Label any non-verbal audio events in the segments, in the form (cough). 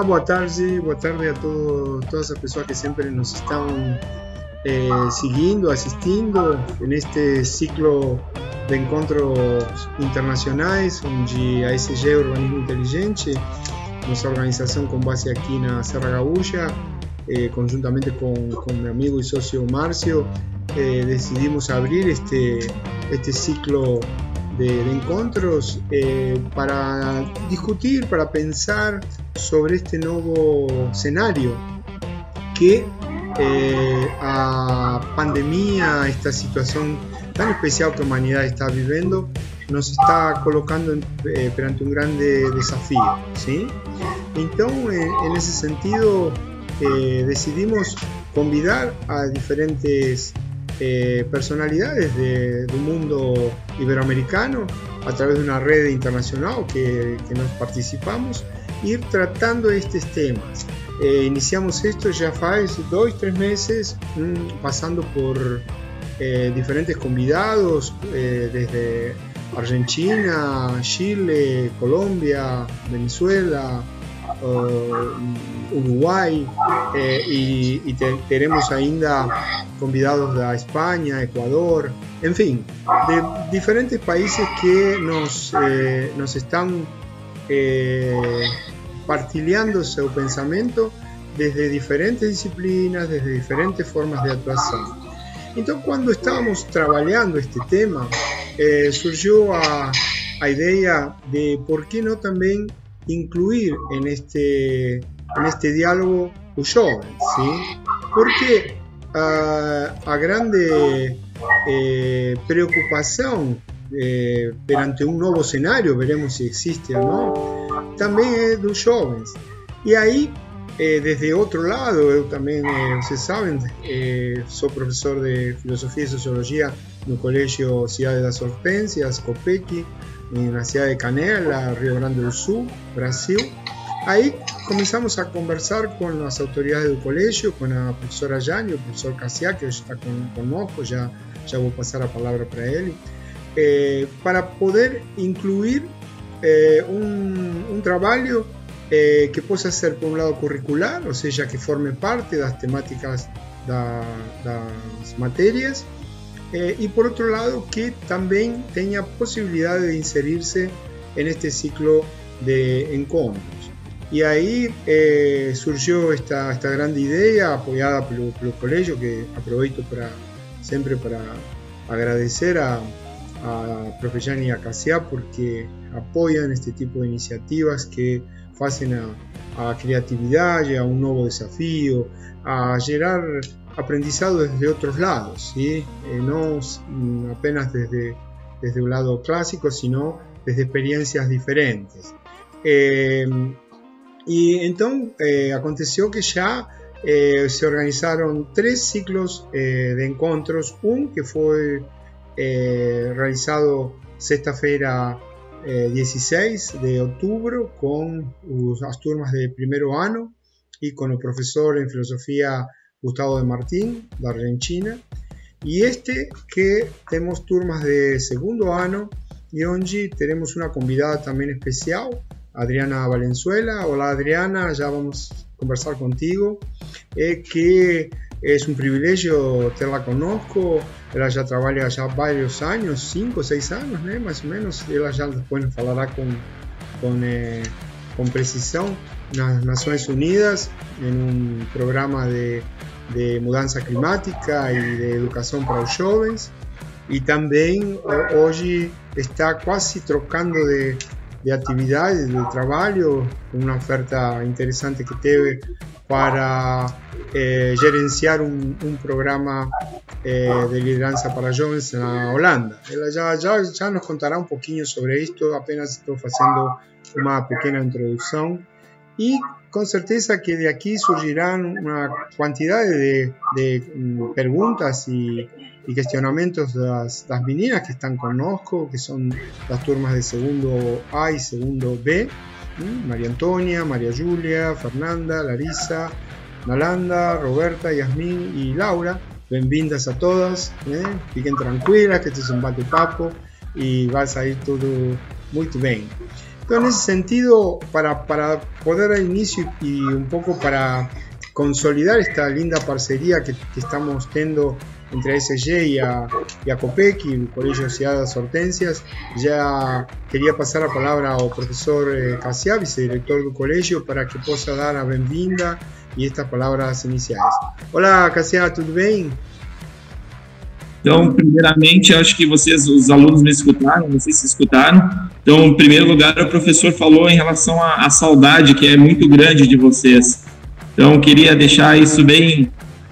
Olá, boa tarde, boa tarde a todo, todas as pessoas que sempre nos estão eh, seguindo, assistindo neste ciclo de encontros internacionais, onde a Urbanismo Inteligente, nossa organização com base aqui na Serra Gaúcha, eh, conjuntamente com, com meu amigo e sócio Márcio, eh, decidimos abrir este, este ciclo de, de eh, para discutir, para pensar sobre este nuevo escenario que eh, a pandemia, esta situación tan especial que la humanidad está viviendo, nos está colocando eh, perante un grande desafío. ¿sí? Entonces, en ese sentido, eh, decidimos convidar a diferentes eh, personalidades de, del mundo iberoamericano a través de una red internacional que, que nos participamos, ir tratando estos temas. Eh, iniciamos esto ya hace dos, tres meses, mmm, pasando por eh, diferentes convidados eh, desde Argentina, Chile, Colombia, Venezuela, uh, Uruguay y, y te, tenemos ainda convidados de España, Ecuador, en fin, de diferentes países que nos, nos están eh, partilhando su pensamiento desde diferentes disciplinas, desde diferentes formas de actuación. Entonces, cuando estábamos trabajando este tema, eh, surgió a, a idea de por qué no también incluir en este, en este diálogo os jovens, ¿sí? Porque a, a grande eh, preocupação eh, perante um novo cenário, veremos se existe ou não, também é dos jovens. E aí, eh, desde outro lado, eu também, eh, vocês sabem, eh, sou professor de Filosofia e Sociologia no Colégio Cidade das Hortênsias, COPEC, na cidade de Canela, Rio Grande do Sul, Brasil. Aí começamos a conversar com as autoridades do colégio, com a professora Jane, o professor Cassia, que está conosco, já, já vou passar a palavra para ele, eh, para poder incluir eh, um, um, trabalho eh, que possa ser, por um lado, curricular, ou seja, que forme parte das temáticas da, das matérias, eh, y por otro lado que también tenga posibilidad de inserirse en este ciclo de encuentros. Y ahí eh, surgió esta, esta gran idea apoyada por, por el colegio que aprovecho para, siempre para agradecer a, a Profe y a Casia porque apoyan este tipo de iniciativas que hacen a, a creatividad y a un nuevo desafío, a generar aprendizado desde otros lados, ¿sí? Eh, no apenas desde, desde un lado clásico, sino desde experiencias diferentes. Eh, y entonces eh, aconteció que ya eh, se organizaron tres ciclos de encuentros, un que fue eh, realizado sexta-feira 16 de octubre con las turmas de primero año y con el profesor en filosofía Gustavo de Martín, de Argentina. Y este que tenemos turmas de segundo año y hoy tenemos una convidada también especial, Adriana Valenzuela. Hola Adriana, ya vamos a conversar contigo. Eh, que es un privilegio tenerla conozco. Ella ya trabaja ya varios años, 5 o 6 años, ¿no? más o menos. Ella ya después nos hablará con, con, eh, con precisión. Nas Nações Unidas, en un programa de de mudança climática e de educação para os jovens e também hoje está quase trocando de, de atividade, de trabalho, uma oferta interessante que teve para eh, gerenciar um, um programa eh, de liderança para jovens na Holanda. Já, já, já nos contará um pouquinho sobre isto, apenas estou fazendo uma pequena introdução. Y con certeza que de aquí surgirán una cantidad de, de mm, preguntas y, y, cuestionamientos de las, las, meninas que están con nosco, que son las turmas de segundo A y segundo B, María Antonia, María Julia, Fernanda, Larisa, Nalanda, Roberta, Yasmín y Laura. Bienvenidas a todas, ¿eh? fiquen tranquilas que este es un bate-papo y va a salir todo muy bien. Entonces, en ese sentido, para, para poder dar inicio y un poco para consolidar esta linda parcería que, estamos teniendo entre SG y a, y a COPEC y el Colegio de Ciudades Hortensias. Ya quería pasar la palabra al profesor eh, Casia, vicedirector del colegio, para que pueda dar la bienvenida y estas palabras iniciales. Hola, Casia, ¿todo bien? Então, primeiramente, acho que vocês, os alunos me escutaram, sei se escutaram. Então, em primeiro lugar, o professor falou em relação à, à saudade, que é muito grande de vocês. Então, queria deixar isso bem,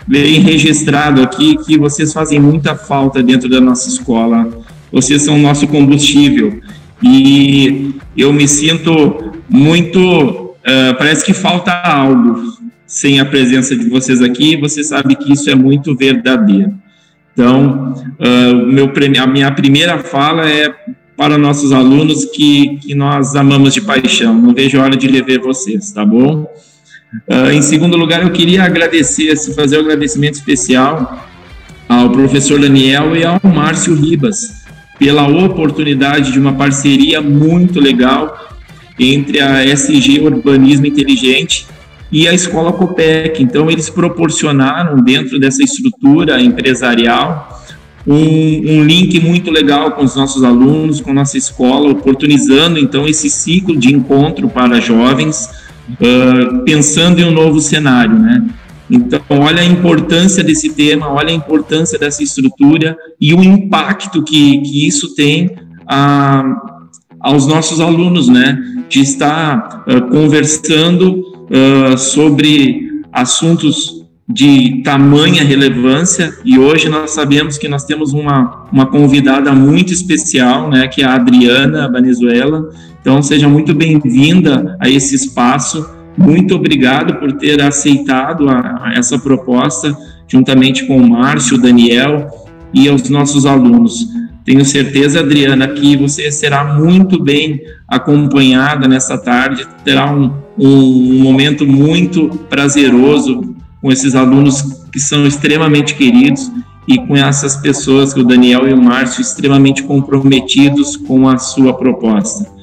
bem registrado aqui, que vocês fazem muita falta dentro da nossa escola. Vocês são nosso combustível. E eu me sinto muito. Uh, parece que falta algo sem a presença de vocês aqui. Você sabe que isso é muito verdadeiro. Então, uh, meu, a minha primeira fala é para nossos alunos que, que nós amamos de paixão. Não vejo a hora de rever vocês, tá bom? Uh, em segundo lugar, eu queria agradecer, fazer um agradecimento especial ao professor Daniel e ao Márcio Ribas pela oportunidade de uma parceria muito legal entre a SG Urbanismo Inteligente e a Escola Copec. Então, eles proporcionaram, dentro dessa estrutura empresarial, um, um, link muito legal com os nossos alunos, com nossa escola, oportunizando, então, esse ciclo de encontro para jovens, uh, pensando em um novo cenário, né? Então, olha a importância desse tema, olha a importância dessa estrutura e o impacto que, que isso tem a, aos nossos alunos, né? De estar uh, conversando uh, sobre assuntos de tamanha relevância e hoje nós sabemos que nós temos uma, uma convidada muito especial, né, que é a Adriana Venezuela. Então seja muito bem-vinda a esse espaço. Muito obrigado por ter aceitado a, a essa proposta juntamente com o Márcio, o Daniel e aos nossos alunos. Tenho certeza, Adriana, que você será muito bem acompanhada nessa tarde, terá um, um momento muito prazeroso com esses alunos que são extremamente queridos e com essas pessoas, que o Daniel e o Márcio, extremamente comprometidos com a sua proposta.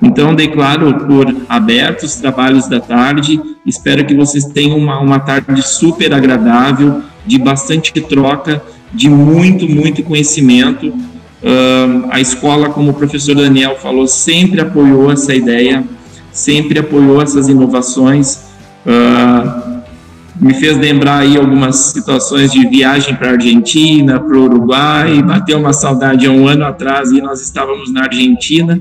Então, declaro por abertos os trabalhos da tarde. Espero que vocês tenham uma, uma tarde super agradável, de bastante troca de muito, muito conhecimento. Uh, a escola, como o professor Daniel falou, sempre apoiou essa ideia, sempre apoiou essas inovações. Uh, me fez lembrar aí algumas situações de viagem para a Argentina, para o Uruguai, bateu uma saudade há um ano atrás e nós estávamos na Argentina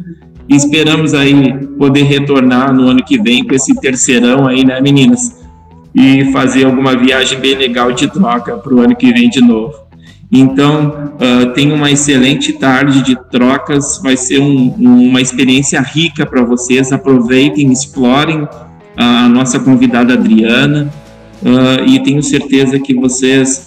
e esperamos aí poder retornar no ano que vem com esse terceirão aí, né, meninas? E fazer alguma viagem bem legal de troca para o ano que vem de novo. Então, uh, tenha uma excelente tarde de trocas, vai ser um, uma experiência rica para vocês. Aproveitem, explorem a nossa convidada Adriana uh, e tenho certeza que vocês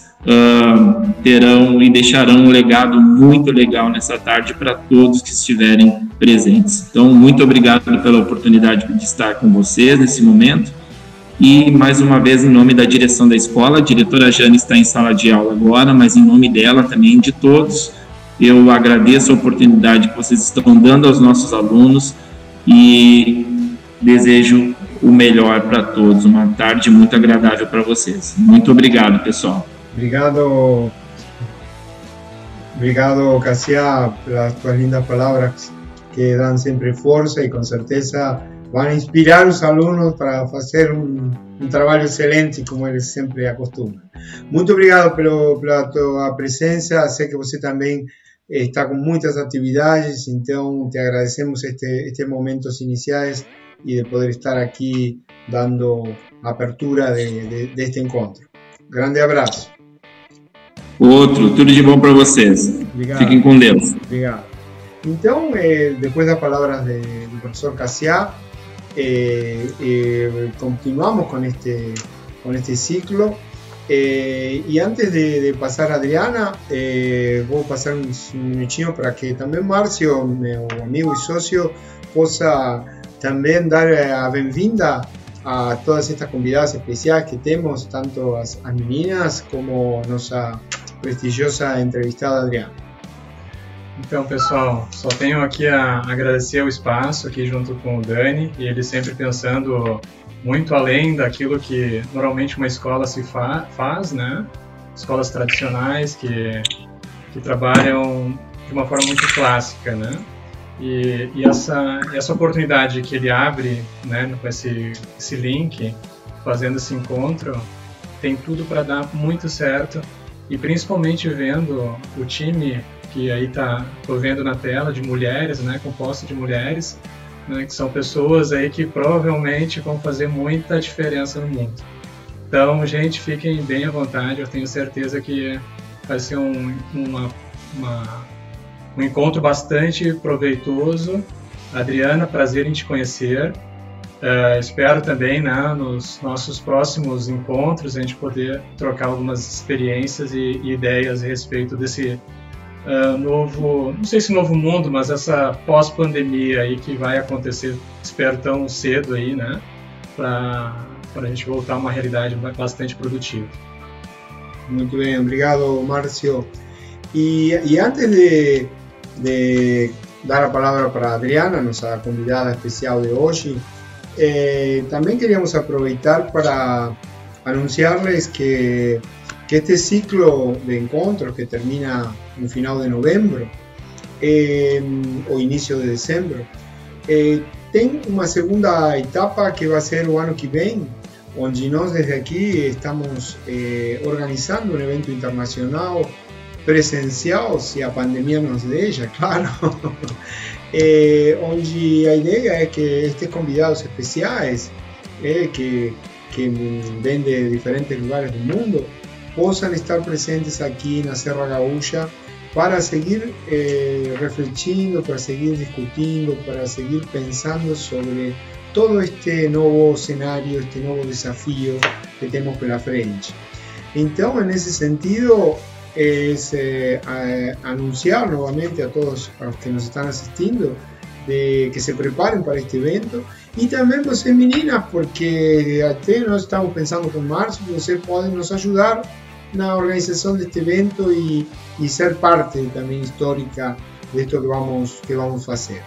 terão e deixarão um legado muito legal nessa tarde para todos que estiverem presentes. Então, muito obrigado pela oportunidade de estar com vocês nesse momento e, mais uma vez, em nome da direção da escola, a diretora Jane está em sala de aula agora, mas em nome dela também de todos, eu agradeço a oportunidade que vocês estão dando aos nossos alunos e desejo o melhor para todos. Uma tarde muito agradável para vocês. Muito obrigado, pessoal. Obrigado. Obrigado, Cassia, pelas tuas lindas palavras que dão sempre força e com certeza van a inspirar a los alumnos para hacer un, trabajo excelente como eles sempre acostumbram. Muito obrigado pelo, pela tua presença, sei que você também está com muitas atividades, então te agradecemos este, estes momentos iniciais e de poder estar aqui dando apertura de, de, de este encontro. Grande abraço. Outro, tudo de bom para vocês. Obrigado. Fiquem com Deus. Obrigado. Então, eh, depois das palavras de, do professor Cassiá, Eh, eh, continuamos con este, con este ciclo. Eh, y antes de, pasar a Adriana, voy a pasar un, un para que también Marcio, mi amigo y socio, pueda también dar a bienvenida a todas estas convidadas especiales que tenemos, tanto a meninas como nuestra prestigiosa entrevistada Adriana. Então, pessoal, só tenho aqui a agradecer o espaço aqui junto com o Dani e ele sempre pensando muito além daquilo que normalmente uma escola se fa faz, né? Escolas tradicionais que, que trabalham de uma forma muito clássica, né? E, e essa, essa oportunidade que ele abre, né, com esse, esse link, fazendo esse encontro, tem tudo para dar muito certo e principalmente vendo o time que aí tá tô vendo na tela de mulheres, né, composto de mulheres, né, que são pessoas aí que provavelmente vão fazer muita diferença no mundo. Então, gente, fiquem bem à vontade. Eu tenho certeza que vai ser um, uma, uma, um encontro bastante proveitoso. Adriana, prazer em te conhecer. Uh, espero também, né, nos nossos próximos encontros, a gente poder trocar algumas experiências e, e ideias a respeito desse uh, novo, não sei se novo mundo, mas essa pós-pandemia aí que vai acontecer, espero tão cedo aí, né, para a gente voltar a uma realidade bastante produtiva. Muito bem, obrigado, Márcio. E, e antes de, de dar a palavra para Adriana, nossa convidada especial de hoje, eh, también queríamos aprovechar para anunciarles que que este ciclo de encuentros que termina en final de noviembre eh, o inicio de diciembre eh, tiene una segunda etapa que va a ser el año que donde nosotros desde aquí estamos eh, organizando un evento internacional presencial si a pandemia nos deja, (laughs) claro eh, onde a ideia é que estes convidados especiais que, que vêm de diferentes lugares do mundo possam estar presentes aqui na Serra Gaúcha para seguir eh, refletindo, para seguir discutindo, para seguir pensando sobre todo este novo cenário, este novo desafio que temos pela frente. Então, nesse sentido, es eh, anunciar nuevamente a todos los que nos están asistiendo de que se preparen para este evento. Y también pues meninas porque até no estamos pensando con marzo ustedes pueden nos ayudar en la organización de este evento y, y, ser parte también histórica de esto que vamos, que vamos a hacer.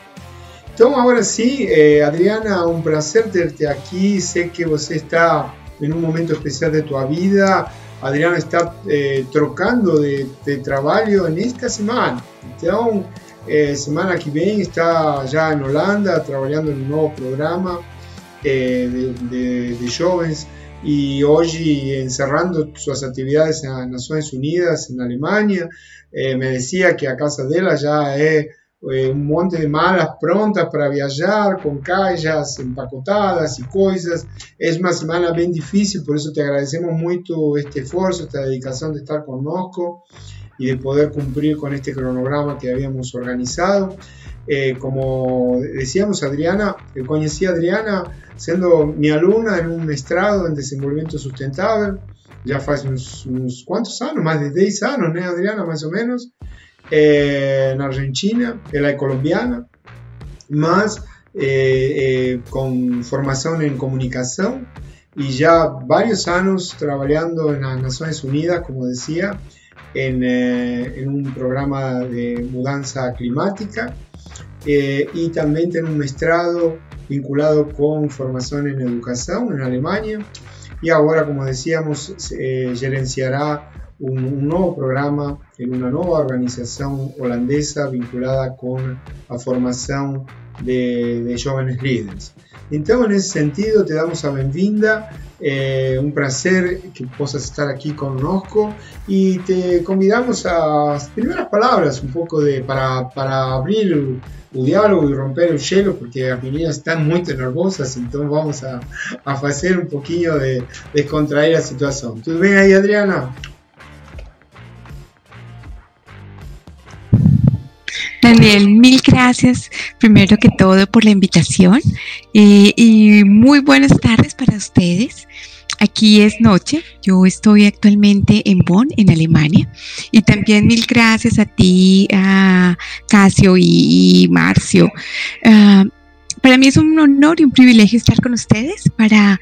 Entonces ahora sí, eh, Adriana, un placer tenerte aquí, sé que usted está en un momento especial de tu vida, Adriana está eh, trocando de, trabajo en esta semana. Entonces, eh, semana que viene está ya en Holanda trabajando en un nuevo programa eh, de, de, jóvenes y hoy encerrando sus actividades en Naciones Unidas, en Alemania. me decía que a casa de ella ya es eh, un monte de malas prontas para viajar, con calles empacotadas y cosas. Es una semana bien difícil, por eso te agradecemos mucho este esfuerzo, esta dedicación de estar con nosotros y de poder cumplir con este cronograma que habíamos organizado. Eh, como decíamos, Adriana, eh, conocí a Adriana siendo mi alumna en un mestrado en desenvolvimiento sustentable, ya hace unos, cuantos años, más de 10 años, ¿no, Adriana? Más o menos. Eh, en Argentina, ella es colombiana, más eh, eh, con formación en comunicación y ya varios años trabajando en las Naciones Unidas, como decía, en, en un programa de mudanza climática y también tiene un mestrado vinculado con formación en educación en Alemania. Y ahora, como decíamos, gerenciará un, nuevo programa en una nueva organización holandesa vinculada con la formación de, jóvenes líderes. Entonces, en ese sentido, te damos la bienvenida. Eh, un placer que puedas estar aquí con nosotros y te convidamos a primeras palabras un poco de, para, para abrir el, diálogo y romper el hielo porque las meninas están muy nervosas entonces vamos a, a un poquillo de descontraer la situación. ¿Tú ven ahí Adriana? Daniel, mil gracias primero que todo por la invitación y muy buenas tardes para ustedes. Aquí es noche, yo estoy actualmente en Bonn, en Alemania, y también mil gracias a ti, a Casio y, Marcio. Ah, para mí es un honor y un privilegio estar con ustedes para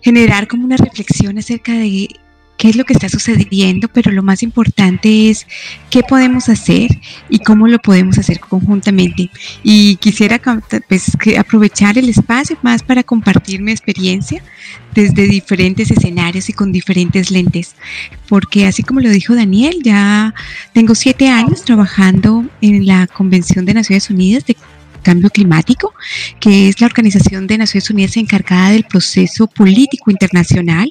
generar como una reflexión acerca de qué es lo que está sucediendo, pero lo más importante es qué podemos hacer y cómo lo podemos hacer conjuntamente. Y quisiera pues, aprovechar el espacio más para compartir mi experiencia desde diferentes escenarios y con diferentes lentes, porque así como lo dijo Daniel, ya tengo siete años trabajando en la Convención de Naciones Unidas de Cambio Climático, que es la Organización de Naciones Unidas encargada del proceso político internacional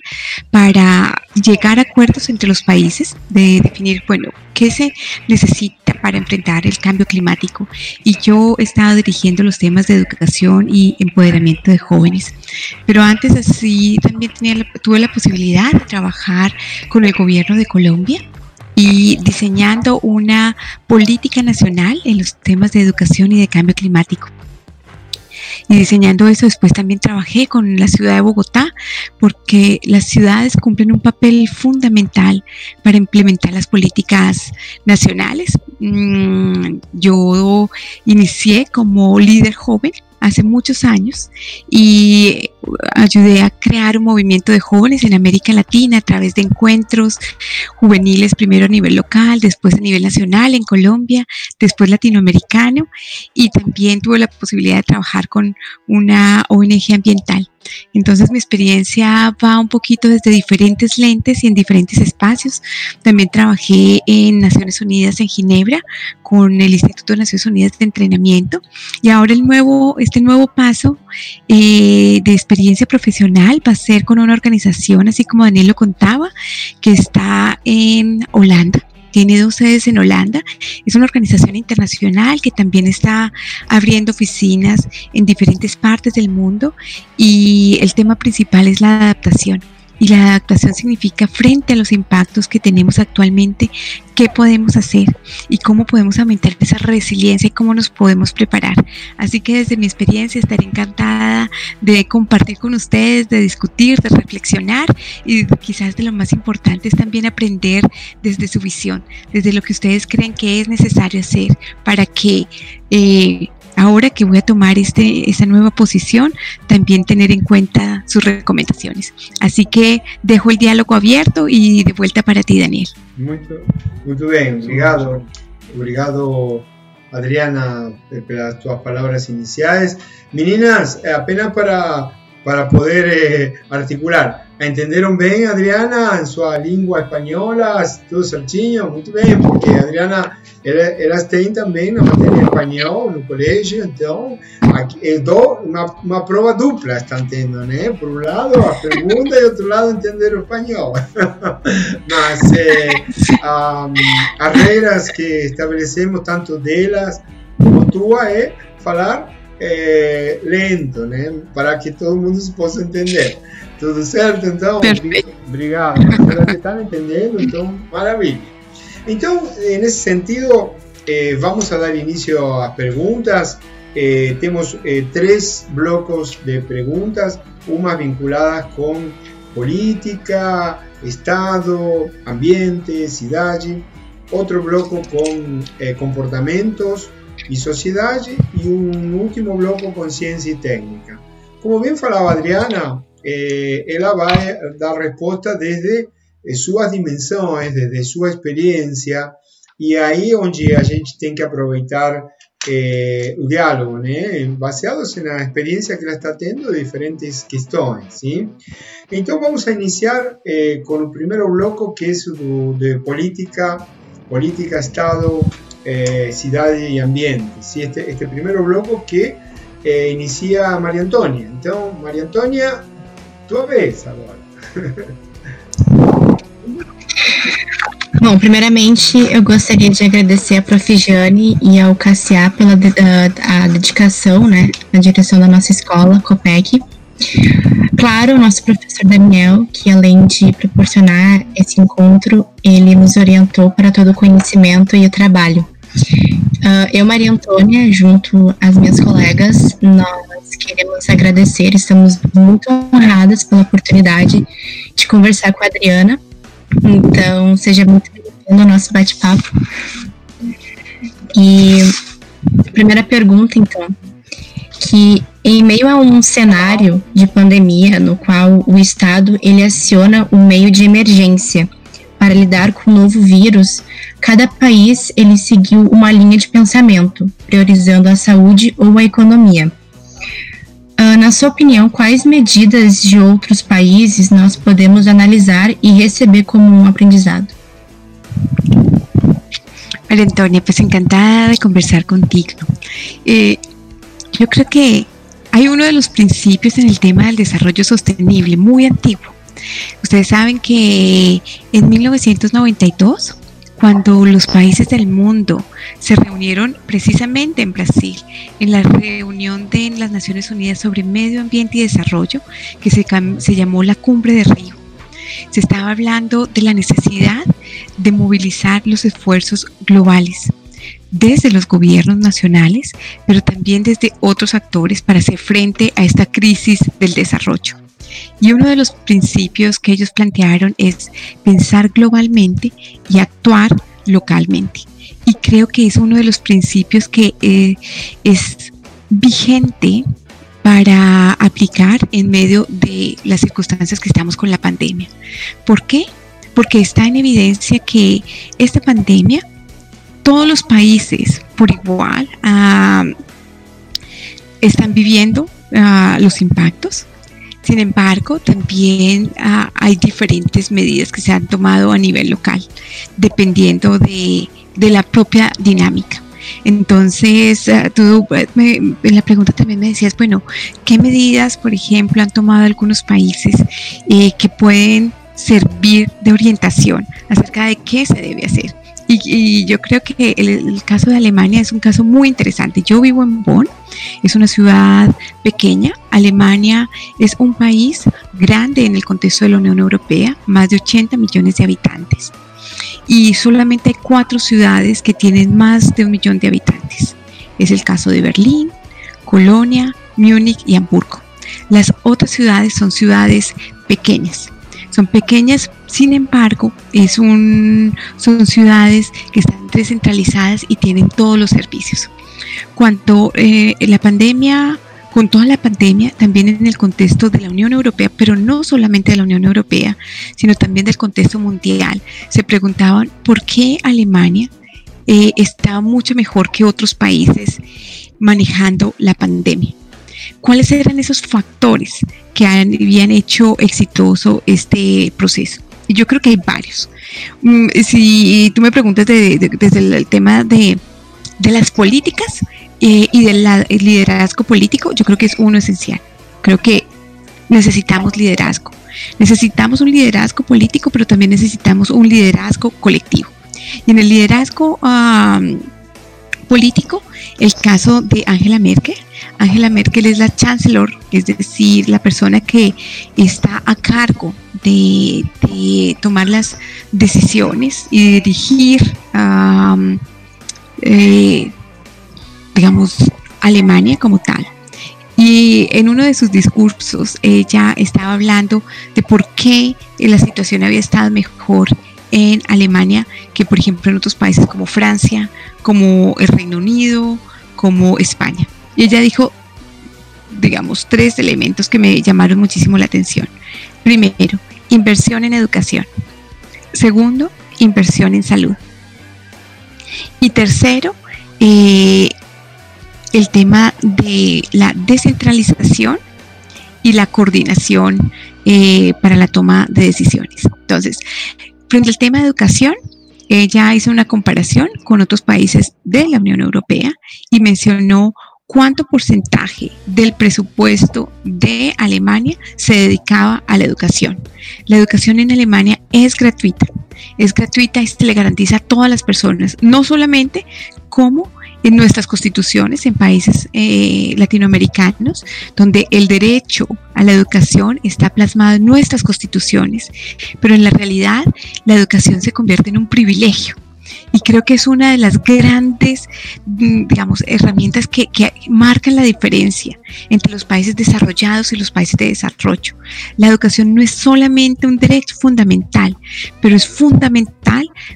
para llegar a acuerdos entre los países, de definir, bueno, qué se necesita para enfrentar el cambio climático. Y yo he estado dirigiendo los temas de educación y empoderamiento de jóvenes. Pero antes así también tenía, tuve la posibilidad de trabajar con el gobierno de Colombia y diseñando una política nacional en los temas de educación y de cambio climático. Y diseñando eso después también trabajé con la ciudad de Bogotá porque las ciudades cumplen un papel fundamental para implementar las políticas nacionales. Mm, yo inicié como líder joven hace muchos años y ayudé a crear un movimiento de jóvenes en América Latina a través de encuentros juveniles, primero a nivel local, después a nivel nacional en Colombia, después latinoamericano y también tuve la posibilidad de trabajar con una ONG ambiental. Entonces mi experiencia va un poquito desde diferentes lentes y en diferentes espacios. También trabajé en Naciones Unidas en Ginebra con el Instituto de Naciones Unidas de Entrenamiento y ahora el nuevo, este nuevo paso eh, de experiencia profesional va a ser con una organización, así como Daniel lo contaba, que está en Holanda tiene dos sedes en Holanda. Es una organización internacional que también está abriendo oficinas en diferentes partes del mundo y el tema principal es la adaptación. Y la adaptación significa frente a los impactos que tenemos actualmente, qué podemos hacer y cómo podemos aumentar esa resiliencia y cómo nos podemos preparar. Así que desde mi experiencia estaré encantada de compartir con ustedes, de discutir, de reflexionar y quizás de lo más importante es también aprender desde su visión, desde lo que ustedes creen que es necesario hacer para que eh, ahora que voy a tomar este, esta nueva posición, también tener en cuenta sus recomendaciones. Así que dejo el diálogo abierto y de vuelta para ti, Daniel. Muy, bien, obrigado. Obrigado, Adriana, por tus palabras iniciales. Meninas, apenas para, para poder eh, articular. Entenderam bem, Adriana, em sua língua espanhola, tudo certinho? Muito bem, porque a Adriana, elas têm também na matéria espanhol no colégio, então aqui, dou uma, uma prova dupla, estão tendo, né? Por um lado a pergunta e outro lado entender o espanhol. Mas (laughs) é, um, as regras que estabelecemos, tanto delas como tua, é falar é, lento, né? Para que todo mundo possa entender. Tudo certo, então? Perfeito. Obrigado. Que estão entendendo, então, maravilha. Então, nesse sentido, eh, vamos a dar início às perguntas. Eh, temos eh, três blocos de perguntas, umas vinculadas com política, Estado, ambiente, cidade, outro bloco com eh, comportamentos e sociedade e um último bloco com ciência e técnica. Como bem falava Adriana, eh, ela vai dar resposta desde eh, suas dimensões, desde sua experiência, e aí onde a gente tem que aproveitar eh, diálogo, né? baseados na experiência que ela está tendo de diferentes questões. Sim? Então vamos a iniciar eh, com o primeiro bloco, que é o de política, política, Estado, eh, cidade e ambiente. ¿sí? Este, este primeiro bloco que eh, inicia Maria Antônia. Então, Maria Antônia, tua vez agora. (laughs) Bom, primeiramente eu gostaria de agradecer a Prof. Jane e ao Cassiá pela a, a dedicação, né, na direção da nossa escola, COPEC. Claro, o nosso professor Daniel, que além de proporcionar esse encontro, ele nos orientou para todo o conhecimento e o trabalho. Uh, eu, Maria Antônia, junto às minhas colegas, nós queremos agradecer, estamos muito honradas pela oportunidade de conversar com a Adriana. Então, seja muito bem-vindo ao nosso bate-papo. E primeira pergunta, então, que Em meio a um cenário de pandemia no qual o Estado ele aciona o meio de emergência para lidar com o novo vírus, cada país ele seguiu uma linha de pensamento, priorizando a saúde ou a economia. Uh, na sua opinião, quais medidas de outros países nós podemos analisar e receber como um aprendizado? María Antonia, pues encantada de conversar contigo. Eh, yo creo que hay uno de los principios en el tema del desarrollo sostenible muy antiguo. Ustedes saben que en 1992, cuando los países del mundo se reunieron precisamente en Brasil, en la reunión de las Naciones Unidas sobre Medio Ambiente y Desarrollo, que se, se llamó la Cumbre de Río, se estaba hablando de la necesidad de movilizar los esfuerzos globales desde los gobiernos nacionales, pero también desde otros actores para hacer frente a esta crisis del desarrollo. Y uno de los principios que ellos plantearon es pensar globalmente y actuar localmente. Y creo que es uno de los principios que eh, es vigente para aplicar en medio de las circunstancias que estamos con la pandemia. ¿Por qué? Porque está en evidencia que esta pandemia todos los países por igual ah, están viviendo ah, los impactos. Sin embargo, también ah, hay diferentes medidas que se han tomado a nivel local, dependiendo de, la propia dinámica. Entonces, tú en la pregunta también me decías, bueno, ¿qué medidas, por ejemplo, han tomado algunos países eh, que pueden servir de orientación acerca de qué se debe hacer? Y, yo creo que el, caso de Alemania es un caso muy interesante. Yo vivo en Bonn, es una ciudad pequeña. Alemania es un país grande en el contexto de la Unión Europea, más de 80 millones de habitantes. Y solamente hay cuatro ciudades que tienen más de un millón de habitantes. Es el caso de Berlín, Colonia, Múnich y Hamburgo. Las otras ciudades son ciudades pequeñas. Son pequeñas sin embargo, son ciudades que están descentralizadas y tienen todos los servicios. Cuanto eh, la pandemia, con toda la pandemia, también en el contexto de la Unión Europea, pero no solamente de la Unión Europea, sino también del contexto mundial, se preguntaban por qué Alemania eh, está mucho mejor que otros países manejando la pandemia. ¿Cuáles eran esos factores que habían hecho exitoso este proceso? Yo creo que hay varios. Mm, si tú me preguntas desde el, tema de, las políticas eh, y del liderazgo político, yo creo que es uno esencial. Creo que necesitamos liderazgo. Necesitamos un liderazgo político, pero también necesitamos un liderazgo colectivo. Y en el liderazgo político, el caso de Angela Merkel. Angela Merkel es la chancellor, es decir, la persona que está a cargo de, tomar las decisiones y dirigir, eh, digamos, Alemania como tal. Y en uno de sus discursos ella estaba hablando de por qué la situación había estado mejor en Alemania que, por ejemplo, en otros países como Francia, como el Reino Unido, como España. Y ella dijo, digamos, tres elementos que me llamaron muchísimo la atención. Primero, inversión en educación. Segundo, inversión en salud. Y tercero, eh, el tema de la descentralización y la coordinación eh, para la toma de decisiones. Entonces, frente al tema de educación, ella hizo una comparación con otros países de la Unión Europea y mencionó cuánto porcentaje del presupuesto de Alemania se dedicaba a la educación. La educación en Alemania es gratuita. Es gratuita y se le garantiza a todas las personas, no solamente como en nuestras constituciones en países eh, latinoamericanos, donde el derecho a la educación está plasmado en nuestras constituciones, pero en la realidad la educación se convierte en un privilegio Y creo que es una de las grandes, mm, digamos, herramientas que, que marcan la diferencia entre los países desarrollados y los países de desarrollo. La educación no es solamente un derecho fundamental, pero es fundamental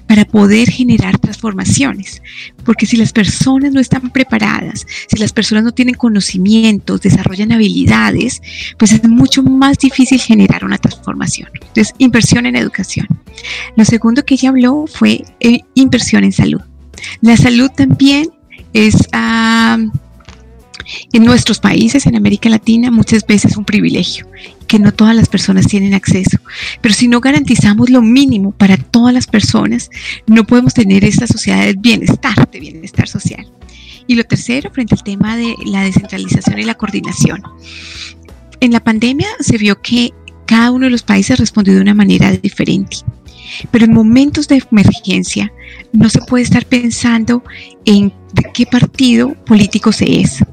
para poder generar transformaciones. Porque si las personas no están preparadas, si las personas no tienen conocimientos, desarrollan habilidades, pues es mucho más difícil generar una transformación. Entonces, inversión en educación. Lo segundo que ella habló fue eh, inversión en salud. La salud también es... Ah, en nuestros países, en América Latina, muchas veces un privilegio que no todas las personas tienen acceso. Pero si no garantizamos lo mínimo para todas las personas, no podemos tener esta sociedad de bienestar, de bienestar social. Y lo tercero, frente al tema de la descentralización y la coordinación. En la pandemia se vio que cada uno de los países respondió de una manera diferente. Pero en momentos de emergencia no se puede estar pensando en qué partido político se es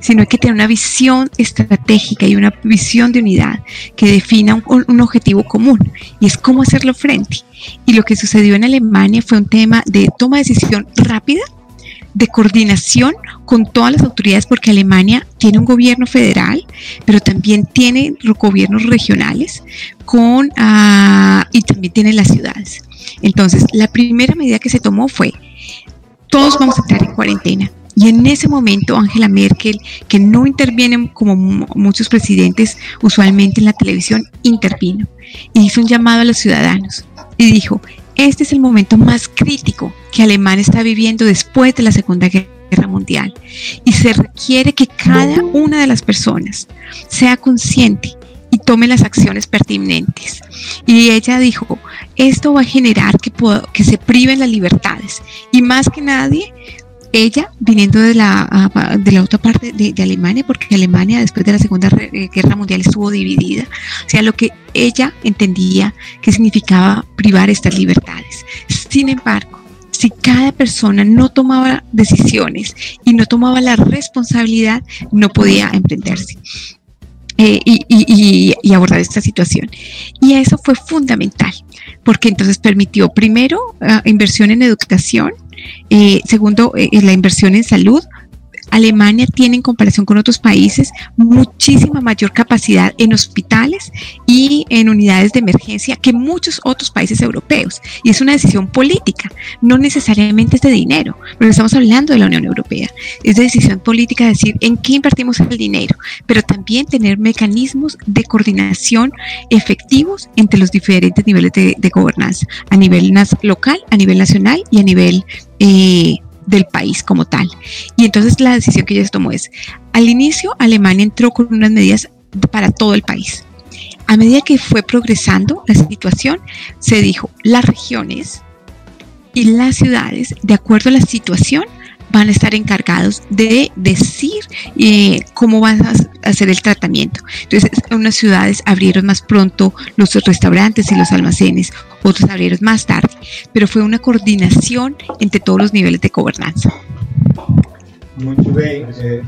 sino que tener una visión estratégica y una visión de unidad que defina un, objetivo común y es cómo hacerlo frente. Y lo que sucedió en Alemania fue un tema de toma de decisión rápida, de coordinación con todas las autoridades, porque Alemania tiene un gobierno federal, pero también tiene gobiernos regionales con, ah, y también tiene las ciudades. Entonces, la primera medida que se tomó fue, todos vamos a estar en cuarentena, y en ese momento Angela Merkel, que no interviene como muchos presidentes usualmente en la televisión, intervino. Y hizo un llamado a los ciudadanos y dijo, este es el momento más crítico que Alemania está viviendo después de la Segunda Guerra Mundial. Y se requiere que cada una de las personas sea consciente tome las acciones pertinentes. Y ella dijo, esto va a generar que, se priven las libertades y más que nadie ella viniendo de la, ah, de la otra parte de, Alemania, porque Alemania después de la Segunda eh, Guerra Mundial estuvo dividida, o sea, lo que ella entendía que significaba privar estas libertades. Sin embargo, si cada persona no tomaba decisiones y no tomaba la responsabilidad, no podía emprenderse. Eh, y, abordar esta situación. Y eso fue fundamental, porque entonces permitió primero ah, inversión en educación, eh, segundo, eh, la inversión en salud, Alemania tiene en comparación con otros países muchísima mayor capacidad en hospitales y en unidades de emergencia que muchos otros países europeos. Y es una decisión política, no necesariamente es de dinero, pero estamos hablando de la Unión Europea. Es de decisión política decir en qué invertimos el dinero, pero también tener mecanismos de coordinación efectivos entre los diferentes niveles de, gobernanza, a nivel local, a nivel nacional y a nivel eh, del país como tal. Y entonces la decisión que ella tomó es, al inicio Alemania entró con unas medidas para todo el país. A medida que fue progresando la situación, se dijo, las regiones y las ciudades, de acuerdo a la situación, van a estar encargados de decir eh, cómo van a hacer el tratamiento. Entonces, unas ciudades abrieron más pronto los restaurantes y los almacenes, otros abrieron más tarde, pero fue una coordinación entre todos los niveles de gobernanza. Muy bien. Eh.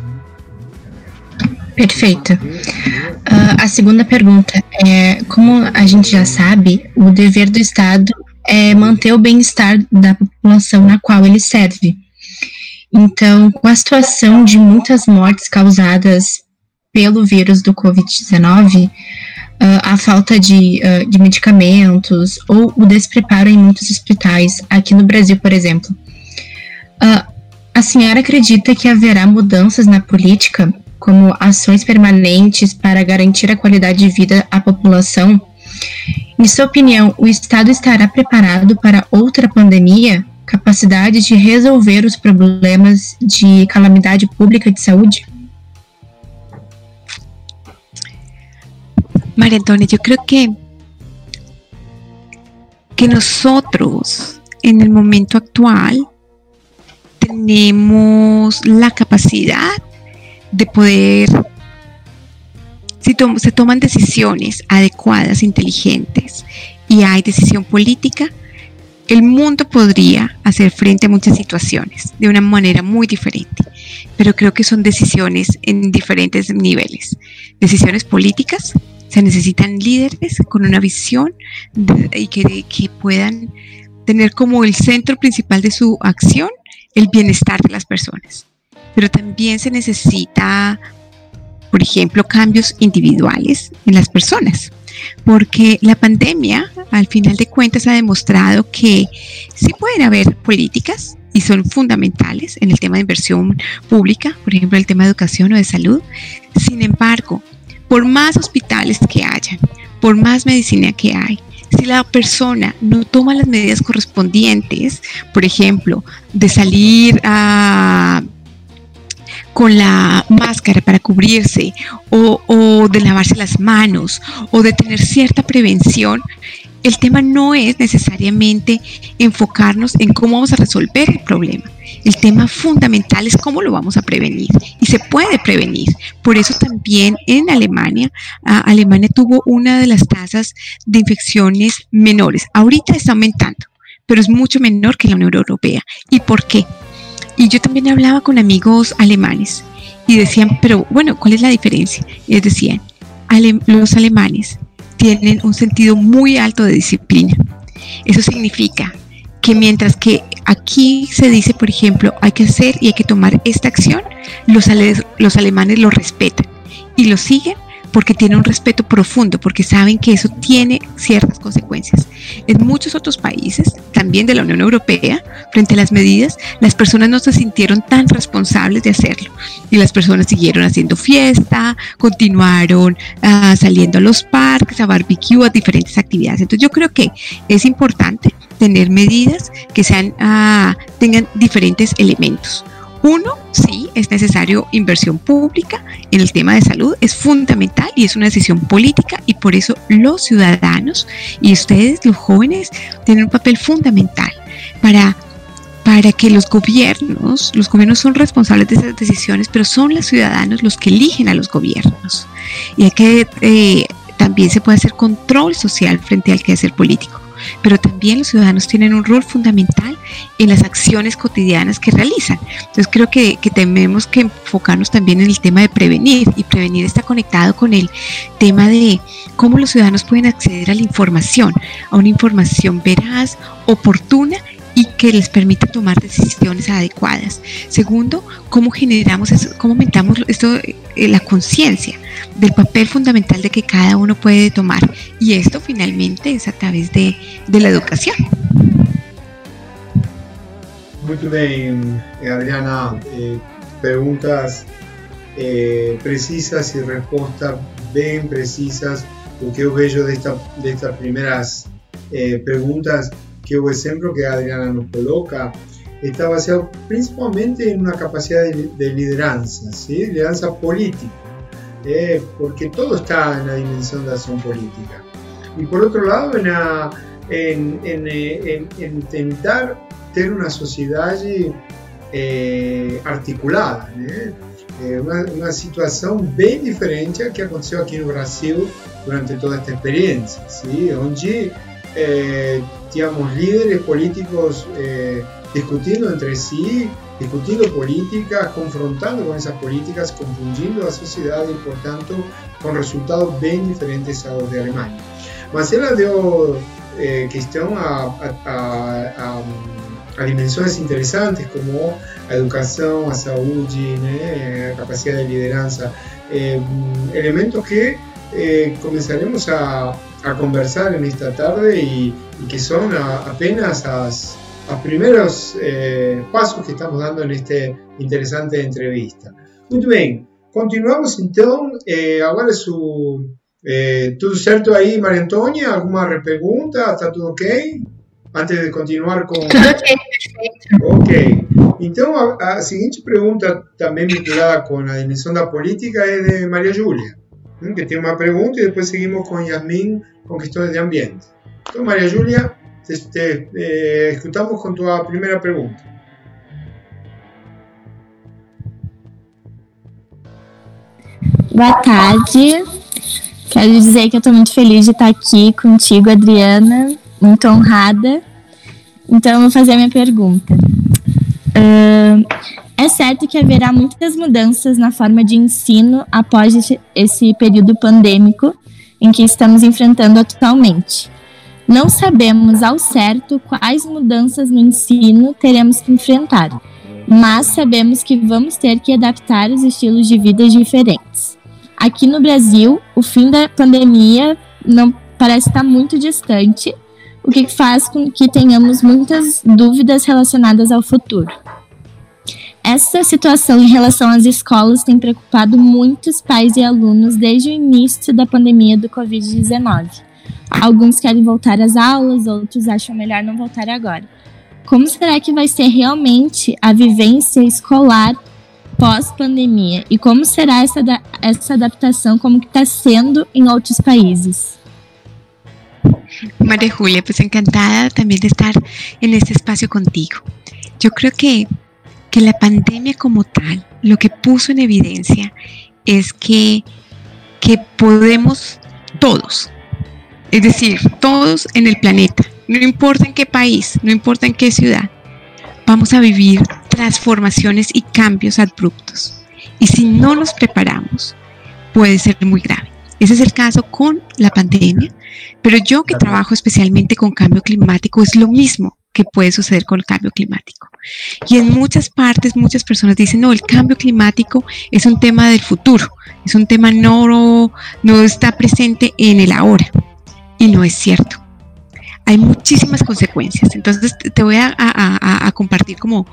Perfeito. Uh, a segunda pergunta é: como a gente já sabe, o dever do Estado é manter o bem-estar da população na qual ele serve. Então, com a situação de muitas mortes causadas pelo vírus do Covid-19, uh, a falta de, uh, de medicamentos ou o despreparo em muitos hospitais, aqui no Brasil, por exemplo. Uh, a senhora acredita que haverá mudanças na política, como ações permanentes para garantir a qualidade de vida à população? Em sua opinião, o Estado estará preparado para outra pandemia, capacidade de resolver os problemas de calamidade pública de saúde? María Antonia, yo creo que, que nosotros en el momento actual tenemos la capacidad de poder, si se toman decisiones adecuadas, inteligentes y hay decisión política, el mundo podría hacer frente a muchas situaciones de una manera muy diferente, pero creo que son decisiones en diferentes niveles. Decisiones políticas, se necesitan líderes con una visión y que, que puedan tener como el centro principal de su acción el bienestar de las personas. Pero también se necesita, por ejemplo, cambios individuales en las personas, porque la pandemia, al final de cuentas, ha demostrado que sí pueden haber políticas y son fundamentales en el tema de inversión pública, por ejemplo, el tema de educación o de salud. Sin embargo, por más hospitales que hayan, por más medicina que hay, si la persona no toma las medidas correspondientes, por ejemplo, de salir con la máscara para cubrirse o, de lavarse las manos o de tener cierta prevención, el tema no es necesariamente enfocarnos en cómo vamos a resolver el problema. El tema fundamental es cómo lo vamos a prevenir y se puede prevenir. Por eso también en Alemania, Alemania tuvo una de las tasas de infecciones menores. Ahorita está aumentando, pero es mucho menor que la Unión Europea. ¿Y por qué? Y yo también hablaba con amigos alemanes y decían, pero bueno, ¿cuál es la diferencia? Ellos decían, los alemanes tienen un sentido muy alto de disciplina. Eso significa que mientras que aquí se dice, por ejemplo, hay que hacer y hay que tomar esta acción, los, los alemanes lo respetan y lo siguen porque tienen un respeto profundo, porque saben que eso tiene ciertas consecuencias. En muchos otros países, también de la Unión Europea, frente a las medidas, las personas no se sintieron tan responsables de hacerlo. Y las personas siguieron haciendo fiesta, continuaron ah, saliendo a los parques, a barbecue, a diferentes actividades. Entonces yo creo que es importante tener medidas que sean, ah, tengan diferentes elementos. Uno, sí, es necesario inversión pública en el tema de salud, es fundamental y es una decisión política y por eso los ciudadanos y ustedes, los jóvenes, tienen un papel fundamental para para que los gobiernos, los gobiernos son responsables de esas decisiones, pero son los ciudadanos los que eligen a los gobiernos. Y hay que eh, también se puede hacer control social frente al quehacer político pero también los ciudadanos tienen un rol fundamental en las acciones cotidianas que realizan. Entonces creo que, tenemos que enfocarnos también en el tema de prevenir y prevenir está conectado con el tema de cómo los ciudadanos pueden acceder a la información, a una información veraz, oportuna y que les permita tomar decisiones adecuadas. Segundo, cómo generamos, eso, cómo aumentamos esto, eh, la conciencia del papel fundamental de que cada uno puede tomar. Y esto finalmente es a través de, de la educación. Muy bien, Adriana. Eh, preguntas eh, precisas y respuestas bien precisas. Lo que bello de, esta, de estas primeras preguntas que el ejemplo que Adriana nos coloca está basado principalmente en una capacidad de, lideranza, ¿sí? lideranza política, ¿eh? porque todo está en la dimensión de acción política. Y por otro lado, en, en, intentar tener una sociedad eh, articulada, ¿eh? una, una, situación bien diferente a que aconteceu aquí en Brasil durante toda esta experiencia, ¿sí? donde eh, digamos, líderes políticos eh, discutiendo entre sí, discutiendo políticas, confrontando con esas políticas, confundiendo a la sociedad y por tanto con resultados bien diferentes a los de Alemania. Mas ela deu eh, questão a, a, a, interessantes como a educação, a saúde, né, a capacidade de liderança, eh, elementos que eh, comenzaremos a, a, conversar en esta tarde y, y que son a, apenas los primeros eh, pasos que estamos dando en esta interesante entrevista. Muy bien, continuamos entonces. Eh, ahora su, eh, ¿Todo certo ahí, María Antonia? ¿Alguna pregunta? ¿Está todo ok? Antes de continuar con... Tudo ok, perfeito. Ok. Então, a, a seguinte pergunta, também vinculada com a dimensão da política, é de Maria Júlia. Que tiene una pregunta y después seguimos con Yasmín con cuestiones de ambiente. Entonces, María Julia, te, eh, escuchamos con tu primera pregunta. Boa tarde. Quero dizer que eu estou muito feliz de estar aqui contigo, Adriana, muito honrada. Então, eu vou fazer a minha pergunta. Uh, é certo que haverá muitas mudanças na forma de ensino após esse período pandêmico em que estamos enfrentando atualmente. Não sabemos ao certo quais mudanças no ensino teremos que enfrentar, mas sabemos que vamos ter que adaptar os estilos de vida diferentes. Aqui no Brasil, o fim da pandemia não parece estar muito distante, o que faz com que tenhamos muitas dúvidas relacionadas ao futuro. Essa situação em relação às escolas tem preocupado muitos pais e alunos desde o início da pandemia do Covid-19. Alguns querem voltar às aulas, outros acham melhor não voltar agora. Como será que vai ser realmente a vivência escolar pós-pandemia? E como será essa, essa adaptação, como está sendo em outros países? María Julia, pues encantada también de estar en este espacio contigo. Yo creo que que la pandemia como tal lo que puso en evidencia es que, que podemos todos, es decir, todos en el planeta, no importa en qué país, no importa en qué ciudad, vamos a vivir transformaciones y cambios abruptos. Y si no nos preparamos, puede ser muy grave. Ese es el caso con la pandemia, pero yo que trabajo especialmente con cambio climático es lo mismo que puede suceder con el cambio climático. Y en muchas partes, muchas personas dicen, no, el cambio climático es un tema del futuro, es un tema no, no está presente en el ahora. Y no es cierto. Hay muchísimas consecuencias. Entonces te voy a, compartir como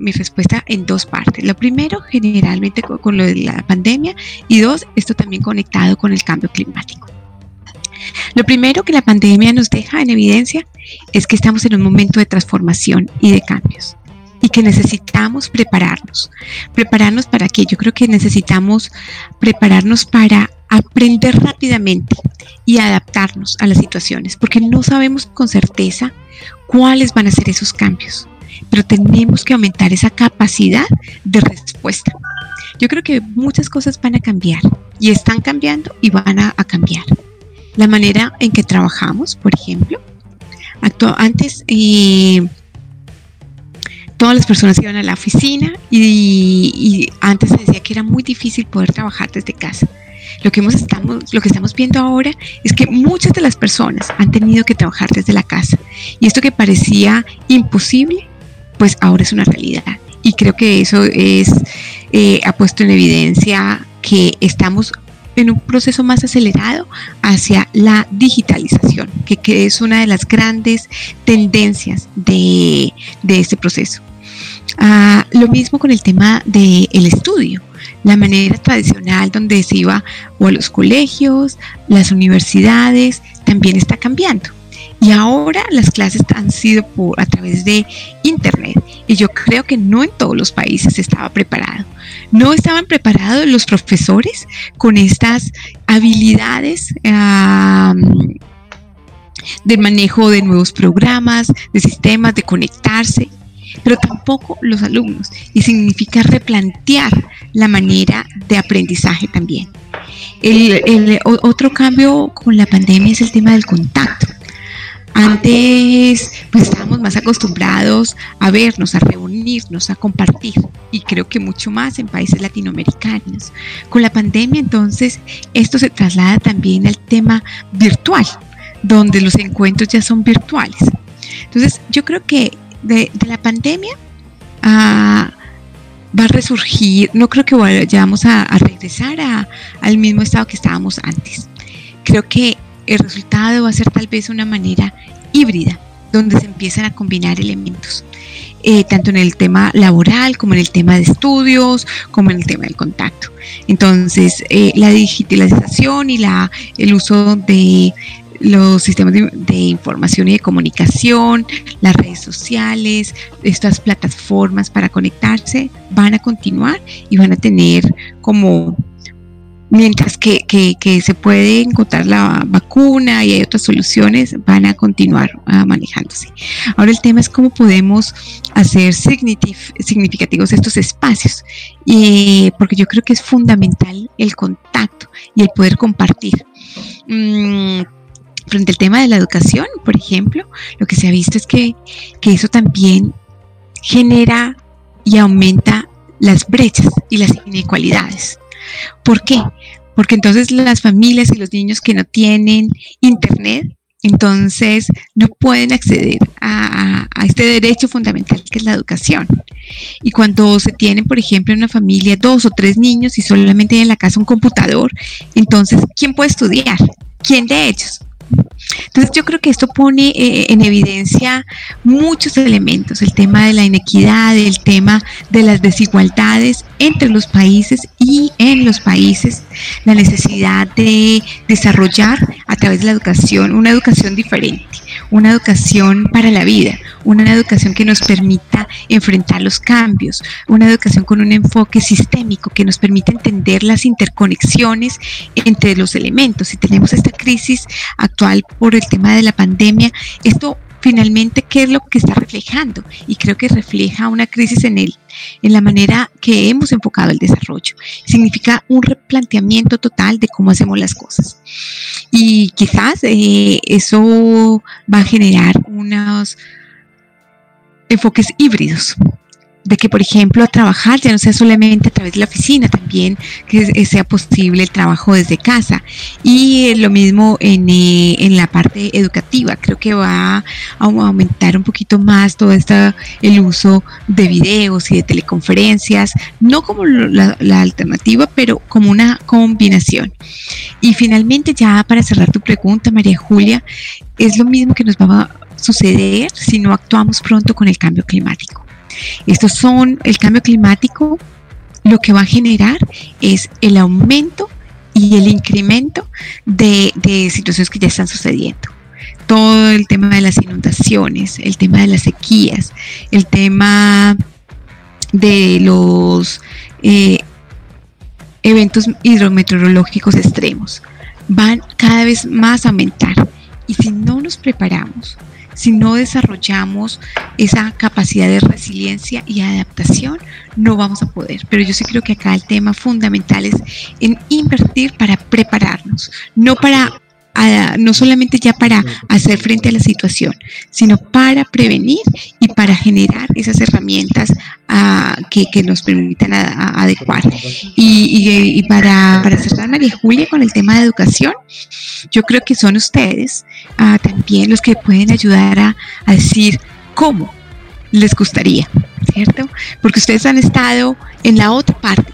mi respuesta en dos partes. Lo primero, generalmente con lo de la pandemia y dos, esto también conectado con el cambio climático. Lo primero que la pandemia nos deja en evidencia es que estamos en un momento de transformación y de cambios y que necesitamos prepararnos. Prepararnos para qué? Yo creo que necesitamos prepararnos para aprender rápidamente y adaptarnos a las situaciones, porque no sabemos con certeza cuáles van a ser esos cambios, pero tenemos que aumentar esa capacidad de respuesta. Yo creo que muchas cosas van a cambiar y están cambiando y van a, cambiar la manera en que trabajamos, por ejemplo. antes eh, todas las personas iban a la oficina y, antes se decía que era muy difícil poder trabajar desde casa. Lo que, hemos estamos, lo que estamos viendo ahora es que muchas de las personas han tenido que trabajar desde la casa. Y esto que parecía imposible, pues ahora es una realidad. Y creo que eso es, eh, ha puesto en evidencia que estamos en un proceso más acelerado hacia la digitalización, que, es una de las grandes tendencias de, este proceso. Ah, lo mismo con el tema del estudio. La manera tradicional donde se iba o a los colegios, las universidades, también está cambiando. Y ahora las clases han sido por, a través de Internet. Y yo creo que no en todos los países estaba preparado. No estaban preparados los profesores con estas habilidades de manejo de nuevos programas, de sistemas, de conectarse, pero tampoco los alumnos. Y significa replantear la manera de aprendizaje también. el otro cambio con la pandemia es el tema del contacto. Antes pues estábamos más acostumbrados a vernos, a reunirnos, a compartir y creo que mucho más en países latinoamericanos. Con la pandemia entonces esto se traslada también al tema virtual, donde los encuentros ya son virtuales. Entonces yo creo que de, la pandemia ah, va a resurgir, no creo que vayamos a, a regresar al mismo estado que estábamos antes. Creo que el resultado va a ser tal vez una manera híbrida, donde se empiezan a combinar elementos, eh, tanto en el tema laboral como en el tema de estudios, como en el tema del contacto. Entonces, eh, la digitalización y la, el uso de los sistemas de, de, información y de comunicación, las redes sociales, estas plataformas para conectarse van a continuar y van a tener como mientras que, se puede encontrar la vacuna y hay otras soluciones, van a continuar ah, manejándose. Ahora el tema es cómo podemos hacer significativos estos espacios, y, porque yo creo que es fundamental el contacto y el poder compartir. Mm, frente al tema de la educación, por ejemplo, lo que se ha visto es que, que eso también genera y aumenta las brechas y las inequalidades. ¿Por qué? Porque entonces las familias y los niños que no tienen internet entonces no pueden acceder a, este derecho fundamental que es la educación. Y cuando se tienen, por ejemplo, en una familia dos o tres niños y solamente hay en la casa un computador, entonces, ¿quién puede estudiar? ¿Quién de ellos? Entonces yo creo que esto pone eh, en evidencia muchos elementos, el tema de la inequidad, el tema de las desigualdades entre los países y en los países, la necesidad de desarrollar a través de la educación una educación diferente, una educación para la vida, una educación que nos permita enfrentar los cambios, una educación con un enfoque sistémico que nos permita entender las interconexiones entre los elementos. Si tenemos esta crisis actual por el tema de la pandemia, esto finalmente qué es lo que está reflejando y creo que refleja una crisis en él en la manera que hemos enfocado el desarrollo. Significa un replanteamiento total de cómo hacemos las cosas. Y quizás eh, eso va a generar unos enfoques híbridos de que, por ejemplo, trabajar ya no sea solamente a través de la oficina, también que sea posible el trabajo desde casa. Y lo mismo en, eh, en la parte educativa, creo que va a aumentar un poquito más todo este, el uso de videos y de teleconferencias, no como la, la alternativa, pero como una combinación. Y finalmente, ya para cerrar tu pregunta, María Julia, es lo mismo que nos va a suceder si no actuamos pronto con el cambio climático. Estos son el cambio climático, lo que va a generar es el aumento y el incremento de, situaciones que ya están sucediendo todo el tema de las inundaciones, el tema de las sequías, el tema de los eh, eventos hidrometeorológicos extremos, van cada vez más a aumentar. Y si no nos preparamos, si no desarrollamos esa capacidad de resiliencia y adaptación, no vamos a poder. Pero yo sí creo que acá el tema fundamental es en invertir para prepararnos, no para no solamente ya para hacer frente a la situación, sino para prevenir y para generar esas herramientas ah, que, nos permitan adecuar. Y, para, para, cerrar, María Julia, con el tema de educación, yo creo que son ustedes ah, también los que pueden ayudar a, decir cómo les gustaría, ¿cierto? Porque ustedes han estado en la otra parte.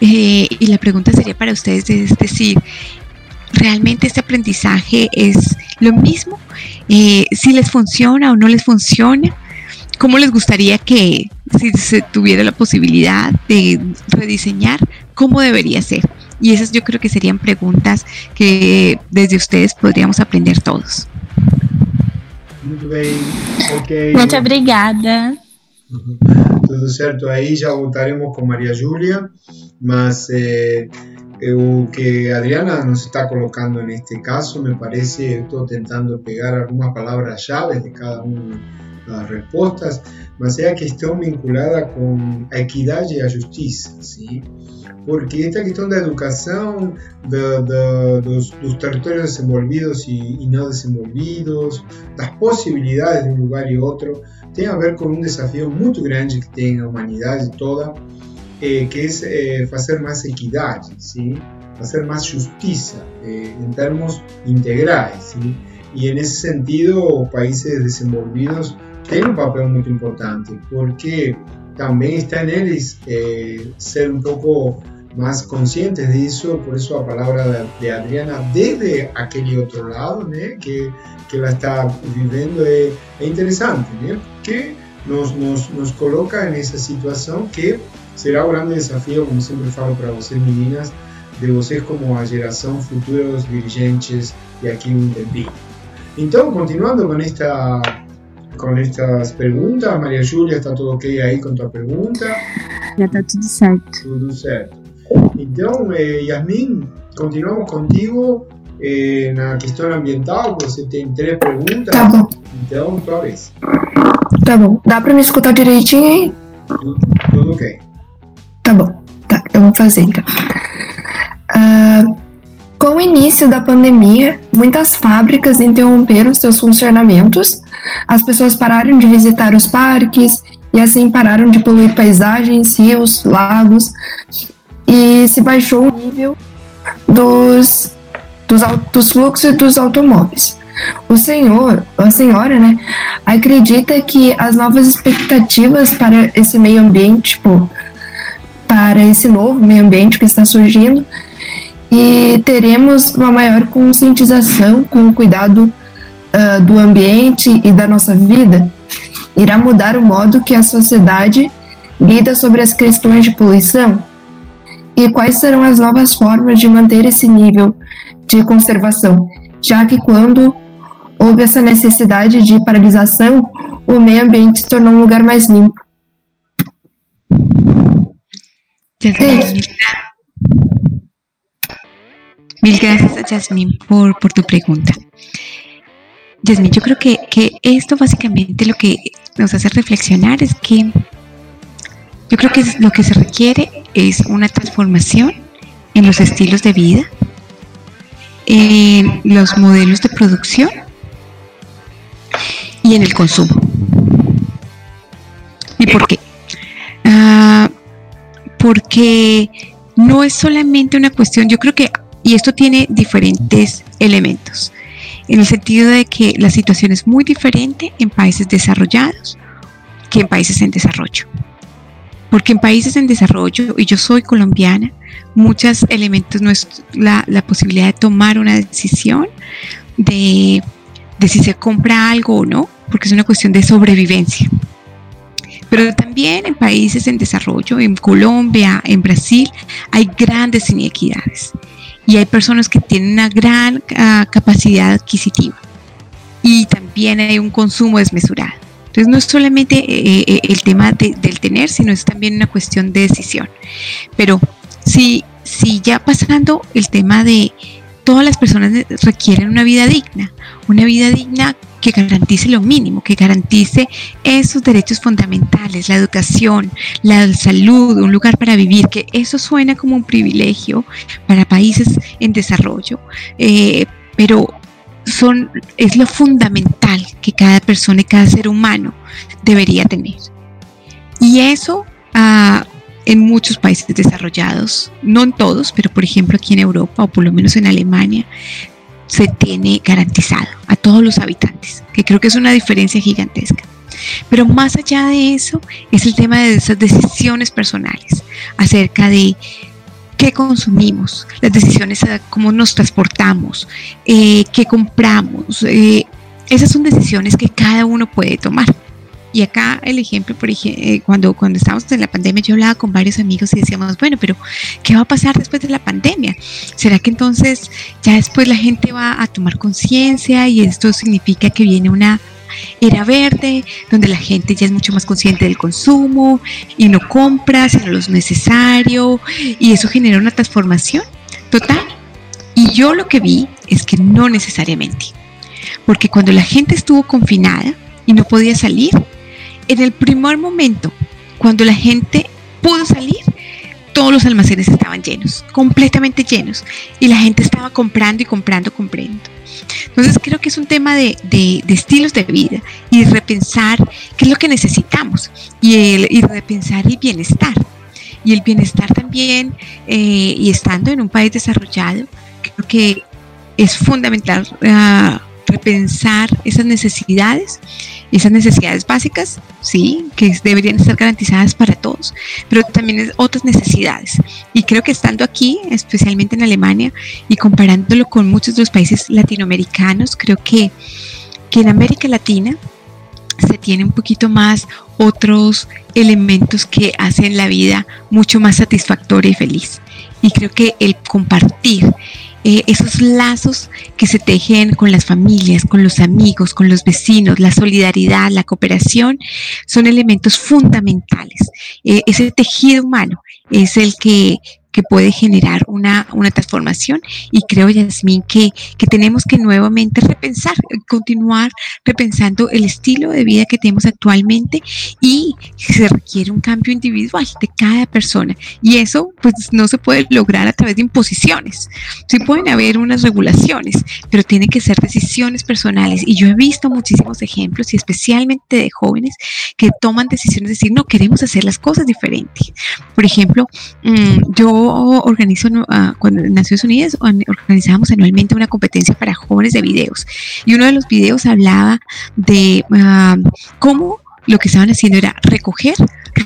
Eh, y la pregunta sería para ustedes, es decir, realmente este aprendizaje es lo mismo, eh, si les funciona o no les funciona, cómo les gustaría que si se tuviera la posibilidad de rediseñar, cómo debería ser. Y esas yo creo que serían preguntas que desde ustedes podríamos aprender todos. Muchas obrigada. Todo cierto, ahí ya voltaremos con María Julia, más eh, que Adriana nos está colocando en este caso, me parece, estoy intentando pegar algunas palabras llaves de cada una de las respuestas, más allá que están vinculadas con la equidad y la justicia, ¿sí? porque esta cuestión de educación de, los, territorios desenvolvidos y, no desenvolvidos, las posibilidades de un lugar y otro, tiene a ver con un desafío muy grande que tiene la humanidad toda, eh, que es eh, hacer más equidad, ¿sí? hacer más justicia eh, en términos integrales. ¿sí? Y en ese sentido, países desenvolvidos tienen un papel muy importante, porque también está en ellos ser un poco más conscientes de eso, por eso la palabra de, Adriana desde aquel otro lado, que, que la está viviendo es, interesante, que nos, nos, nos coloca en esa situación que será un gran desafío, como siempre falo para vocês meninas, de vocês como a geração futuros dirigentes de aqui um tempinho. Então, continuando com esta com estas perguntas, Maria Júlia, está tudo ok aí com tua pergunta? Já está tudo certo. Tudo certo. Então, eh, Yasmin, continuamos contigo eh, na questão ambiental. Você tem três perguntas. Tá bom. Então, tua vez. Tá bom. Dá para me escutar direitinho aí? Tudo, tudo ok. Tá bom, tá, eu vou fazer então. Uh, com o início da pandemia, muitas fábricas interromperam seus funcionamentos, as pessoas pararam de visitar os parques e assim pararam de poluir paisagens, rios, lagos e se baixou o nível dos, dos, dos fluxos dos automóveis. O senhor, a senhora, né, acredita que as novas expectativas para esse meio ambiente, tipo, para esse novo meio ambiente que está surgindo, e teremos uma maior conscientização com o cuidado uh, do ambiente e da nossa vida? Irá mudar o modo que a sociedade lida sobre as questões de poluição? E quais serão as novas formas de manter esse nível de conservação? Já que quando houve essa necessidade de paralisação, o meio ambiente se tornou um lugar mais limpo. Mil gracias a Jasmine por, por tu pregunta. Jasmine, yo creo que, que esto básicamente lo que nos hace reflexionar es que yo creo que lo que se requiere es una transformación en los estilos de vida, en los modelos de producción y en el consumo. ¿Y por qué? Ah, porque no es solamente una cuestión, yo creo que, y esto tiene diferentes elementos, en el sentido de que la situación es muy diferente en países desarrollados que en países en desarrollo. Porque en países en desarrollo, y yo soy colombiana, muchos elementos no es la, posibilidad de tomar una decisión de, de si se compra algo o no, porque es una cuestión de sobrevivencia. Pero también en países en desarrollo, en Colombia, en Brasil, hay grandes inequidades y hay personas que tienen una gran ah, capacidad adquisitiva y también hay un consumo desmesurado. Entonces no es solamente eh, eh, el tema del tener, sino es también una cuestión de decisión. Pero si, si ya pasando el tema de todas las personas requieren una vida digna, una vida digna que garantice lo mínimo, que garantice esos derechos fundamentales, la educación, la salud, un lugar para vivir, que eso suena como un privilegio para países en desarrollo, eh, pero son, es lo fundamental que cada persona y cada ser humano debería tener. Y eso uh, en muchos países desarrollados, no en todos, pero por ejemplo aquí en Europa o por lo menos en Alemania, se tiene garantizado a todos los habitantes, que creo que es una diferencia gigantesca. Pero más allá de eso es el tema de esas decisiones personales acerca de qué consumimos, las decisiones de cómo nos transportamos, eh, qué compramos. Eh, esas son decisiones que cada uno puede tomar. Y acá el ejemplo, por ejemplo, eh, cuando, cuando estábamos en la pandemia, yo hablaba con varios amigos y decíamos, bueno, pero ¿qué va a pasar después de la pandemia? ¿Será que entonces ya después la gente va a tomar conciencia y esto significa que viene una era verde, donde la gente ya es mucho más consciente del consumo y no compra sino lo necesario y eso genera una transformación total. Y yo lo que vi es que no necesariamente, porque cuando la gente estuvo confinada y no podía salir, en el primer momento, cuando la gente pudo salir, todos los almacenes estaban llenos, completamente llenos, y la gente estaba comprando y comprando, comprando. Entonces creo que es un tema de, estilos de vida y repensar qué es lo que necesitamos y, el, y repensar el bienestar. Y el bienestar también, eh, y estando en un país desarrollado, creo que es fundamental uh, repensar esas necesidades, esas necesidades básicas, sí, que deberían estar garantizadas para todos, pero también otras necesidades. Y creo que estando aquí, especialmente en Alemania, y comparándolo con muchos de los países latinoamericanos, creo que, que en América Latina se tiene un poquito más otros elementos que hacen la vida mucho más satisfactoria y feliz. Y creo que el compartir eh, esos lazos que se tejen con las familias, con los amigos, con los vecinos, la solidaridad, la cooperación, son elementos fundamentales. Eh, ese tejido humano es el que que puede generar una, una transformación. Y creo, Yasmín, que, que tenemos que nuevamente repensar, continuar repensando el estilo de vida que tenemos actualmente y se requiere un cambio individual de cada persona. Y eso pues no se puede lograr a través de imposiciones. Sí pueden haber unas regulaciones, pero tienen que ser decisiones personales. Y yo he visto muchísimos ejemplos y especialmente de jóvenes que toman decisiones de decir, no, queremos hacer las cosas diferentes. Por ejemplo, mm, yo organizo, uh, cuando en Naciones Unidas organizábamos anualmente una competencia para jóvenes de videos. Y uno de los videos hablaba de uh, cómo lo que estaban haciendo era recoger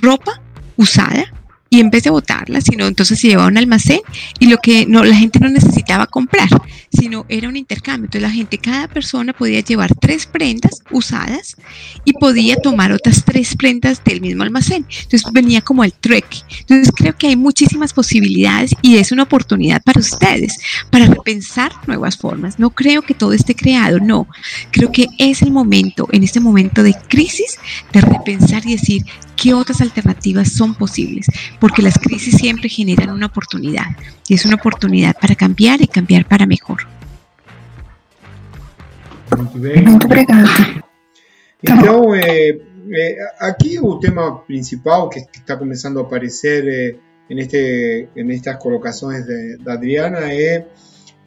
ropa usada y en vez de botarla, sino entonces se llevaba a un almacén y lo que no, la gente no necesitaba comprar, sino era un intercambio. Entonces la gente, cada persona podía llevar tres prendas usadas y podía tomar otras tres prendas del mismo almacén. Entonces venía como el trek. Entonces creo que hay muchísimas posibilidades y es una oportunidad para ustedes, para repensar nuevas formas. No creo que todo esté creado, no. Creo que es el momento, en este momento de crisis, de repensar y decir, qué otras alternativas son posibles, porque las crisis siempre generan una oportunidad y es una oportunidad para cambiar y cambiar para mejor. Então, é, é, aqui o tema principal que está começando a aparecer é, neste, nestas colocações da Adriana é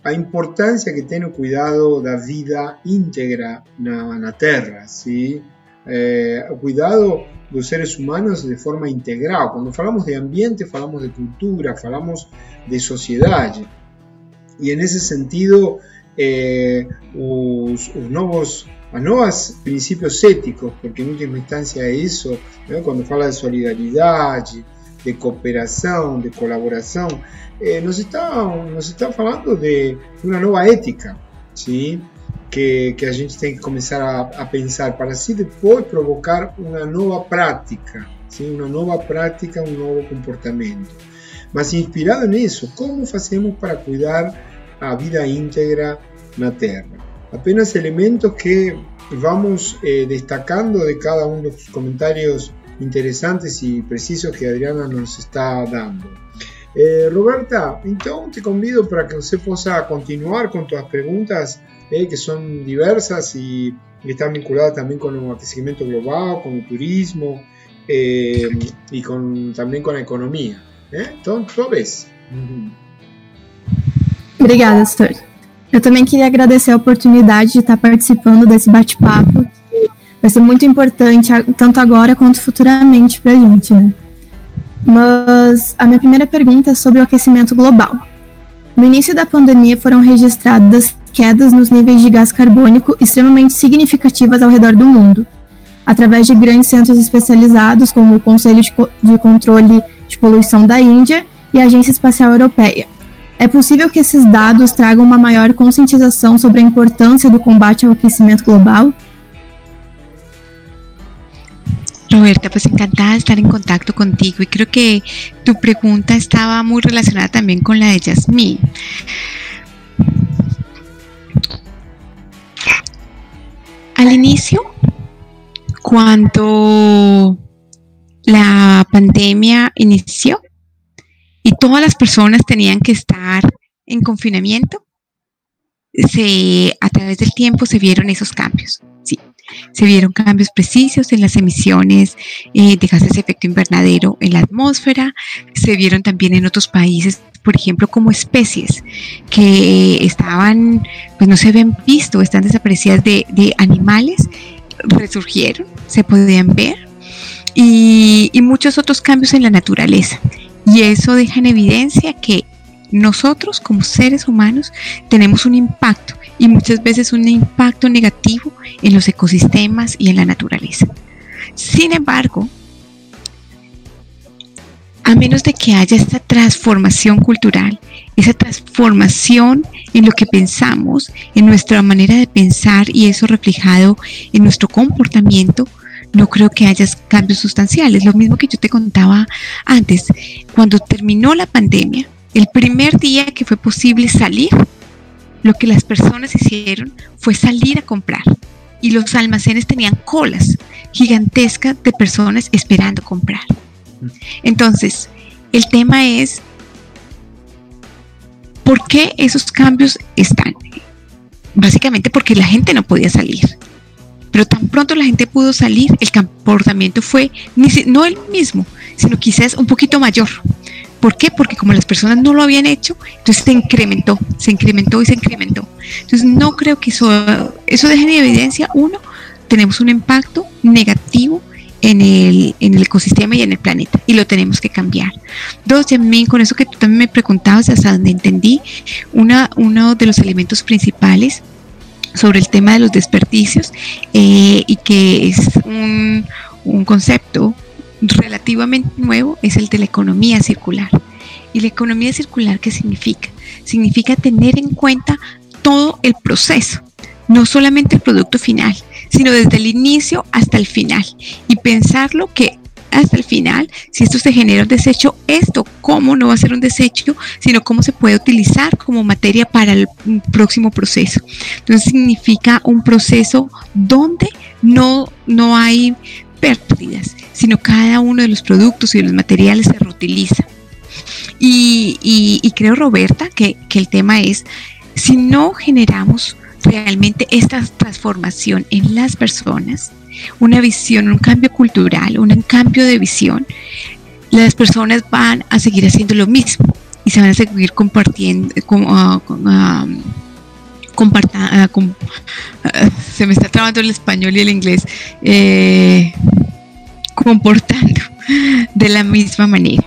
a importância que tem o cuidado da vida íntegra na, na Terra, sim? É, o cuidado los seres humanos de forma integral. Cuando hablamos de ambiente, hablamos de cultura, hablamos de sociedad. Y en ese sentido, eh, los, nuevos nuevos principios éticos, porque en última instancia eso, cuando habla de solidaridad, de cooperación, de colaboración, eh, nos, está, nos está hablando de una nueva ética, ¿sí? Que, que a gente tem que começar a, a pensar para assim depois provocar uma nova prática, sim? uma nova prática, um novo comportamento. Mas inspirado nisso, como fazemos para cuidar a vida íntegra na Terra? Apenas elementos que vamos eh, destacando de cada um dos comentários interessantes e precisos que Adriana nos está dando. Eh, Roberta, então te convido para que você possa continuar com tuas perguntas eh, que son diversas y, y, están vinculadas también con el abastecimiento global, con el turismo eh, y con, también con a economia. Eh? Então, tua vez. Uhum. Obrigada, Stor. Eu também queria agradecer a oportunidade de estar participando desse bate-papo, que vai ser muito importante, tanto agora quanto futuramente para a gente, né? Mas a minha primeira pergunta é sobre o aquecimento global. No início da pandemia foram registradas quedas nos níveis de gás carbônico extremamente significativas ao redor do mundo, através de grandes centros especializados como o Conselho de Controle de Poluição da Índia e a Agência Espacial Europeia. É possível que esses dados tragam uma maior conscientização sobre a importância do combate ao aquecimento global? Roberta, pues encantada de estar en contacto contigo y creo que tu pregunta estaba muy relacionada también con la de Yasmín. Al inicio, cuando la pandemia inició y todas las personas tenían que estar en confinamiento, se, a través del tiempo se vieron esos cambios. Sí, se vieron cambios precisos en las emisiones eh, de gases de efecto invernadero en la atmósfera, se vieron también en otros países por ejemplo, como especies que estaban, pues no se habían visto, están desaparecidas de, animales, resurgieron, se podían ver, y, y muchos otros cambios en la naturaleza. Y eso deja en evidencia que nosotros como seres humanos tenemos un impacto y muchas veces un impacto negativo en los ecosistemas y en la naturaleza. Sin embargo, a menos de que haya esta transformación cultural, esa transformación en lo que pensamos, en nuestra manera de pensar y eso reflejado en nuestro comportamiento, no creo que haya cambios sustanciales. Lo mismo que yo te contaba antes, cuando terminó la pandemia, el primer día que fue posible salir, lo que las personas hicieron fue salir a comprar y los almacenes tenían colas gigantescas de personas esperando comprar. Entonces, el tema es, ¿por qué esos cambios están? Básicamente porque la gente no podía salir. Pero tan pronto la gente pudo salir, el comportamiento fue no el mismo, sino quizás un poquito mayor. ¿Por qué? Porque como las personas no lo habían hecho, entonces se incrementó, se incrementó y se incrementó. Entonces no creo que eso, deje en evidencia, uno, tenemos un impacto negativo en el, en el ecosistema y en el planeta y lo tenemos que cambiar. Dos, también con eso que tú también me preguntabas, hasta donde entendí, una, uno de los elementos principales sobre el tema de los desperdicios eh, y que es un, un concepto relativamente nuevo es el de la economía circular. ¿Y la economía circular qué significa? Significa tener en cuenta todo el proceso, no solamente el producto final, sino desde el inicio hasta el final y pensarlo que hasta el final, si esto se genera un desecho, esto cómo no va a ser un desecho, sino cómo se puede utilizar como materia para el próximo proceso. Entonces significa un proceso donde no, no hay pérdidas, sino cada uno de los productos y de los materiales se reutiliza. Y, creo, Roberta, que, que el tema es, si no generamos realmente esta transformación en las personas, una visión, un cambio cultural, un cambio de visión, las personas van a seguir haciendo lo mismo y se van a seguir compartiendo, uh, se me está trabando el español y el inglés, eh, comportando de la misma manera.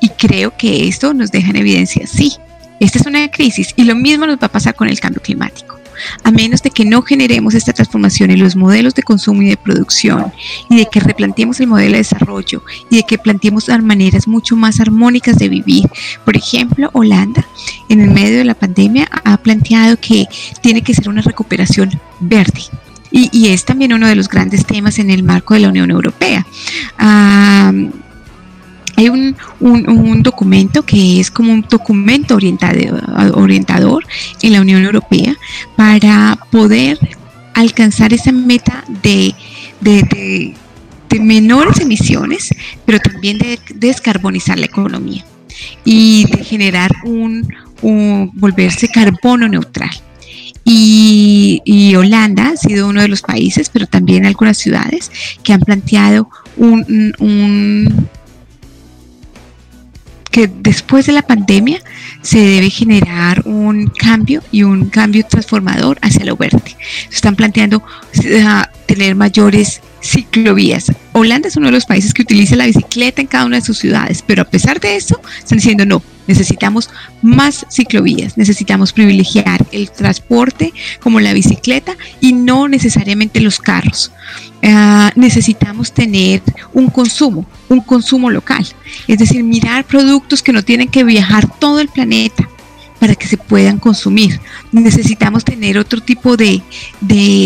Y creo que esto nos deja en evidencia, sí, esta es una crisis y lo mismo nos va a pasar con el cambio climático a menos de que no generemos esta transformación en los modelos de consumo y de producción y de que replanteemos el modelo de desarrollo y de que planteemos maneras mucho más armónicas de vivir. Por ejemplo, Holanda, en el medio de la pandemia, ha planteado que tiene que ser una recuperación verde. Y, es también uno de los grandes temas en el marco de la Unión Europea. Ah, hay un, un, documento que es como un documento orientador en la Unión Europea para poder alcanzar esa meta de, de, menores emisiones, pero también de descarbonizar la economía y de generar un, volverse carbono neutral. Y, y, Holanda ha sido uno de los países, pero también algunas ciudades que han planteado un, un que después de la pandemia se debe generar un cambio y un cambio transformador hacia lo verde. están planteando eh, tener mayores ciclovías. Holanda es uno de los países que utiliza la bicicleta en cada una de sus ciudades, pero a pesar de eso, están diciendo no, necesitamos más ciclovías, necesitamos privilegiar el transporte como la bicicleta y no necesariamente los carros. Ah, necesitamos tener un consumo, un consumo local, es decir, mirar productos que no tienen que viajar todo el planeta para que se puedan consumir. Necesitamos tener otro tipo de,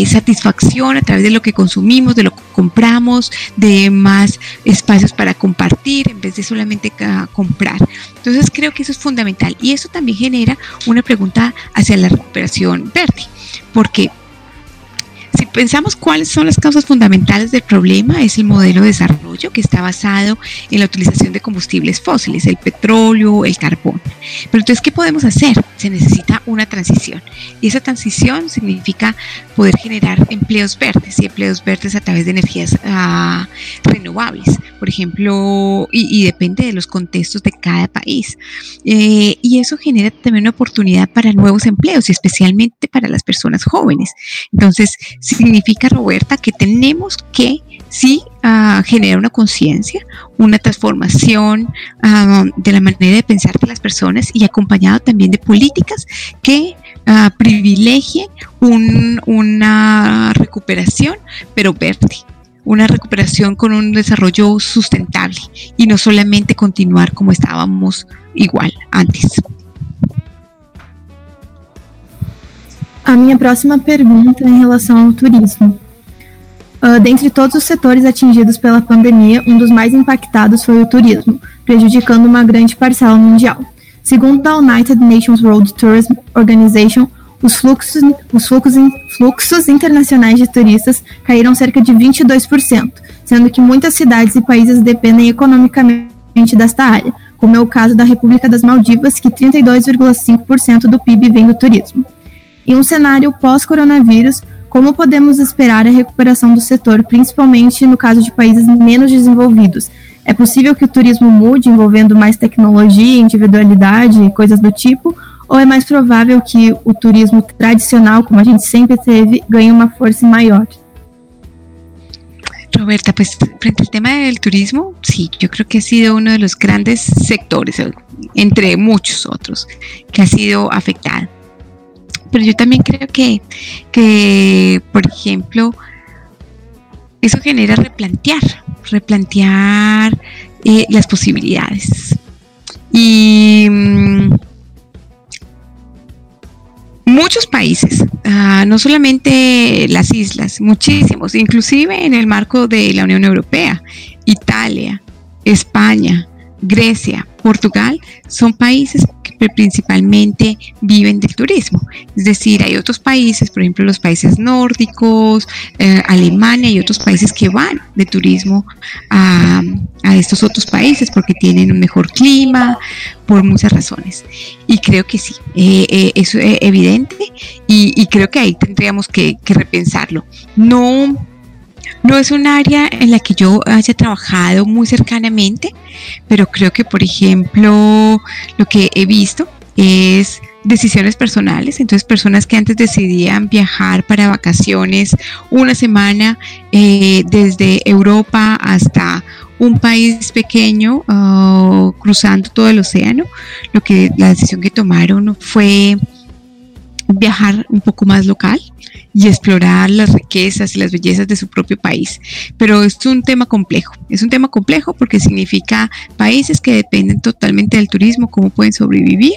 satisfacción a través de lo que consumimos, de lo que compramos, de más espacios para compartir en vez de solamente comprar. Entonces creo que eso es fundamental y eso también genera una pregunta hacia la recuperación verde, porque si pensamos cuáles son las causas fundamentales del problema, es el modelo de desarrollo que está basado en la utilización de combustibles fósiles, el petróleo, el carbón. Pero entonces, ¿qué podemos hacer? Se necesita una transición. Y esa transición significa poder generar empleos verdes y empleos verdes a través de energías ah, renovables, por ejemplo, y, depende de los contextos de cada país. Eh, y eso genera también una oportunidad para nuevos empleos y especialmente para las personas jóvenes. Entonces, significa, Roberta, que tenemos que sí uh, generar una conciencia, una transformación ah, de la manera de pensar de las personas y acompañado también de políticas que uh, privilegien una recuperación, pero verde una recuperación con un desarrollo sustentable y no solamente continuar como estábamos igual antes. A minha próxima pergunta é em relação ao turismo. Uh, dentre todos os setores atingidos pela pandemia, um dos mais impactados foi o turismo, prejudicando uma grande parcela mundial. Segundo a United Nations World Tourism Organization, os fluxos, os fluxos, fluxos internacionais de turistas caíram cerca de 22%, sendo que muitas cidades e países dependem economicamente desta área, como é o caso da República das Maldivas, que 32,5% do PIB vem do turismo. Em um cenário pós-coronavírus, como podemos esperar a recuperação do setor, principalmente no caso de países menos desenvolvidos? É possível que o turismo mude, envolvendo mais tecnologia, individualidade e coisas do tipo? Ou é mais provável que o turismo tradicional, como a gente sempre teve, ganhe uma força maior? Roberta, pues frente al tema del turismo, sí, yo creo que ha sido uno de los grandes sectores, entre muchos otros, que ha sido afectado. Pero yo también creo que, que por ejemplo, eso genera replantear, replantear eh, las posibilidades. Y mm, muchos países, ah, no solamente las islas, muchísimos, inclusive en el marco de la Unión Europea, Italia, España, Grecia, Portugal, son países que principalmente viven del turismo. Es decir, hay otros países, por ejemplo los países nórdicos, eh, Alemania y otros países que van de turismo a, estos otros países porque tienen un mejor clima, por muchas razones. Y creo que sí, eh, eh, eso es evidente y, creo que ahí tendríamos que, que repensarlo. No no es un área en la que yo haya trabajado muy cercanamente, pero creo que, por ejemplo, lo que he visto es decisiones personales, entonces personas que antes decidían viajar para vacaciones una semana eh, desde Europa hasta un país pequeño uh, cruzando todo el océano, lo que la decisión que tomaron fue viajar un poco más local y explorar las riquezas y las bellezas de su propio país. Pero es un tema complejo, es un tema complejo porque significa países que dependen totalmente del turismo, cómo pueden sobrevivir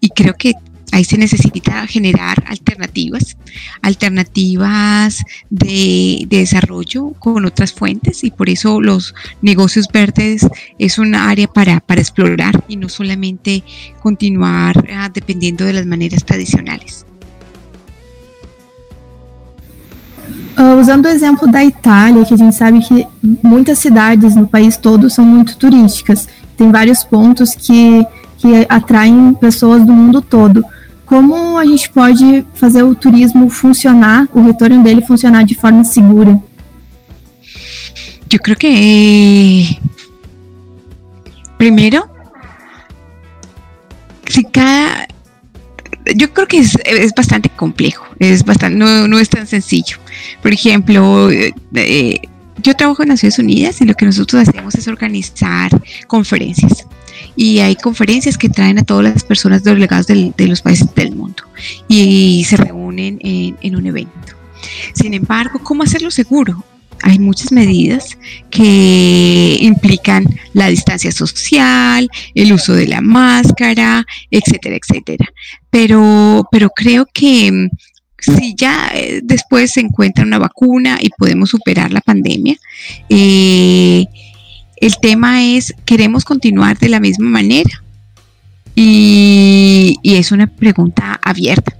y creo que ahí se necesita generar alternativas, alternativas de, desarrollo con otras fuentes y por eso los negocios verdes es un área para, explorar y no solamente continuar ah, dependiendo de las maneras tradicionales. Uh, usando o exemplo da Itália, que a gente sabe que muitas cidades no país todo são muito turísticas, tem vários pontos que, que atraem pessoas do mundo todo. Como a gente pode fazer o turismo funcionar, o retorno dele funcionar de forma segura? Eu creo que primeiro, cada yo creo que es, bastante complejo, es bastante, no, es tan sencillo. Por ejemplo, eh, eh, yo trabajo en Naciones Unidas y lo que nosotros hacemos es organizar conferencias. Y hay conferencias que traen a todas las personas delegadas de los países del mundo y, se reúnen en, en un evento. Sin embargo, ¿cómo hacerlo seguro? Hay muchas medidas que implican la distancia social, el uso de la máscara, etcétera, etcétera. Pero, pero creo que mm, si ya eh, después se encuentra una vacuna y podemos superar la pandemia, eh, el tema es, ¿queremos continuar de la misma manera? y es una pregunta abierta.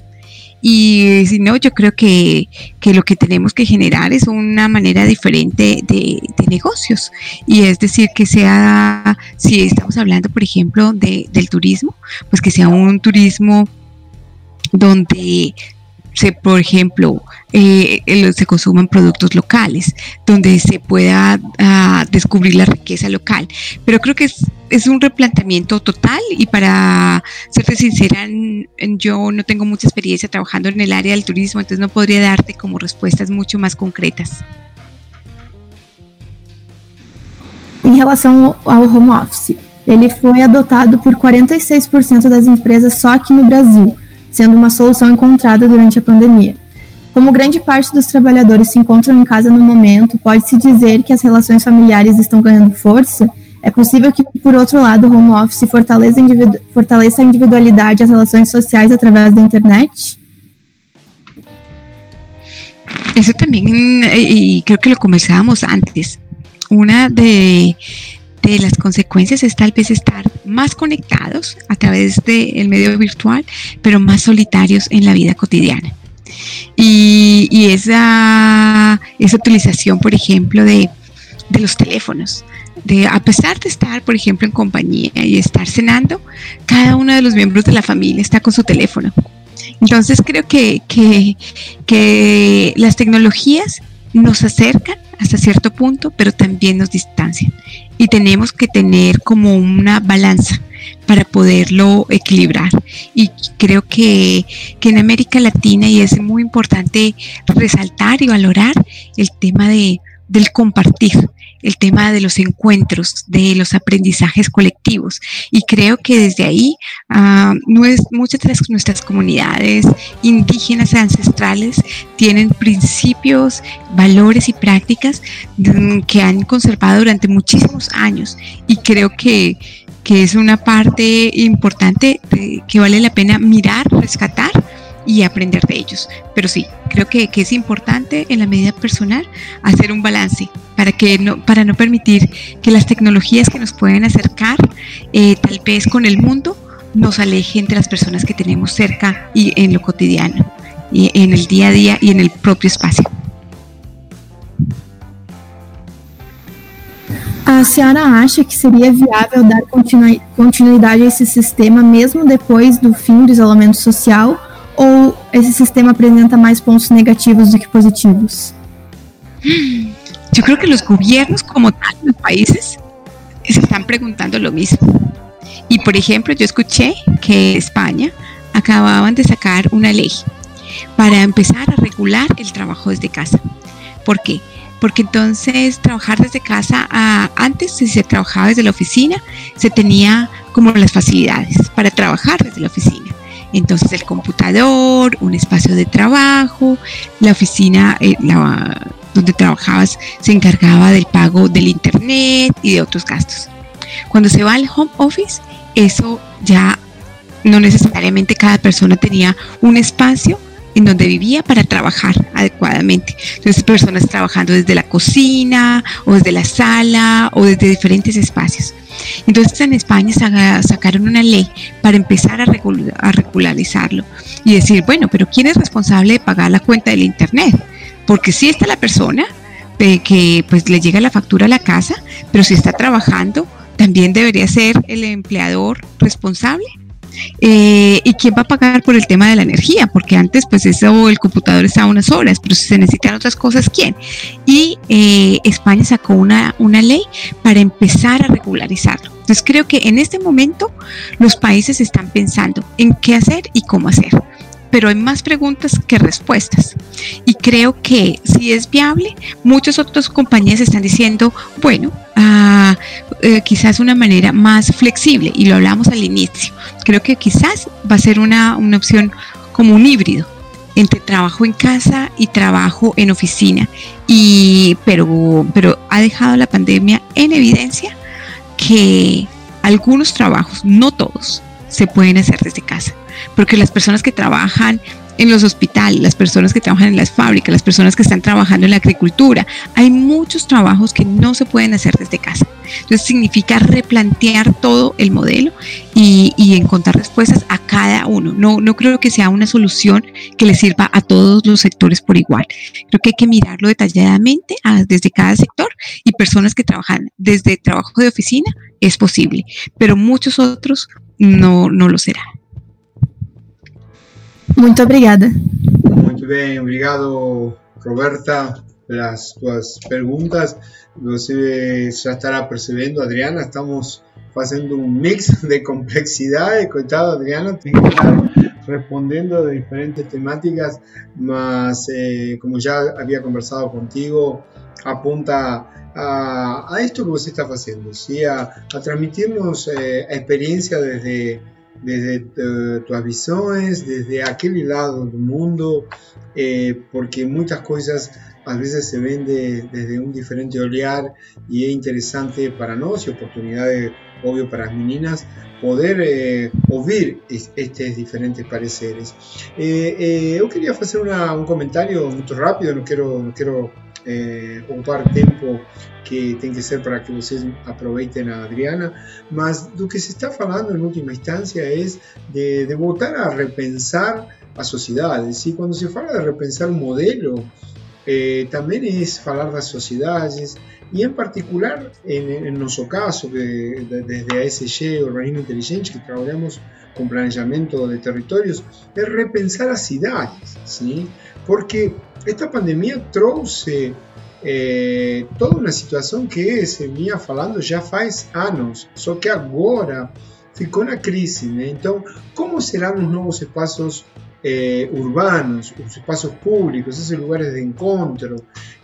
Y si no, yo creo que, lo que tenemos que generar es una manera diferente de, negocios. Y es decir, que sea, si estamos hablando, por ejemplo, de, del turismo, pues que sea un turismo donde se, por ejemplo, eh, se consuman productos locales, donde se pueda ah, descubrir la riqueza local. Pero creo que es, un replanteamiento total y para serte sincera, yo no tengo mucha experiencia trabajando en el área del turismo, entonces no podría darte como respuestas mucho más concretas. Em relação ao home office, ele foi adotado por 46% das empresas só aqui no Brasil. Sendo uma solução encontrada durante a pandemia. Como grande parte dos trabalhadores se encontram em casa no momento, pode-se dizer que as relações familiares estão ganhando força? É possível que, por outro lado, o home office fortaleça, individu fortaleça a individualidade e as relações sociais através da internet? Eso también, y creo que lo conversábamos antes, una de, de las consecuencias es tal vez estar más conectados a través del medio virtual, pero más solitarios en la vida cotidiana. Y, esa, esa utilización, por ejemplo, de, los teléfonos, de a pesar de estar, por ejemplo, en compañía y estar cenando, cada uno de los miembros de la familia está con su teléfono. Entonces creo que, que las tecnologías nos acercan hasta cierto punto, pero también nos distancian. Y tenemos que tener como una balanza para poderlo equilibrar. Y creo que, en América Latina, y es muy importante resaltar y valorar el tema de, del compartir, el tema de los encuentros, de los aprendizajes colectivos. Y creo que desde ahí uh, muchas de nuestras comunidades indígenas ancestrales tienen principios, valores y prácticas mm, que han conservado durante muchísimos años. Y creo que, que es una parte importante que vale la pena mirar, rescatar y aprender de ellos. Pero sí, creo que, que, es importante en la medida personal hacer un balance para, que no, para no permitir que las tecnologías que nos pueden acercar eh, tal vez con el mundo nos alejen de las personas que tenemos cerca y en lo cotidiano, y en el día a día y en el propio espacio. A senhora acha que seria viável dar continuidade a esse sistema mesmo depois do fim do isolamento social esse sistema apresenta mais pontos negativos do que positivos? Yo creo que los gobiernos como tal, los países, se están preguntando lo mismo. Y por ejemplo, yo escuché que España acababan de sacar una ley para empezar a regular el trabajo desde casa. ¿Por qué? Porque entonces trabajar desde casa, antes si se trabajaba desde la oficina, se tenía como las facilidades para trabajar desde la oficina. Entonces el computador, un espacio de trabajo, la oficina eh, donde trabajabas se encargaba del pago del internet y de otros gastos. Cuando se va al home office, eso ya no necesariamente cada persona tenía un espacio en donde vivía para trabajar adecuadamente. Entonces, personas trabajando desde la cocina o desde la sala o desde diferentes espacios. Entonces, en España sacaron una ley para empezar a, regularizarlo y decir, bueno, pero ¿quién es responsable de pagar la cuenta del Internet? Porque si está la persona que pues le llega la factura a la casa, pero si está trabajando, también debería ser el empleador responsable eh, ¿Y quién va a pagar por el tema de la energía? Porque antes, pues eso, el computador estaba unas horas, pero si se necesitan otras cosas, ¿quién? Y eh, España sacó una, una ley para empezar a regularizarlo. Entonces creo que en este momento los países están pensando en qué hacer y cómo hacer pero hay más preguntas que respuestas. Y creo que si es viable, muchas otras compañías están diciendo, bueno, uh, quizás una manera más flexible, y lo hablamos al inicio. Creo que quizás va a ser una, una opción como un híbrido entre trabajo en casa y trabajo en oficina. Y, pero, pero ha dejado la pandemia en evidencia que algunos trabajos, no todos, se pueden hacer desde casa porque las personas que trabajan en los hospitales, las personas que trabajan en las fábricas, las personas que están trabajando en la agricultura. Hay muchos trabajos que no se pueden hacer desde casa. Entonces significa replantear todo el modelo y, encontrar respuestas a cada uno. No, no creo que sea una solución que le sirva a todos los sectores por igual. Creo que hay que mirarlo detalladamente desde cada sector y personas que trabajan desde trabajo de oficina es posible, pero muchos otros no, no lo será. Muito obrigada. Muito bem, obrigado, Roberta, pelas suas perguntas. Você já estará percebendo, Adriana, estamos fazendo um mix (laughs) de complexidade. Coitado, Adriana, tem que estar respondendo de diferentes temáticas, mas eh, como já havia conversado contigo, apunta a, a esto que você está fazendo, ¿sí? a, a transmitirnos eh, a experiencia desde desde tus visiones, desde aquel lado del mundo, eh, porque muchas cosas a veces se ven desde un diferente olhar y es interesante para nosotros y oportunidades, obvio, para las meninas, poder eh, oír estos diferentes pareceres. Eh, yo quería hacer un comentario muy rápido, no quiero, no quiero eh, ocupar tiempo que tiene que ser para que ustedes aprovechen a Adriana, mas lo que se está hablando en última instancia es de, de a repensar a sociedades. Y cuando se habla de repensar un modelo, eh, también es hablar de sociedades y en particular en, en nuestro caso, que desde ASG, Organismo Inteligente, que trabajamos con planeamiento de territorios, es repensar a ciudades, ¿sí? porque esta pandemia trouxe é, toda uma situação que se vinha falando já faz anos, só que agora ficou na crise. Né? Então, como serão os novos espaços eh, urbanos, los espacios públicos, esos lugares de encuentro,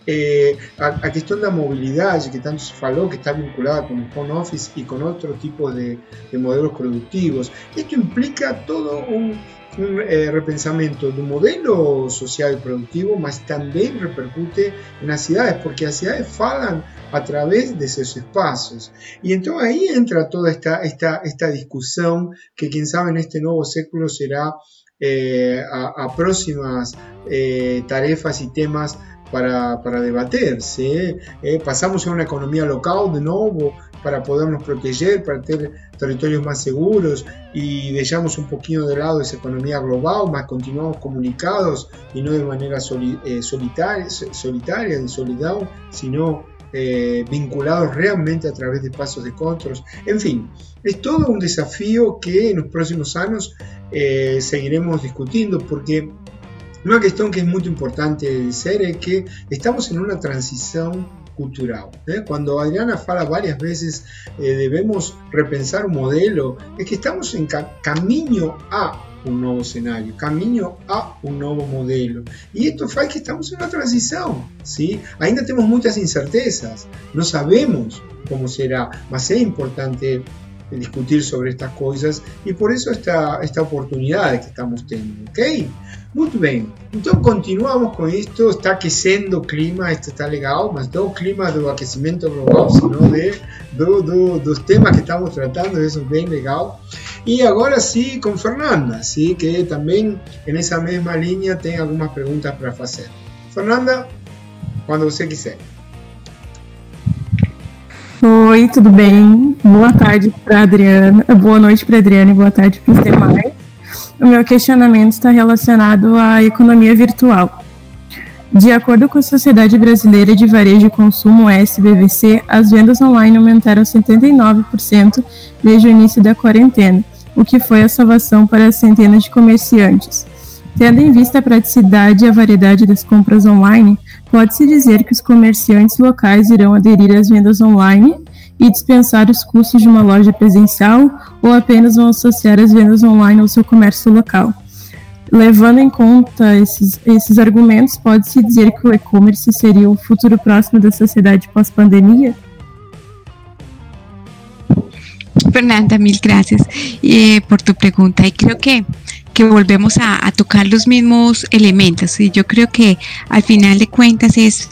eh, a, a, questão da movilidade que tanto se falou, que está vinculada con el home office y con otro tipo de, de modelos productivos. Esto implica todo un, un eh, repensamento do modelo social e produtivo, mas também repercute nas cidades, porque as cidades falam a través desses espaços. E então aí entra toda esta, esta, esta discussão que, quem sabe, neste novo século será eh, a, próximas eh, tarefas y temas para, para. Eh, pasamos a una economía local de nuevo para podernos proteger, para tener territorios más seguros y dejamos un poquito de lado esa economía global, más continuamos comunicados y no de manera soli, eh, solitaria, solitaria, de solidaridad, sino eh, vinculados realmente a través de pasos de controles. En fin, es todo un desafío que en los próximos años eh, seguiremos discutiendo porque una cuestión que es muy importante decir es que estamos en una transición ¿eh? Cuando Adriana fala varias veces eh, debemos repensar un modelo, es que estamos en ca camino a un nuevo escenario, camino a un nuevo modelo. Y esto hace que estamos en una transición, ¿sí? Ainda tenemos muchas incertezas, no sabemos cómo será, mas es importante discutir sobre estas cosas y por eso esta, esta oportunidad que estamos teniendo, ¿ok? Muy bien, entonces continuamos con esto, está aqueciendo o clima, esto está legal, mas não o clima do aquecimento global, sino de, do, do, dos temas que estamos tratando, eso es bien legal. Y ahora sí, con Fernanda, sí, que también en esa misma línea tem algunas preguntas para hacer. Fernanda, cuando usted quiser. Oi, tudo bem? Boa tarde para Adriana, boa noite para Adriana e boa tarde para os demais. O meu questionamento está relacionado à economia virtual. De acordo com a Sociedade Brasileira de Varejo e Consumo, SBVC, as vendas online aumentaram 79% desde o início da quarentena, o que foi a salvação para centenas de comerciantes. Tendo em vista a praticidade e a variedade das compras online, pode-se dizer que os comerciantes locais irão aderir às vendas online e dispensar os custos de uma loja presencial ou apenas vão associar as vendas online ao seu comércio local. Levando em conta esses, esses argumentos, pode-se dizer que o e-commerce seria o futuro próximo da sociedade pós-pandemia? Fernanda, mil gracias eh, por tu pregunta. Y creo que, que volvemos a, a, tocar los mismos elementos. Y yo creo que al final de cuentas es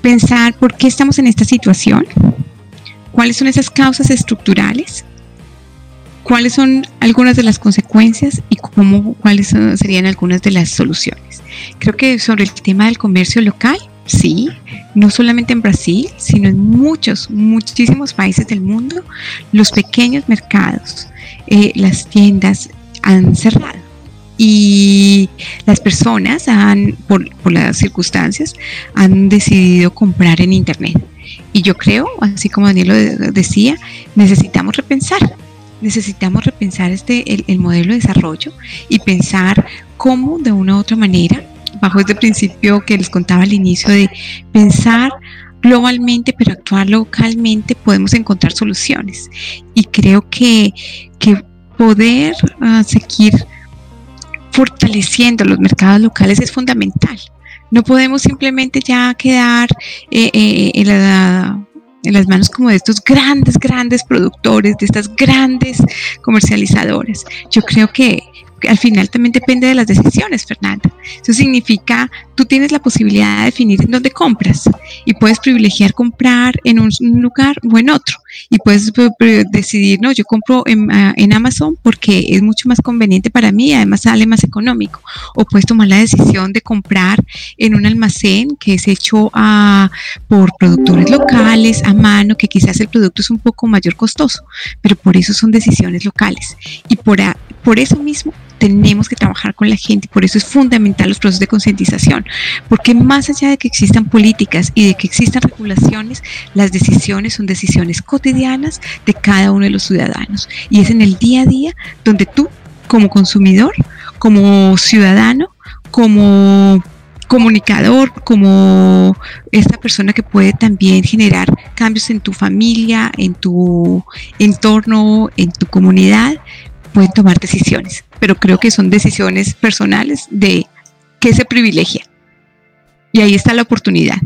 pensar por qué estamos en esta situación, cuáles son esas causas estructurales, cuáles son algunas de las consecuencias y cómo, cuáles serían algunas de las soluciones. Creo que sobre el tema del comercio local, sí, no solamente en Brasil, sino en muchos, muchísimos países del mundo, los pequeños mercados, eh, las tiendas han cerrado y las personas han, por, por, las circunstancias, han decidido comprar en Internet. Y yo creo, así como Daniel lo decía, necesitamos repensar, necesitamos repensar este, el, el modelo de desarrollo y pensar cómo de una u otra manera, bajo este principio que les contaba al inicio de pensar globalmente, pero actuar localmente, podemos encontrar soluciones. Y creo que, que poder uh, seguir fortaleciendo los mercados locales es fundamental. No podemos simplemente ya quedar eh, eh, en, en, las manos como de estos grandes, grandes productores, de estas grandes comercializadoras. Yo creo que al final también depende de las decisiones, Fernanda. Eso significa, tú tienes la posibilidad de definir en dónde compras y puedes privilegiar comprar en un lugar o en otro. Y puedes decidir, no, yo compro en, en Amazon porque es mucho más conveniente para mí, además sale más económico. O puedes tomar la decisión de comprar en un almacén que es hecho a, por productores locales, a mano, que quizás el producto es un poco mayor costoso, pero por eso son decisiones locales. Y por, por eso mismo tenemos que trabajar con la gente, por eso es fundamental los procesos de concientización, porque más allá de que existan políticas y de que existan regulaciones, las decisiones son decisiones cotidianas de cada uno de los ciudadanos. Y es en el día a día donde tú como consumidor, como ciudadano, como comunicador, como esta persona que puede también generar cambios en tu familia, en tu entorno, en tu comunidad, pueden tomar decisiones, pero creo que son decisiones personales de qué se privilegia. Y ahí está la oportunidad.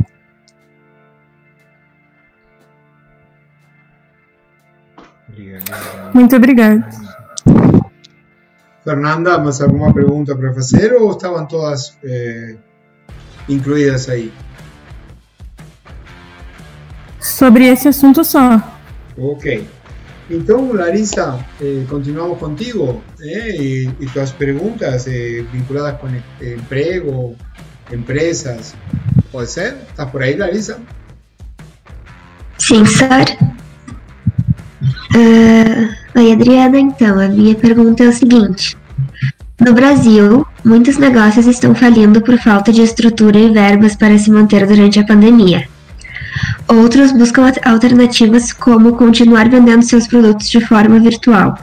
Muito obrigada. Fernanda, ¿más alguna pregunta para hacer o estaban todas eh, incluídas ahí? Sobre esse assunto só. Ok. Então, Larissa, eh, continuamos contigo eh, y, y tus preguntas eh, vinculadas con eh, empleo, empresas. ¿Puede ser? ¿Estás por ahí, Larissa? Sim, Sara. Uh, oi, Adriana. Então, a minha pergunta é o seguinte: No Brasil, muitos negócios estão falindo por falta de estrutura e verbas para se manter durante a pandemia. Outros buscam alternativas como continuar vendendo seus produtos de forma virtual.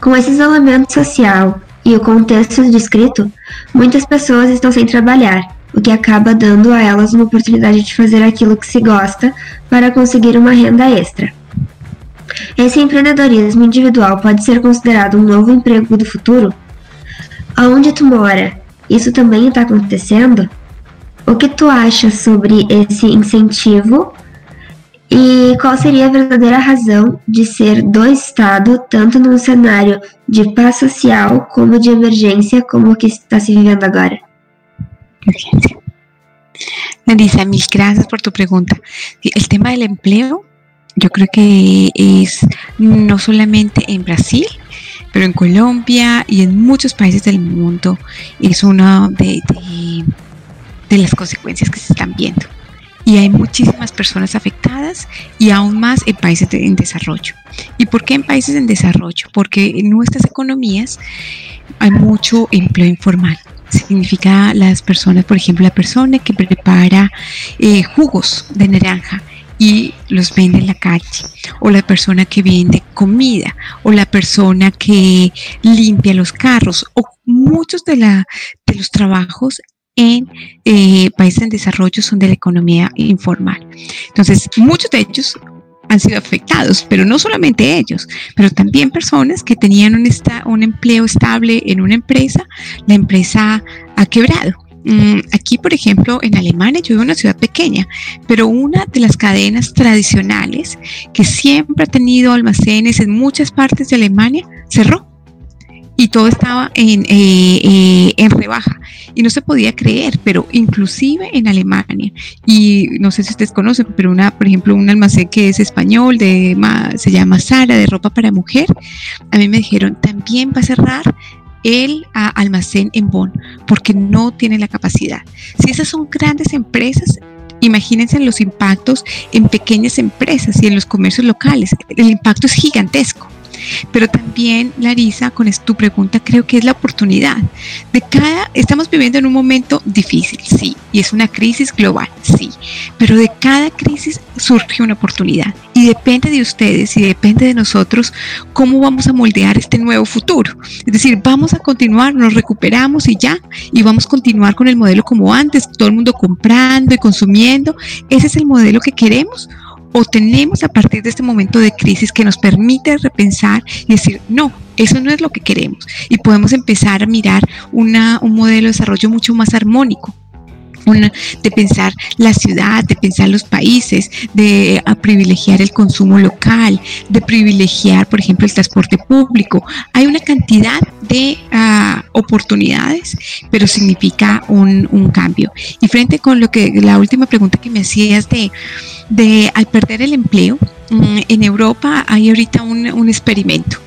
Com esse isolamento social e o contexto descrito, muitas pessoas estão sem trabalhar, o que acaba dando a elas uma oportunidade de fazer aquilo que se gosta para conseguir uma renda extra. Esse empreendedorismo individual pode ser considerado um novo emprego do futuro? Aonde tu mora, isso também está acontecendo? O que tu acha sobre esse incentivo e qual seria a verdadeira razão de ser do Estado, tanto num cenário de paz social como de emergência, como o que está se vivendo agora? Larisa, mil gracias por tu pregunta. El tema del empleo, yo creo que es no solamente en Brasil, pero en Colombia y en muchos países del mundo es una de, de, de las consecuencias que se están viendo y hay muchísimas personas afectadas y aún más en países de, en desarrollo. ¿Y por qué en países en desarrollo? Porque en nuestras economías hay mucho empleo informal. Significa las personas, por ejemplo, la persona que prepara eh, jugos de naranja y los vende en la calle, o la persona que vende comida, o la persona que limpia los carros, o muchos de, la, de los trabajos en eh, países en desarrollo son de la economía informal. Entonces, muchos de ellos han sido afectados, pero no solamente ellos, pero también personas que tenían un, esta, un empleo estable en una empresa, la empresa ha quebrado. Mm, aquí, por ejemplo, en Alemania, yo vivo en una ciudad pequeña, pero una de las cadenas tradicionales que siempre ha tenido almacenes en muchas partes de Alemania cerró y todo estaba en, eh, eh, en rebaja y no se podía creer, pero inclusive en Alemania, y no sé si ustedes conocen, pero una, por ejemplo, un almacén que es español, de, se llama Sara, de ropa para mujer, a mí me dijeron, también va a cerrar el almacén en Bonn, porque no tiene la capacidad. Si esas son grandes empresas, Imagínense los impactos en pequeñas empresas y en los comercios locales. El impacto es gigantesco. Pero también, Larisa, con tu pregunta, creo que es la oportunidad. De cada, estamos viviendo en un momento difícil, sí, y es una crisis global, sí, pero de cada crisis surge una oportunidad y depende de ustedes y depende de nosotros cómo vamos a moldear este nuevo futuro. Es decir, vamos a continuar, nos recuperamos y ya, y vamos a continuar con el modelo como antes, todo el mundo comprando y consumiendo. ¿Ese es el modelo que queremos? O tenemos a partir de este momento de crisis que nos permite repensar y decir, no, eso no es lo que queremos. Y podemos empezar a mirar una, un modelo de desarrollo mucho más armónico. De pensar la ciudad, de pensar los países, de privilegiar el consumo local, de privilegiar, por ejemplo, el transporte público. Hay una cantidad de uh, oportunidades, pero significa un, cambio. Y frente con lo que la última pregunta que me hacías de de al perder el empleo, mm, en Europa hay ahorita un experimento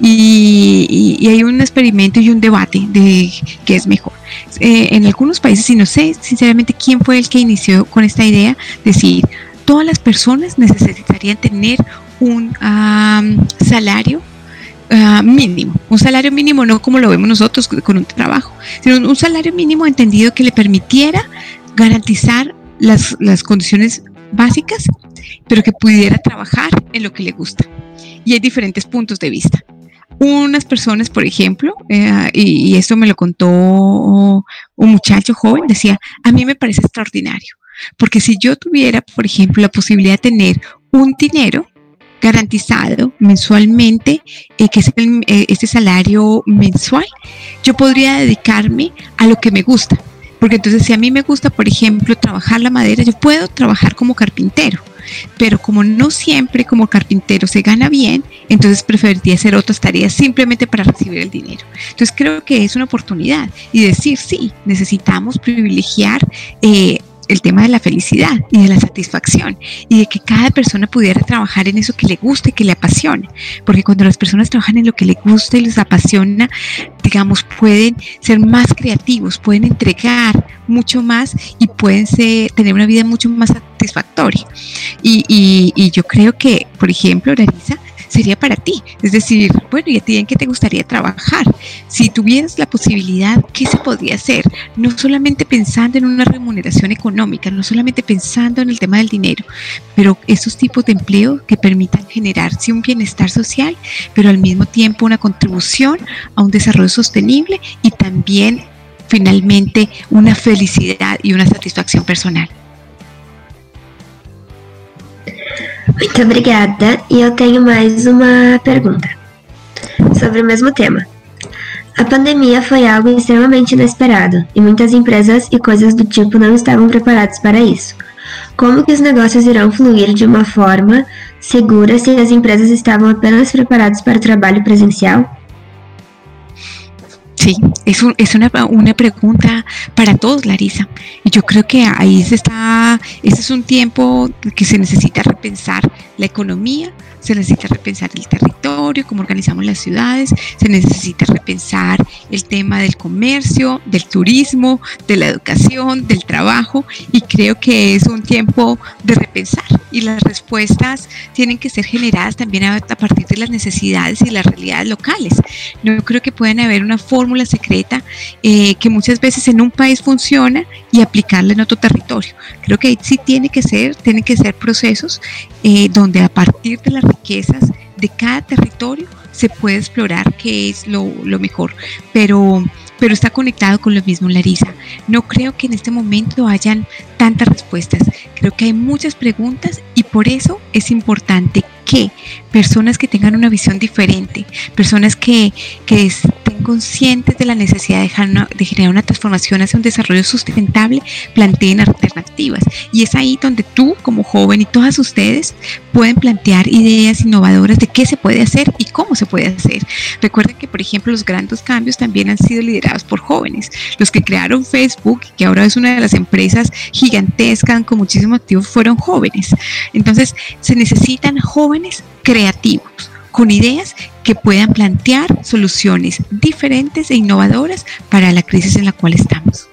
y, hay un experimento y un debate de qué es mejor. Eh, en algunos países, y no sé sinceramente quién fue el que inició con esta idea, decir, todas las personas necesitarían tener un um, salario Uh, mínimo, un salario mínimo no como lo vemos nosotros con un trabajo, sino un salario mínimo entendido que le permitiera garantizar las, las condiciones básicas, pero que pudiera trabajar en lo que le gusta. Y hay diferentes puntos de vista. Unas personas, por ejemplo, eh, y, y, esto me lo contó un muchacho joven, decía, a mí me parece extraordinario, porque si yo tuviera, por ejemplo, la posibilidad de tener un dinero garantizado mensualmente, eh, que es eh, este salario mensual, yo podría dedicarme a lo que me gusta. Porque entonces si a mí me gusta, por ejemplo, trabajar la madera, yo puedo trabajar como carpintero. Pero como no siempre como carpintero se gana bien, entonces preferiría hacer otras tareas simplemente para recibir el dinero. Entonces creo que es una oportunidad y decir, sí, necesitamos privilegiar eh, el tema de la felicidad y de la satisfacción y de que cada persona pudiera trabajar en eso que le guste, que le apasione. Porque cuando las personas trabajan en lo que les gusta y les apasiona, digamos, pueden ser más creativos, pueden entregar mucho más y pueden tener una vida mucho más satisfactoria. Y, y yo creo que, por ejemplo, Larisa, sería para ti. Es decir, bueno, ¿y a ti en qué te gustaría trabajar? Si tuvieras la posibilidad, ¿qué se podría hacer? No solamente pensando en una remuneración económica, no solamente pensando en el tema del dinero, pero esos tipos de empleo que permitan generar sí un bienestar social, pero al mismo tiempo una contribución a un desarrollo sostenible y también finalmente una felicidad y una satisfacción personal. Muito obrigada. E eu tenho mais uma pergunta sobre o mesmo tema. A pandemia foi algo extremamente inesperado e muitas empresas e coisas do tipo não estavam preparadas para isso. Como que os negócios irão fluir de uma forma segura se as empresas estavam apenas preparadas para o trabalho presencial? Sí, es, es una, una, pregunta para todos, Larisa. Yo creo que ahí se está, este es un tiempo que se necesita repensar la economía, se necesita repensar el territorio, cómo organizamos las ciudades, se necesita repensar el tema del comercio, del turismo, de la educación, del trabajo y creo que es un tiempo de repensar y las respuestas tienen que ser generadas también a, partir de las necesidades y las realidades locales. No creo que puedan haber una fórmula secreta eh, que muchas veces en un país funciona y aplicarla en otro territorio. Creo que sí tiene que ser, tienen que ser procesos eh, donde a partir de las riquezas de cada territorio se puede explorar qué es lo, mejor, pero, pero está conectado con lo mismo, Larisa. No creo que en este momento hayan tantas respuestas, creo que hay muchas preguntas y por eso es importante que personas que tengan una visión diferente, personas que, que conscientes de la necesidad de, de, generar una transformación hacia un desarrollo sustentable, planteen alternativas. Y es ahí donde tú, como joven y todas ustedes, pueden plantear ideas innovadoras de qué se puede hacer y cómo se puede hacer. Recuerden que, por ejemplo, los grandes cambios también han sido liderados por jóvenes. Los que crearon Facebook, que ahora es una de las empresas gigantescas con muchísimos activos, fueron jóvenes. Entonces, se necesitan jóvenes creativos con ideas que puedan plantear soluciones diferentes e innovadoras para la crisis en la cual estamos.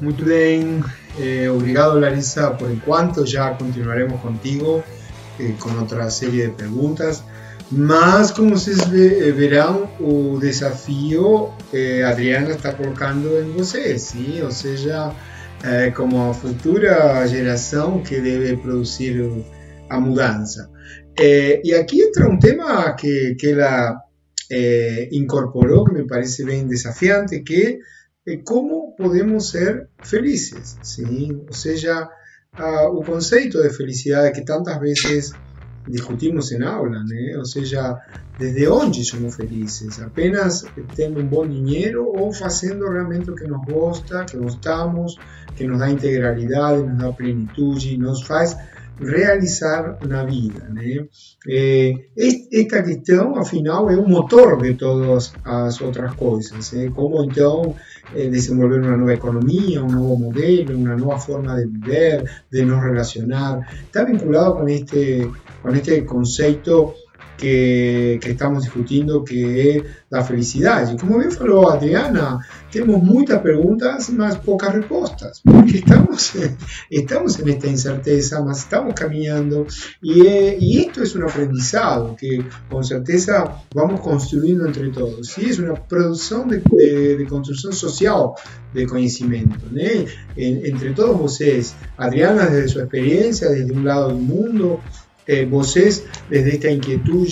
Muy bien, eh, obrigado Larissa por enquanto, ya continuaremos contigo eh, con otra serie de preguntas. Mas, como vocês eh, verão, o desafio eh, Adriana está colocando em você, sim? ou seja, é, como a futura geração que deve produzir a mudança. É, e aqui entra um tema que, que ela é, incorporou, que me parece bem desafiante, que é como podemos ser felizes, sim? ou seja, a, o conceito de felicidade que tantas vezes discutimos en aula, ¿no? o sea, desde onde somos felices, apenas tendo un buen dinero o haciendo realmente lo que nos gusta, que gostamos, que nos da integralidad, nos da plenitud y nos hace realizar una vida. Eh, esta cuestión, al final, es un motor de todas las otras cosas. ¿eh? Como entonces eh, desenvolver una nueva economía, un nuevo modelo, una nueva forma de vivir, de nos relacionar. Está vinculado con este, con este concepto que, que, estamos discutindo, que é da felicidade. Como bem falou Adriana, temos muitas perguntas, mas poucas respostas, porque estamos, estamos en esta incerteza, mas estamos caminhando e, e isto é um aprendizado que com certeza vamos construindo entre todos. E é uma produção de, de, de social de conhecimento, né? entre todos vocês. Adriana, desde sua experiência, desde um lado do mundo, eh, vocês, desde esta inquietud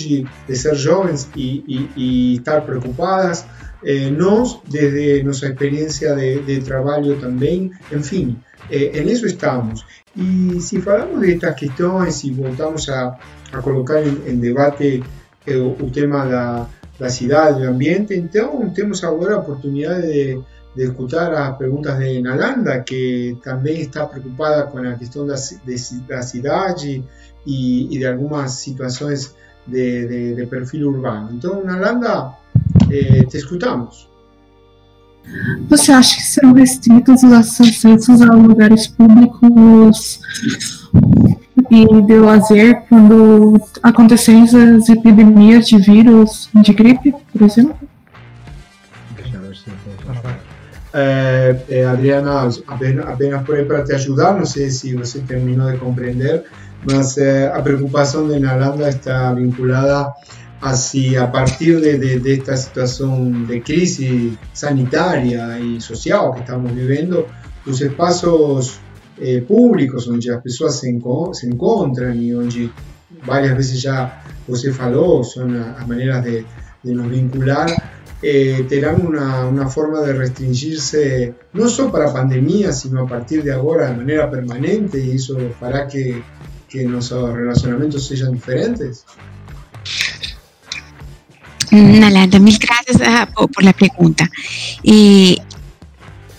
de ser jóvenes y, estar preocupadas, eh, nos desde nuestra experiencia de, de trabajo también, en fin, eh, en eso estamos. Y si hablamos de estas cuestiones y voltamos a, a colocar en, en debate eh, o tema da, da cidade, do ambiente, então temos agora a oportunidade de, de escutar as perguntas de Nalanda, que também está preocupada com a questão da, de, da cidade e de algumas situações de, de, de perfil urbano. Então, Nalanda, eh, te escutamos. Você acha que serão restritos os acessos a lugares públicos e de lazer quando acontecerem as epidemias de vírus de gripe, por exemplo? Eh, eh, Adriana, apenas, apenas por aí para te ajudar, não sei se você terminou de compreender, mas eh, a preocupação de Nalanda está vinculada a si a partir de, de, de, esta situación de crisis sanitaria y social que estamos viviendo, los espacios eh, públicos donde las personas se, enco se, encuentran y donde varias veces ya José faló, son las maneras de, de, nos vincular, eh, una, una, forma de restringirse no solo para pandemia, sino a partir de ahora de manera permanente y eso hará que, que nuestros relacionamientos sean diferentes. Nalanda, mil gracias uh, por la pregunta. Eh,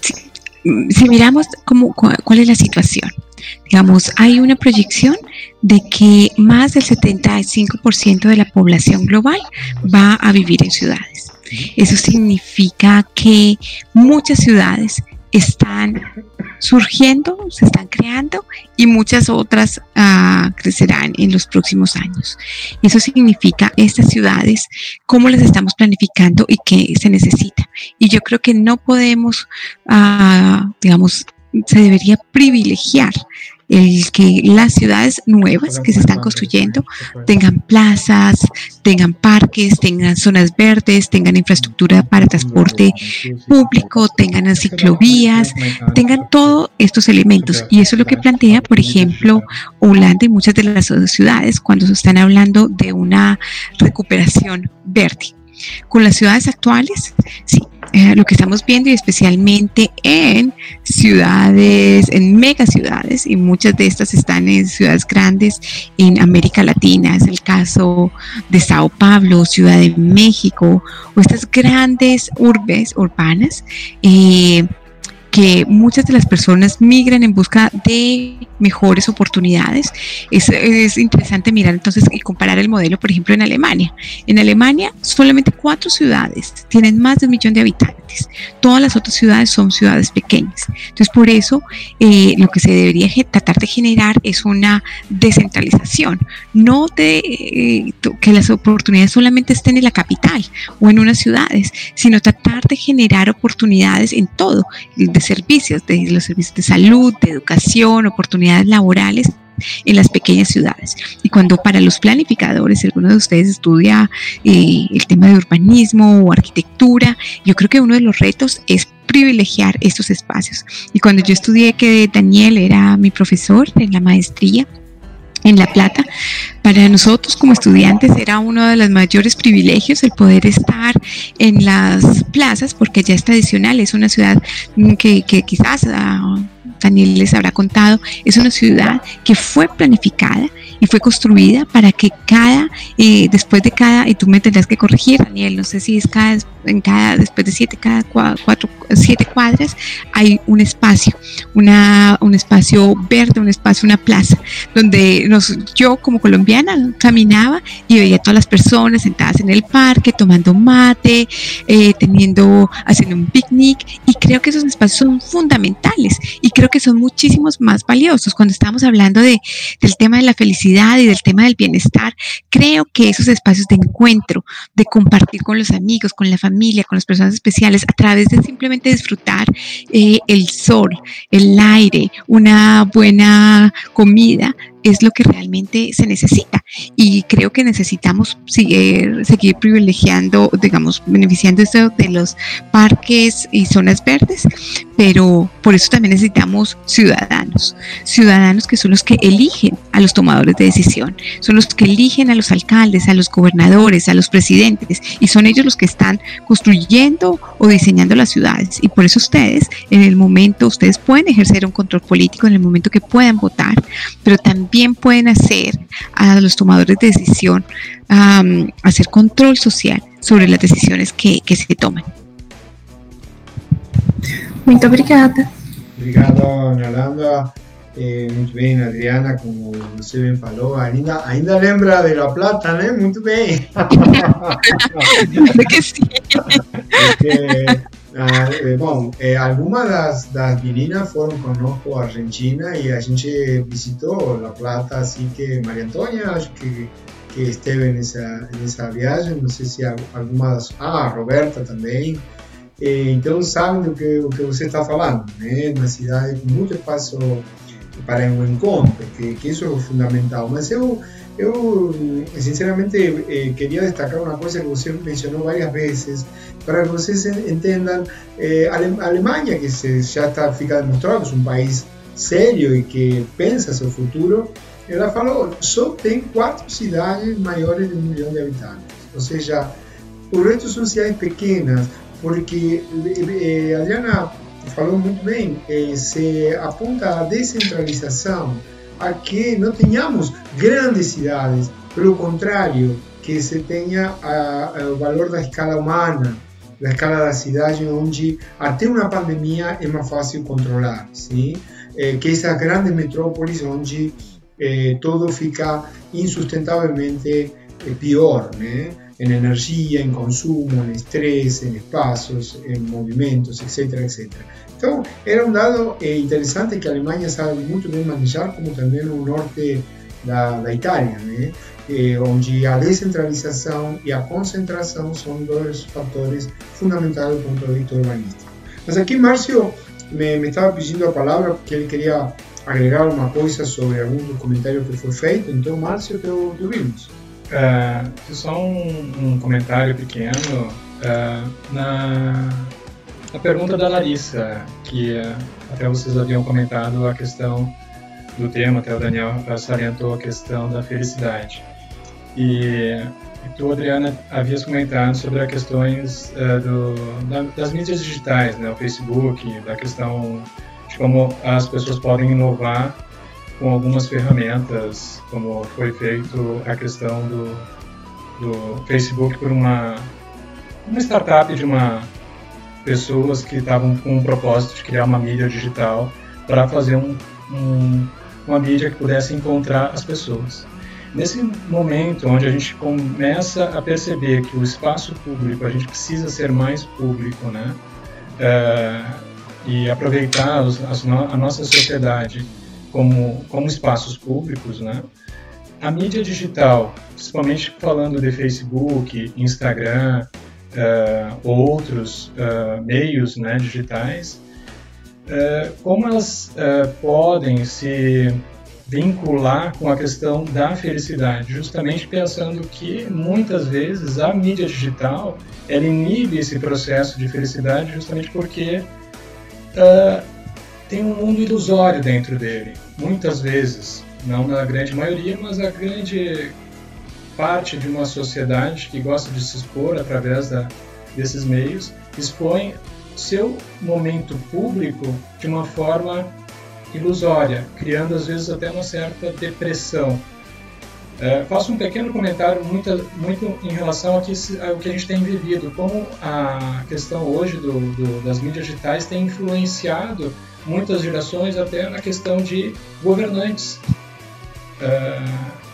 si, si, miramos cómo, cuál es la situación, digamos, hay una proyección de que más del 75% de la población global va a vivir en ciudades. Eso significa que muchas ciudades están surgiendo, se están creando y muchas otras uh, crecerán en los próximos años. Eso significa estas ciudades, cómo las estamos planificando y qué se necesita. Y yo creo que no podemos, uh, digamos, se debería privilegiar el que las ciudades nuevas que se están construyendo tengan plazas, tengan parques, tengan zonas verdes, tengan infraestructura para transporte público, tengan ciclovías, tengan todos estos elementos. Y eso es lo que plantea, por ejemplo, Holanda y muchas de las ciudades cuando se están hablando de una recuperación verde. Con las ciudades actuales, sí, eh, lo que estamos viendo y especialmente en ciudades, en megaciudades, y muchas de estas están en ciudades grandes en América Latina, es el caso de Sao Paulo, Ciudad de México, o estas grandes urbes urbanas. Eh, que muchas de las personas migran en busca de mejores oportunidades. Es, es, interesante mirar entonces y comparar el modelo, por ejemplo, en Alemania. En Alemania solamente cuatro ciudades tienen más de un millón de habitantes. Todas las otras ciudades son ciudades pequeñas. Entonces, por eso eh, lo que se debería tratar de generar es una descentralización, no de eh, que las oportunidades solamente estén en la capital o en unas ciudades, sino tratar de generar oportunidades en todo, de servicios, de los servicios de salud, de educación, oportunidades laborales en las pequeñas ciudades. Y cuando para los planificadores, alguno de ustedes estudia eh, el tema de urbanismo o arquitectura, yo creo que uno de los retos es privilegiar estos espacios. Y cuando yo estudié que Daniel era mi profesor en la maestría, en La Plata, para nosotros como estudiantes era uno de los mayores privilegios el poder estar en las plazas, porque ya es tradicional, es una ciudad que, que quizás uh, Daniel les habrá contado, es una ciudad que fue planificada y fue construida para que cada, eh, después de cada, y tú me tendrás que corregir, Daniel, no sé si es cada, en cada, después de siete, cada cuatro, siete cuadras, hay un espacio, una, un espacio verde, un espacio, una plaza, donde nos, yo como colombiana caminaba y veía a todas las personas sentadas en el parque, tomando mate, eh, teniendo, haciendo un picnic, y creo que esos espacios son fundamentales y creo que son muchísimos más valiosos. Cuando estamos hablando de, del tema de la felicidad, y del tema del bienestar, creo que esos espacios de encuentro, de compartir con los amigos, con la familia, con las personas especiales, a través de simplemente disfrutar eh, el sol, el aire, una buena comida, es lo que realmente se necesita. Y creo que necesitamos seguir, privilegiando, digamos, beneficiando esto de los parques y zonas verdes, pero por eso también necesitamos ciudadanos, ciudadanos que son los que eligen a los tomadores de decisión, son los que eligen a los alcaldes, a los gobernadores, a los presidentes, y son ellos los que están construyendo o diseñando las ciudades. Y por eso ustedes, en el momento, ustedes pueden ejercer un control político en el momento que puedan votar, pero también pueden hacer a los tomadores de decisión, hacer control social sobre las decisiones que, que se toman. Muito obrigada. Obrigado, Yolanda. Eh, muito bem, Adriana, como você bem falou, ainda, ainda lembra de La Plata, né? Muito bem. (laughs) que sim. (laughs) Porque, ah, bom, eh, algumas das, das meninas foram conosco à Argentina e a gente visitou La Plata, assim que Maria Antônia, acho que, que esteve nessa, nessa viagem, não sei se alguma das... Ah, Roberta também. Então sabem do que, o que você está falando, né? Uma cidade com muito espaço para um encontro, que, que isso é fundamental. Mas eu, eu sinceramente, eh, queria destacar uma coisa que você mencionou várias vezes, para que vocês entendam, eh, a Alemanha, que se, já está fica demonstrado que é um país sério e que pensa seu futuro, ela falou, só tem quatro cidades maiores de um milhão de habitantes. Ou seja, o resto são cidades pequenas, porque eh, Adriana falou muito bem, eh, se aponta a descentralização, a que não tenhamos grandes cidades, pelo contrário, que se tenha o valor da escala humana, da escala da cidade, onde até uma pandemia é mais fácil controlar, sim? Eh, que essas grandes metrópoles onde eh, todo fica insustentavelmente eh, pior, né? en energía, en consumo, en estrés, en espacios, en movimientos, etcétera, etcétera. Entonces, era un dado eh, interesante que Alemania sabe muito bem manejar, como também o norte da, da Itália, né? Eh, onde a descentralização e a concentração são dois fatores fundamentais do ponto urbanístico. Mas aqui Márcio me, estava pedindo a palavra porque ele queria agregar uma coisa sobre algum dos comentários que foi feito, então Márcio, te, ouvimos. É, só um, um, comentário pequeno é, na, na, pergunta da Larissa, que é, até vocês haviam comentado a questão do tema, até o Daniel salientou a questão da felicidade. E, tu, Adriana, havias comentado sobre as questões é, do, da, das mídias digitais, né, o Facebook, da questão de como as pessoas podem inovar com algumas ferramentas, como foi feito a questão do, do Facebook por uma, uma startup de uma pessoas que estavam com o propósito de criar uma mídia digital para fazer um, um, uma mídia que pudesse encontrar as pessoas. Nesse momento onde a gente começa a perceber que o espaço público, a gente precisa ser mais público, né? É, e aproveitar os, a nossa sociedade como, como espaços públicos, né? A mídia digital, principalmente falando de Facebook, Instagram, uh, outros uh, meios né, digitais, uh, como elas podem se vincular com a questão da felicidade, justamente pensando que muitas vezes a mídia digital ela inibe esse processo de felicidade justamente porque tem um mundo ilusório dentro dele muitas vezes, não na grande maioria, mas a grande parte de uma sociedade que gosta de se expor através da, desses meios, expõe seu momento público de uma forma ilusória, criando às vezes até uma certa depressão. É, faço um pequeno comentário muito, muito em relação ao que, ao que a gente tem vivido, como a questão hoje do, do, das mídias digitais tem influenciado muitas gerações até na questão de governantes. Uh,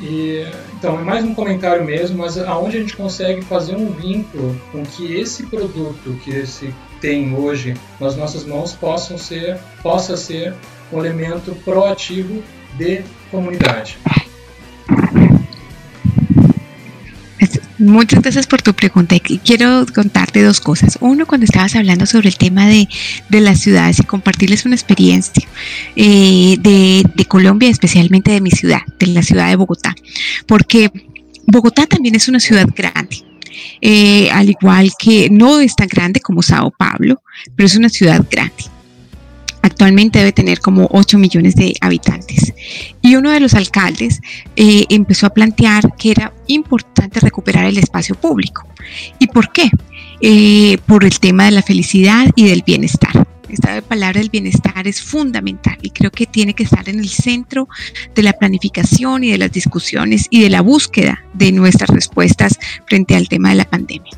e, então, é mais um comentário mesmo, mas aonde a gente consegue fazer um vínculo com que esse produto que se tem hoje nas nossas mãos possam ser, possa ser um elemento proativo de comunidade. Muchas gracias por tu pregunta. Quiero contarte dos cosas. Uno, cuando estabas hablando sobre el tema de, las ciudades y compartirles una experiencia eh, de, Colombia, especialmente de mi ciudad, de la ciudad de Bogotá. Porque Bogotá también es una ciudad grande. Eh, al igual que no es tan grande como Sao Paulo, pero es una ciudad grande. Actualmente debe tener como 8 millones de habitantes. Y uno de los alcaldes eh, empezó a plantear que era importante recuperar el espacio público. ¿Y por qué? Eh, por el tema de la felicidad y del bienestar. Esta palabra del bienestar es fundamental y creo que tiene que estar en el centro de la planificación y de las discusiones y de la búsqueda de nuestras respuestas frente al tema de la pandemia.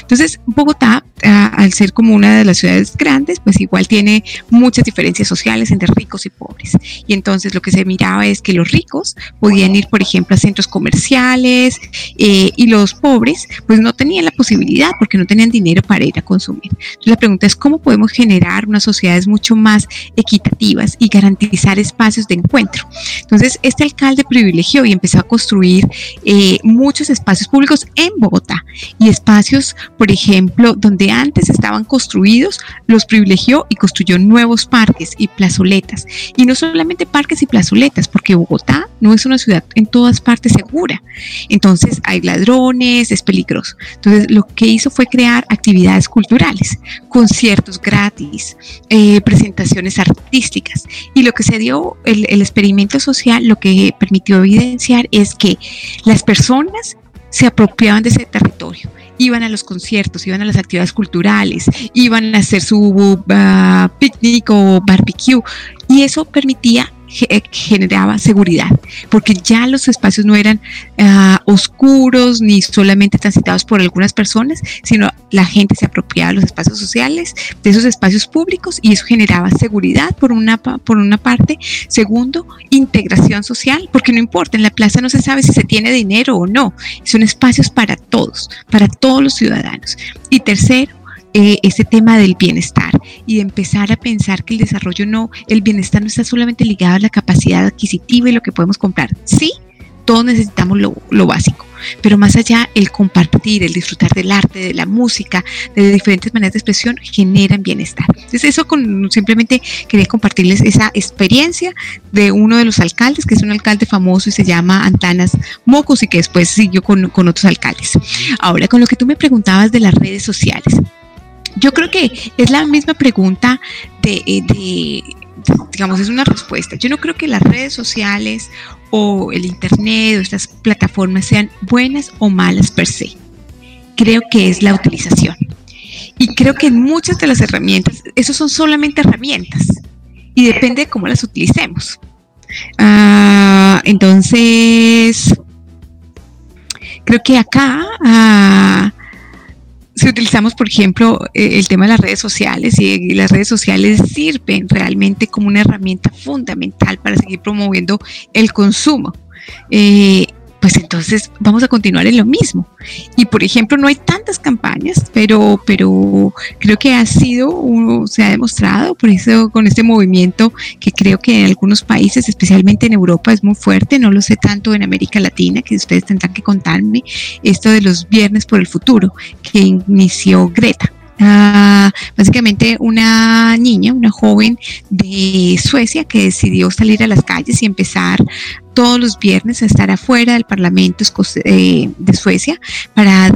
Entonces, Bogotá, ah, al ser como una de las ciudades grandes, pues igual tiene muchas diferencias sociales entre ricos y pobres. Y entonces lo que se miraba es que los ricos podían ir, por ejemplo, a centros comerciales eh, y los pobres pues no tenían la posibilidad porque no tenían dinero para ir a consumir. Entonces, la pregunta es cómo podemos generar unas sociedades mucho más equitativas y garantizar espacios de encuentro. Entonces, este alcalde privilegió y empezó a construir eh, muchos espacios públicos en Bogotá y espacios por ejemplo, donde antes estaban construidos, los privilegió y construyó nuevos parques y plazoletas. Y no solamente parques y plazoletas, porque Bogotá no es una ciudad en todas partes segura. Entonces hay ladrones, es peligroso. Entonces lo que hizo fue crear actividades culturales, conciertos gratis, eh, presentaciones artísticas. Y lo que se dio, el, el experimento social, lo que permitió evidenciar es que las personas se apropiaban de ese territorio iban a los conciertos, iban a las actividades culturales, iban a hacer su uh, picnic o barbecue y eso permitía generaba seguridad, porque ya los espacios no eran ah, oscuros ni solamente transitados por algunas personas, sino la gente se apropiaba de los espacios sociales, de esos espacios públicos y eso generaba seguridad por una, por una parte. Segundo, integración social, porque no importa, en la plaza no se sabe si se tiene dinero o no, son espacios para todos, para todos los ciudadanos. Y tercero, eh, ese tema del bienestar y empezar a pensar que el desarrollo no, el bienestar no está solamente ligado a la capacidad adquisitiva y lo que podemos comprar. Sí, todos necesitamos lo, lo, básico, pero más allá el compartir, el disfrutar del arte, de la música, de diferentes maneras de expresión, generan bienestar. Entonces eso con, simplemente quería compartirles esa experiencia de uno de los alcaldes, que es un alcalde famoso y se llama Antanas Mocos y que después siguió con, con otros alcaldes. Ahora, con lo que tú me preguntabas de las redes sociales. Yo creo que es la misma pregunta de, eh, digamos, es una respuesta. Yo no creo que las redes sociales o el Internet o estas plataformas sean buenas o malas per se. Creo que es la utilización. Y creo que en muchas de las herramientas, eso son solamente herramientas y depende de cómo las utilicemos. Ah, entonces, creo que acá... Si utilizamos, por ejemplo, eh, el tema de las redes sociales y las redes sociales sirven realmente como una herramienta fundamental para seguir promoviendo el consumo. Eh, pues entonces vamos a continuar en lo mismo. Y por ejemplo, no hay tantas campañas, pero, pero creo que ha sido, se ha demostrado por eso con este movimiento que creo que en algunos países, especialmente en Europa, es muy fuerte, no lo sé tanto en América Latina, que ustedes tendrán que contarme, esto de los viernes por el futuro, que inició Greta. Básicamente una niña, una joven de Suecia que decidió salir a las calles y empezar todos los viernes a estar afuera del Parlamento eh, de Suecia para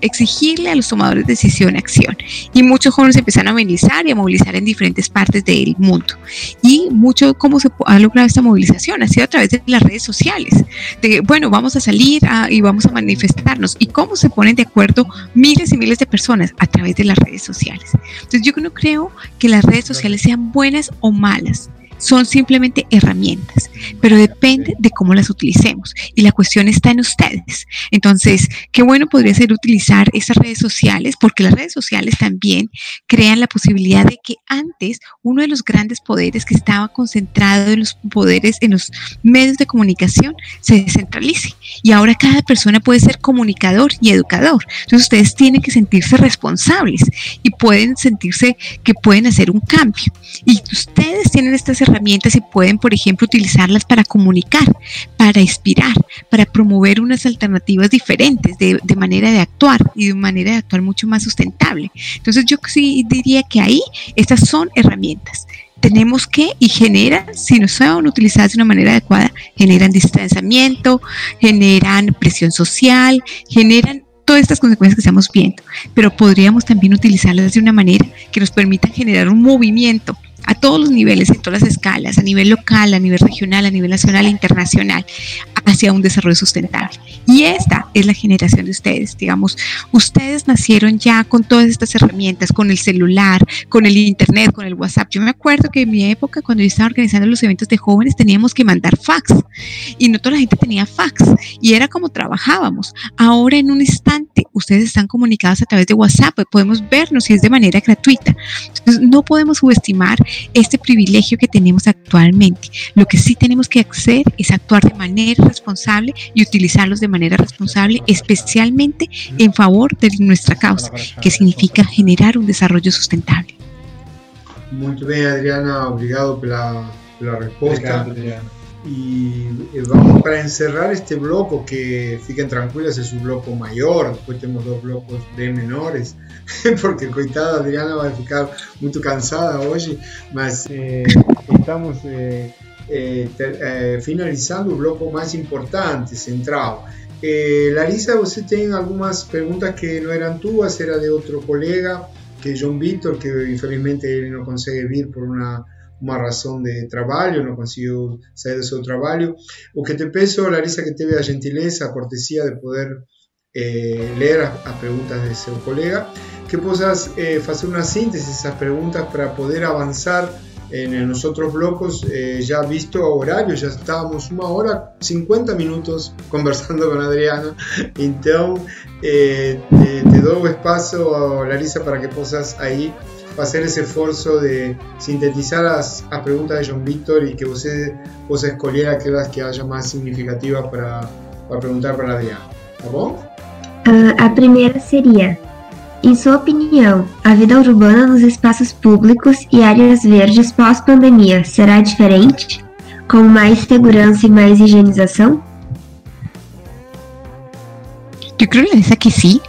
exigirle a los tomadores de decisión acción. Y muchos jóvenes empezaron a movilizar y a movilizar en diferentes partes del mundo. Y mucho cómo se ha logrado esta movilización ha sido a través de las redes sociales. De, bueno, vamos a salir y vamos a manifestarnos. ¿Y cómo se ponen de acuerdo miles y miles de personas? A través de las redes sociales. Entonces yo no creo que las redes sociales sean buenas o malas son simplemente herramientas, pero depende de cómo las utilicemos y la cuestión está en ustedes. Entonces, qué bueno podría ser utilizar esas redes sociales porque las redes sociales también crean la posibilidad de que antes uno de los grandes poderes que estaba concentrado en los poderes, en los medios de comunicación, se descentralice y ahora cada persona puede ser comunicador y educador. Entonces, ustedes tienen que sentirse responsables y pueden sentirse que pueden hacer un cambio y ustedes tienen estas herramientas herramientas y pueden, por ejemplo, utilizarlas para comunicar, para inspirar, para promover unas alternativas diferentes de, de manera de actuar y de manera de actuar mucho más sustentable. Entonces yo sí diría que ahí estas son herramientas tenemos que y generan, si no son utilizadas de una manera adecuada, generan distanciamiento, generan presión social, generan todas estas consecuencias que estamos viendo, pero podríamos también utilizarlas de una manera que nos permita generar un movimiento a todos los niveles, en todas las escalas, a nivel local, a nivel regional, a nivel nacional e internacional, hacia un desarrollo sustentable. Y esta es la generación de ustedes, digamos, ustedes nacieron ya con todas estas herramientas, con el celular, con el internet, con el WhatsApp. Yo me acuerdo que en mi época, cuando yo estaba organizando los eventos de jóvenes, teníamos que mandar fax y no toda la gente tenía fax y era como trabajábamos. Ahora en un instante, ustedes están comunicados a través de WhatsApp, podemos vernos y es de manera gratuita. Entonces, no podemos subestimar este privilegio que tenemos actualmente. Lo que sí tenemos que hacer es actuar de manera responsable y utilizarlos de manera responsable, especialmente en favor de nuestra causa, que significa generar un desarrollo sustentable. Muy bien, Adriana, obrigado por la, respuesta. Y eh, vamos para encerrar este bloco que, fiquen tranquilos, es un bloco mayor, después tenemos dos blocos de menores, (laughs) porque coitada Adriana va a ficar muy cansada hoy, mas eh, estamos eh, finalizando el bloco más importante, central. Larisa, ¿usted tiene algunas preguntas que no eran tuyas, era de otro colega, que John Víctor, que infelizmente no consigue vir por una uma razão de trabalho, não conseguiu sair do seu trabalho. O que te peço, Larissa, que teve a gentileza, a cortesia de poder eh, ler as perguntas de seu colega, que possas eh, fazer uma síntese dessas perguntas para poder avançar en los otros blocos, eh, ya visto horario, ya estábamos una hora 50 minutos conversando con Adriana. Entonces, eh, te, te, doy espacio, Larissa, para que puedas ahí hacer ese esfuerzo de sintetizar las, preguntas de John Víctor y que usted pueda escoger aquellas que haya más significativas para, para preguntar para Adriana. ¿Tá bom? Uh, a primeira seria: em sua opinião, a vida urbana nos espaços públicos e áreas verdes pós-pandemia será diferente? Com mais segurança e mais higienização? Eu creo, Larissa, que sim.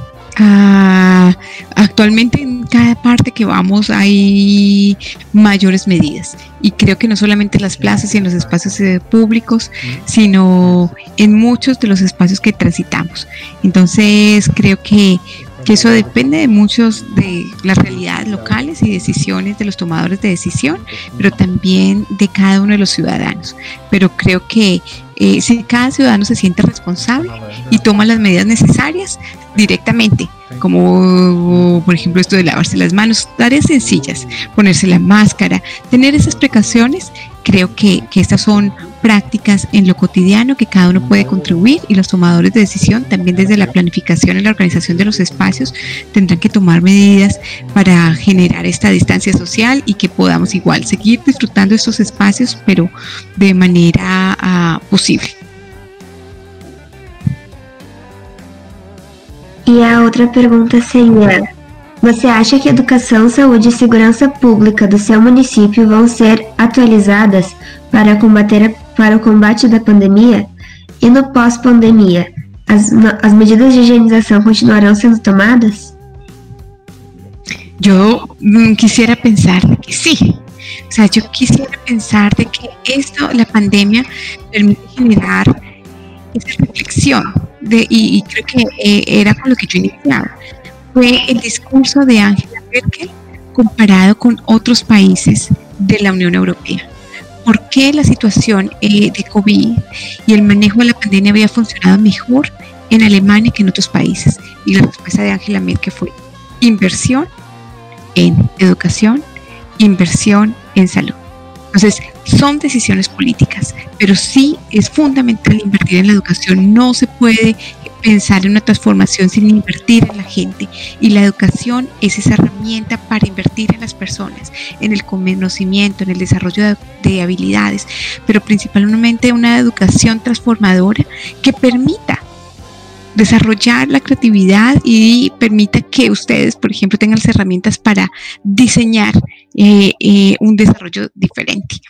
Ah, actualmente en cada parte que vamos hay mayores medidas y creo que no solamente en las plazas y en los espacios eh, públicos, sino en muchos de los espacios que transitamos. Entonces creo que que eso depende de muchos de las realidades locales y decisiones de los tomadores de decisión, pero también de cada uno de los ciudadanos. Pero creo que eh, si cada ciudadano se siente responsable y toma las medidas necesarias directamente, como por ejemplo esto de lavarse las manos, tareas sencillas, ponerse la máscara, tener esas precauciones, creo que, que estas son prácticas en lo cotidiano que cada uno puede contribuir y los tomadores de decisión también desde la planificación y la organización de los espacios tendrán que tomar medidas para generar esta distancia social y que podamos igual seguir disfrutando estos espacios pero de manera uh, posible. E a outra pergunta seria: Você acha que educação, saúde e segurança pública do seu município vão ser atualizadas para combater a para o combate da pandemia e no pós-pandemia, as, as medidas de higienização continuarão sendo tomadas? Yo mm, quisiera pensar que sí. O sea, yo quisiera pensar de que esto, la pandemia, permite generar esa reflexión. De, y, y creo que eh, era con lo que yo iniciaba. Fue el discurso de Angela Merkel comparado con otros países de la Unión Europea por qué la situación eh, de COVID y el manejo de la pandemia había funcionado mejor en Alemania que en otros países. Y la respuesta de Angela Merkel fue inversión en educación, inversión en salud. Entonces, son decisiones políticas, pero sí es fundamental invertir en la educación. No se puede pensar en una transformación sin invertir en la gente. Y la educación es esa herramienta para invertir en las personas, en el conocimiento, en el desarrollo de, habilidades, pero principalmente una educación transformadora que permita desarrollar la creatividad y permita que ustedes, por ejemplo, tengan las herramientas para diseñar eh, eh, un desarrollo diferente.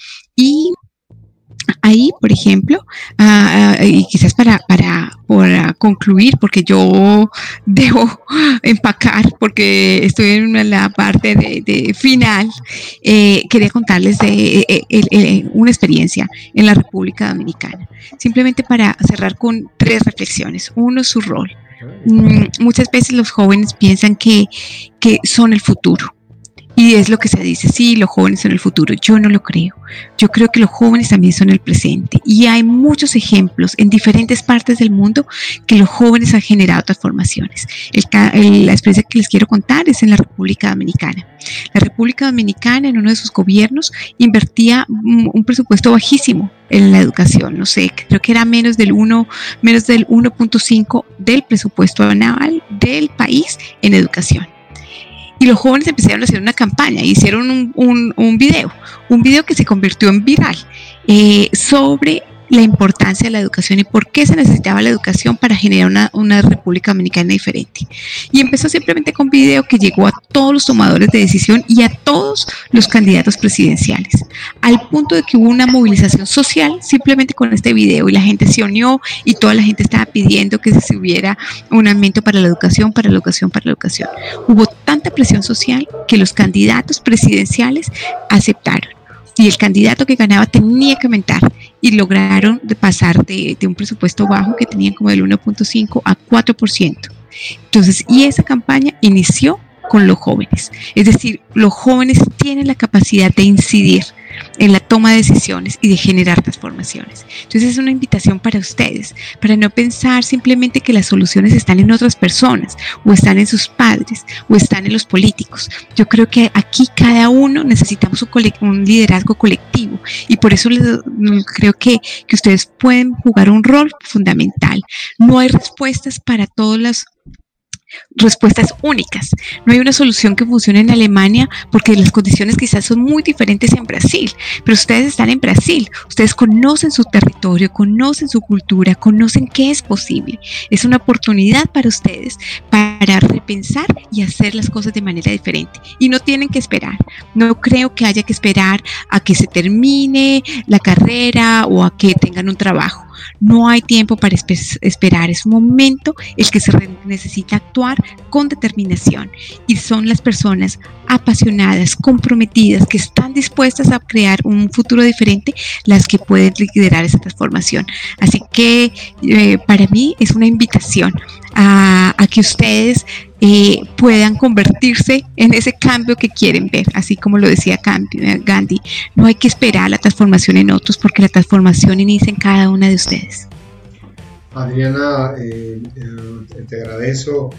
Y ahí, por ejemplo, ah, y quizás para, para, concluir, porque yo (laughs) debo empacar, porque estoy en la parte de, final, eh, quería contarles de eh, eh, una experiencia en la República Dominicana, simplemente para cerrar con tres reflexiones. Uno, su rol. Mm, muchas veces los jóvenes piensan que, que son el futuro y es lo que se dice, sí, los jóvenes son el futuro. Yo no lo creo. Yo creo que los jóvenes también son el presente. Y hay muchos ejemplos en diferentes partes del mundo que los jóvenes han generado transformaciones. la experiencia que les quiero contar es en la República Dominicana. La República Dominicana en uno de sus gobiernos invertía un presupuesto bajísimo en la educación, no sé, creo que era menos del 1, menos del 1.5 del presupuesto anual del país en educación. Y los jóvenes empezaron a hacer una campaña, hicieron un, un, un video, un video que se convirtió en viral eh, sobre la importancia de la educación y por qué se necesitaba la educación para generar una, una, República Dominicana diferente. Y empezó simplemente con un video que llegó a todos los tomadores de decisión y a todos los candidatos presidenciales, al punto de que hubo una movilización social simplemente con este video y la gente se unió y toda la gente estaba pidiendo que se hubiera un aumento para la educación, para la educación, para la educación. Hubo tanta presión social que los candidatos presidenciales aceptaron y el candidato que ganaba tenía que aumentar y lograron pasar de, un presupuesto bajo que tenían como del 1.5 a 4%. Entonces, y esa campaña inició con los jóvenes. Es decir, los jóvenes tienen la capacidad de incidir en la toma de decisiones y de generar transformaciones. Entonces es una invitación para ustedes, para no pensar simplemente que las soluciones están en otras personas o están en sus padres o están en los políticos. Yo creo que aquí cada uno necesitamos un, liderazgo colectivo y por eso creo que, que ustedes pueden jugar un rol fundamental. No hay respuestas para todos los respuestas únicas. No hay una solución que funcione en Alemania porque las condiciones quizás son muy diferentes en Brasil, pero ustedes están en Brasil, ustedes conocen su territorio, conocen su cultura, conocen qué es posible. Es una oportunidad para ustedes para repensar y hacer las cosas de manera diferente. Y no tienen que esperar. No creo que haya que esperar a que se termine la carrera o a que tengan un trabajo. No hay tiempo para esperar, es un momento el que se necesita actuar con determinación y son las personas apasionadas, comprometidas, que están dispuestas a crear un futuro diferente las que pueden liderar esa transformación. Así que eh, para mí es una invitación a, que ustedes eh, puedan convertirse en ese cambio que quieren ver, así como lo decía Gandhi. No hay que esperar la transformación en otros porque la transformación inicia en cada una de ustedes. Adriana, eh, te agradezco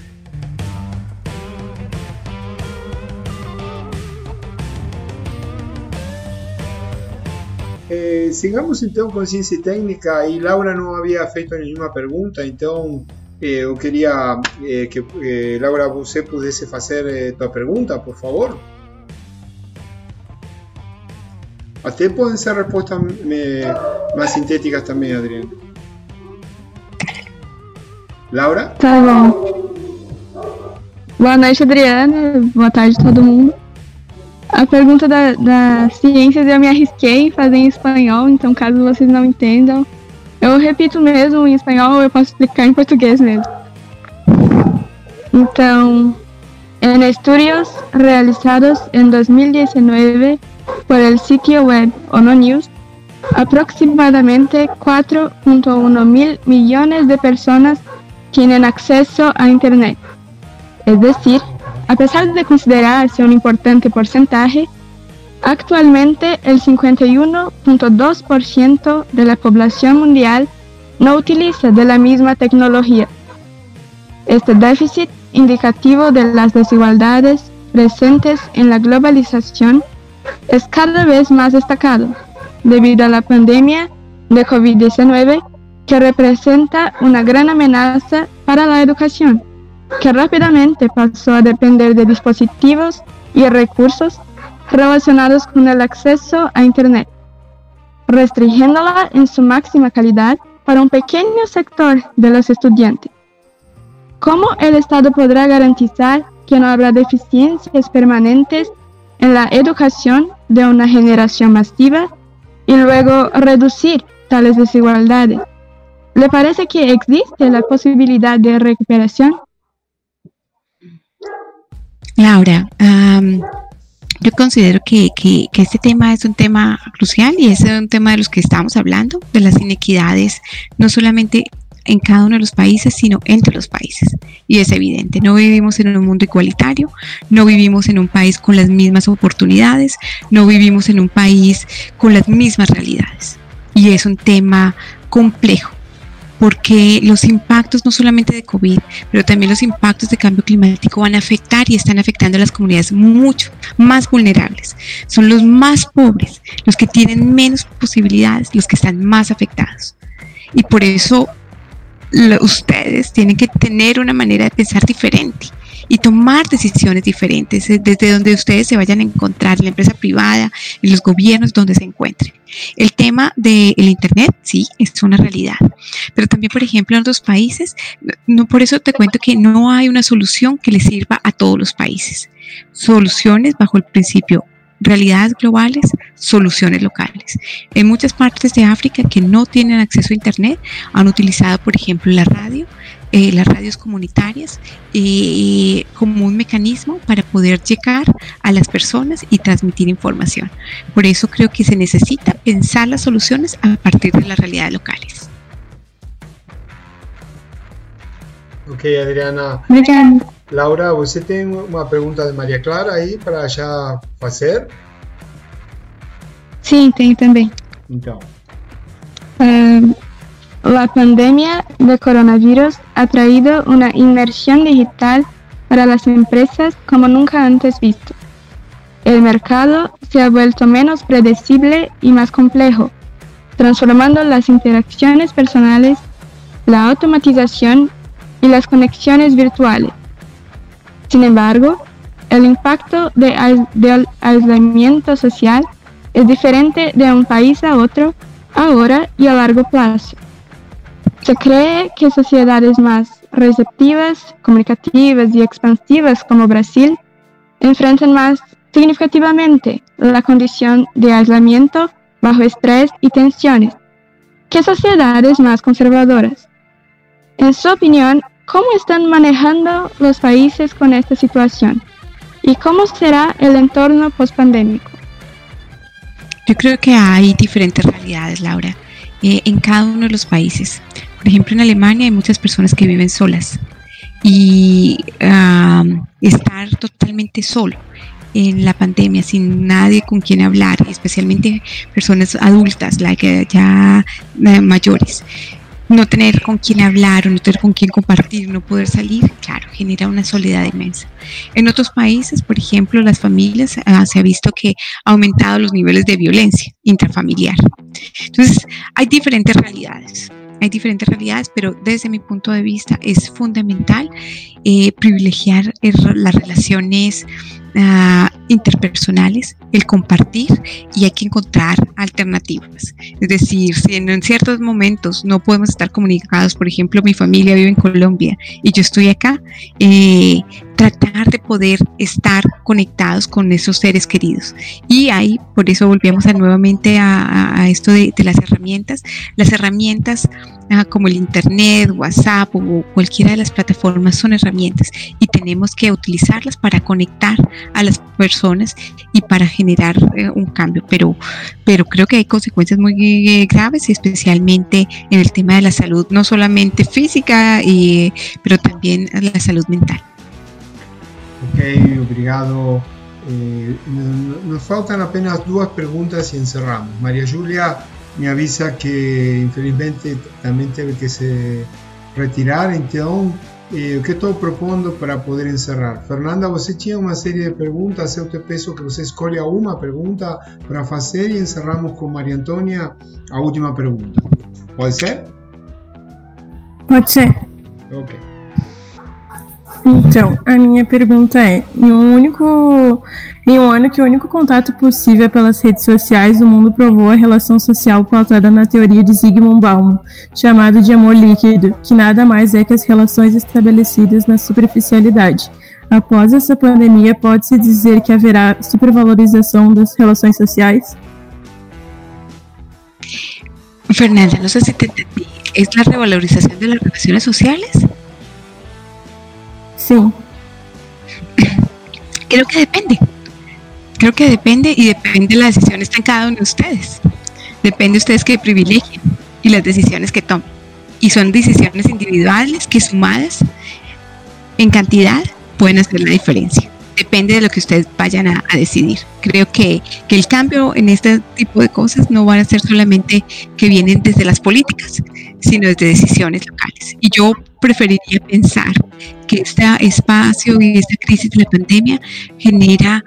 Eh, sigamos então com ciência técnica e Laura não havia feito nenhuma pergunta, então eh, eu queria eh, que eh, Laura você pudesse fazer eh, tua pergunta, por favor. Até podem ser respostas mais sintéticas também, Adriano. Laura? Tá bom. Boa noite, Adriana. Boa tarde, todo mundo. A pergunta da, da ciências eu me arrisquei em fazer em espanhol, então caso vocês não entendam, eu repito mesmo em espanhol, eu posso explicar em português mesmo. Então, en estudios realizados en 2019 por el sitio web ONO News, aproximadamente 4.1 mil millones de personas tienen acceso a Internet. Es decir, a pesar de considerarse un importante porcentaje, actualmente el 51.2% de la población mundial no utiliza de la misma tecnología. Este déficit indicativo de las desigualdades presentes en la globalización es cada vez más destacado debido a la pandemia de COVID-19 que representa una gran amenaza para la educación que rápidamente pasó a depender de dispositivos y recursos relacionados con el acceso a Internet, restringiéndola en su máxima calidad para un pequeño sector de los estudiantes. ¿Cómo el Estado podrá garantizar que no habrá deficiencias permanentes en la educación de una generación masiva y luego reducir tales desigualdades. ¿Le parece que existe la posibilidad de recuperación? Laura, yo considero que, que, este tema es un tema crucial y es un tema de los que estamos hablando, de las inequidades, no solamente en cada uno de los países, sino entre los países. Y es evidente, no vivimos en un mundo igualitario, no vivimos en un país con las mismas oportunidades, no vivimos en un país con las mismas realidades. Y es un tema complejo porque los impactos no solamente de COVID, pero también los impactos de cambio climático van a afectar y están afectando a las comunidades mucho más vulnerables. Son los más pobres, los que tienen menos posibilidades, los que están más afectados. Y por eso ustedes tienen que tener una manera de pensar diferente y tomar decisiones diferentes eh, desde donde ustedes se vayan a encontrar, en la empresa privada, en los gobiernos donde se encuentren. El tema del Internet, sí, es una realidad, pero también, por ejemplo, en otros países, no, por eso te cuento que no hay una solución que le sirva a todos los países. Soluciones bajo el principio realidades globales, soluciones locales. En muchas partes de África que no tienen acceso a Internet han utilizado, por ejemplo, la radio, eh, las radios comunitarias, eh, como un mecanismo para poder llegar a las personas y transmitir información. Por eso creo que se necesita pensar las soluciones a partir de las realidades locales. Ok, Adriana. Laura, ¿usted tiene una pregunta de María Clara ahí para ya hacer? Sí, tengo también. Em, la pandemia de coronavirus ha traído una inmersión digital para las empresas como nunca antes visto. El mercado se ha vuelto menos predecible y más complejo, transformando las interacciones personales, la automatización y las conexiones virtuales. Sin embargo, el impacto del aislamiento social es diferente de un país a otro ahora y a largo plazo. Se cree que sociedades más receptivas, comunicativas y expansivas como Brasil enfrentan más significativamente la condición de aislamiento bajo estrés y tensiones que sociedades más conservadoras. En su opinión, ¿Cómo están manejando los países con esta situación? ¿Y cómo será el entorno post-pandémico? Yo creo que hay diferentes realidades, Laura, eh, en cada uno de los países. Por ejemplo, en Alemania hay muchas personas que viven solas y estar totalmente solo en la pandemia sin nadie con quien hablar, especialmente personas adultas, like, ya eh, mayores no tener con quién hablar o no tener con quién compartir, no poder salir, claro, genera una soledad inmensa. En otros países, por ejemplo, las familias, ah, se ha visto que ha aumentado los niveles de violencia intrafamiliar. Entonces, hay diferentes realidades. Hay diferentes realidades, pero desde mi punto de vista es fundamental eh, privilegiar las relaciones Ah, interpersonales, el compartir y hay que encontrar alternativas. Es decir, si en, ciertos momentos no podemos estar comunicados, por ejemplo, mi familia vive en Colombia y yo estoy acá, eh, tratar de poder estar conectados con esos seres queridos. Y ahí, por eso volvemos nuevamente a, esto de, las herramientas. Las herramientas ah, como el Internet, WhatsApp o cualquiera de las plataformas son herramientas y tenemos que utilizarlas para conectar a las personas y para generar eh, un cambio. Pero, pero creo que hay consecuencias muy eh, graves, especialmente en el tema de la salud, no solamente física, y, pero también la salud mental. Ok, obrigado. Eh, nos faltan apenas dos preguntas y encerramos. María Julia me avisa que infelizmente también tiene que se retirar, entonces eh, que estou propondo para poder encerrar? Fernanda, você tinha uma série de perguntas, eu te peço que você escolha uma pergunta para fazer e encerramos com Maria Antônia a última pergunta. Pode ser? Pode ser. Ok. Então, a minha pergunta é: em um único, em um ano que o único contato possível é pelas redes sociais, o mundo provou a relação social pautada na teoria de Zygmunt Bauman, chamado de amor líquido, que nada mais é que as relações estabelecidas na superficialidade. Após essa pandemia, pode-se dizer que haverá supervalorização das relações sociais? Fernanda, no sé si te entendí. ¿Es la revalorización de las relaciones sociales? Sí. Creo que depende. Creo que depende y depende de la decisión está en cada uno de ustedes. Depende de ustedes que privilegien y las decisiones que tomen. Y son decisiones individuales que sumadas en cantidad pueden hacer la diferencia depende de lo que ustedes vayan a, decidir. Creo que, que, el cambio en este tipo de cosas no van a ser solamente que vienen desde las políticas, sino desde decisiones locales. Y yo preferiría pensar que este espacio y esta crisis de la pandemia genera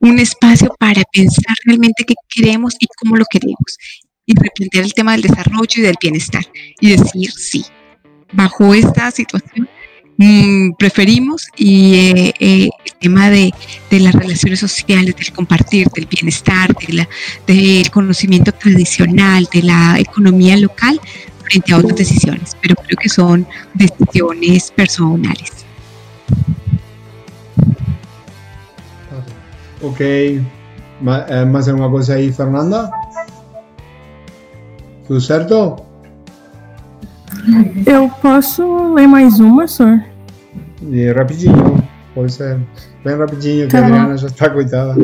un espacio para pensar realmente qué queremos y cómo lo queremos. Y replantear el tema del desarrollo y del bienestar. Y decir, sí, bajo esta situación Mm, preferimos y eh, eh, el tema de, las relaciones sociales, del compartir, del bienestar, del conocimiento tradicional, de la economía local frente a otras decisiones, pero creo que son decisiones personales. Ok, eh, ¿más alguna cosa ahí, Fernanda? ¿Tudo certo? Eu posso ler mais uma, senhor? E rapidinho, pode ser bem rapidinho, que tá a Adriana já está coitada.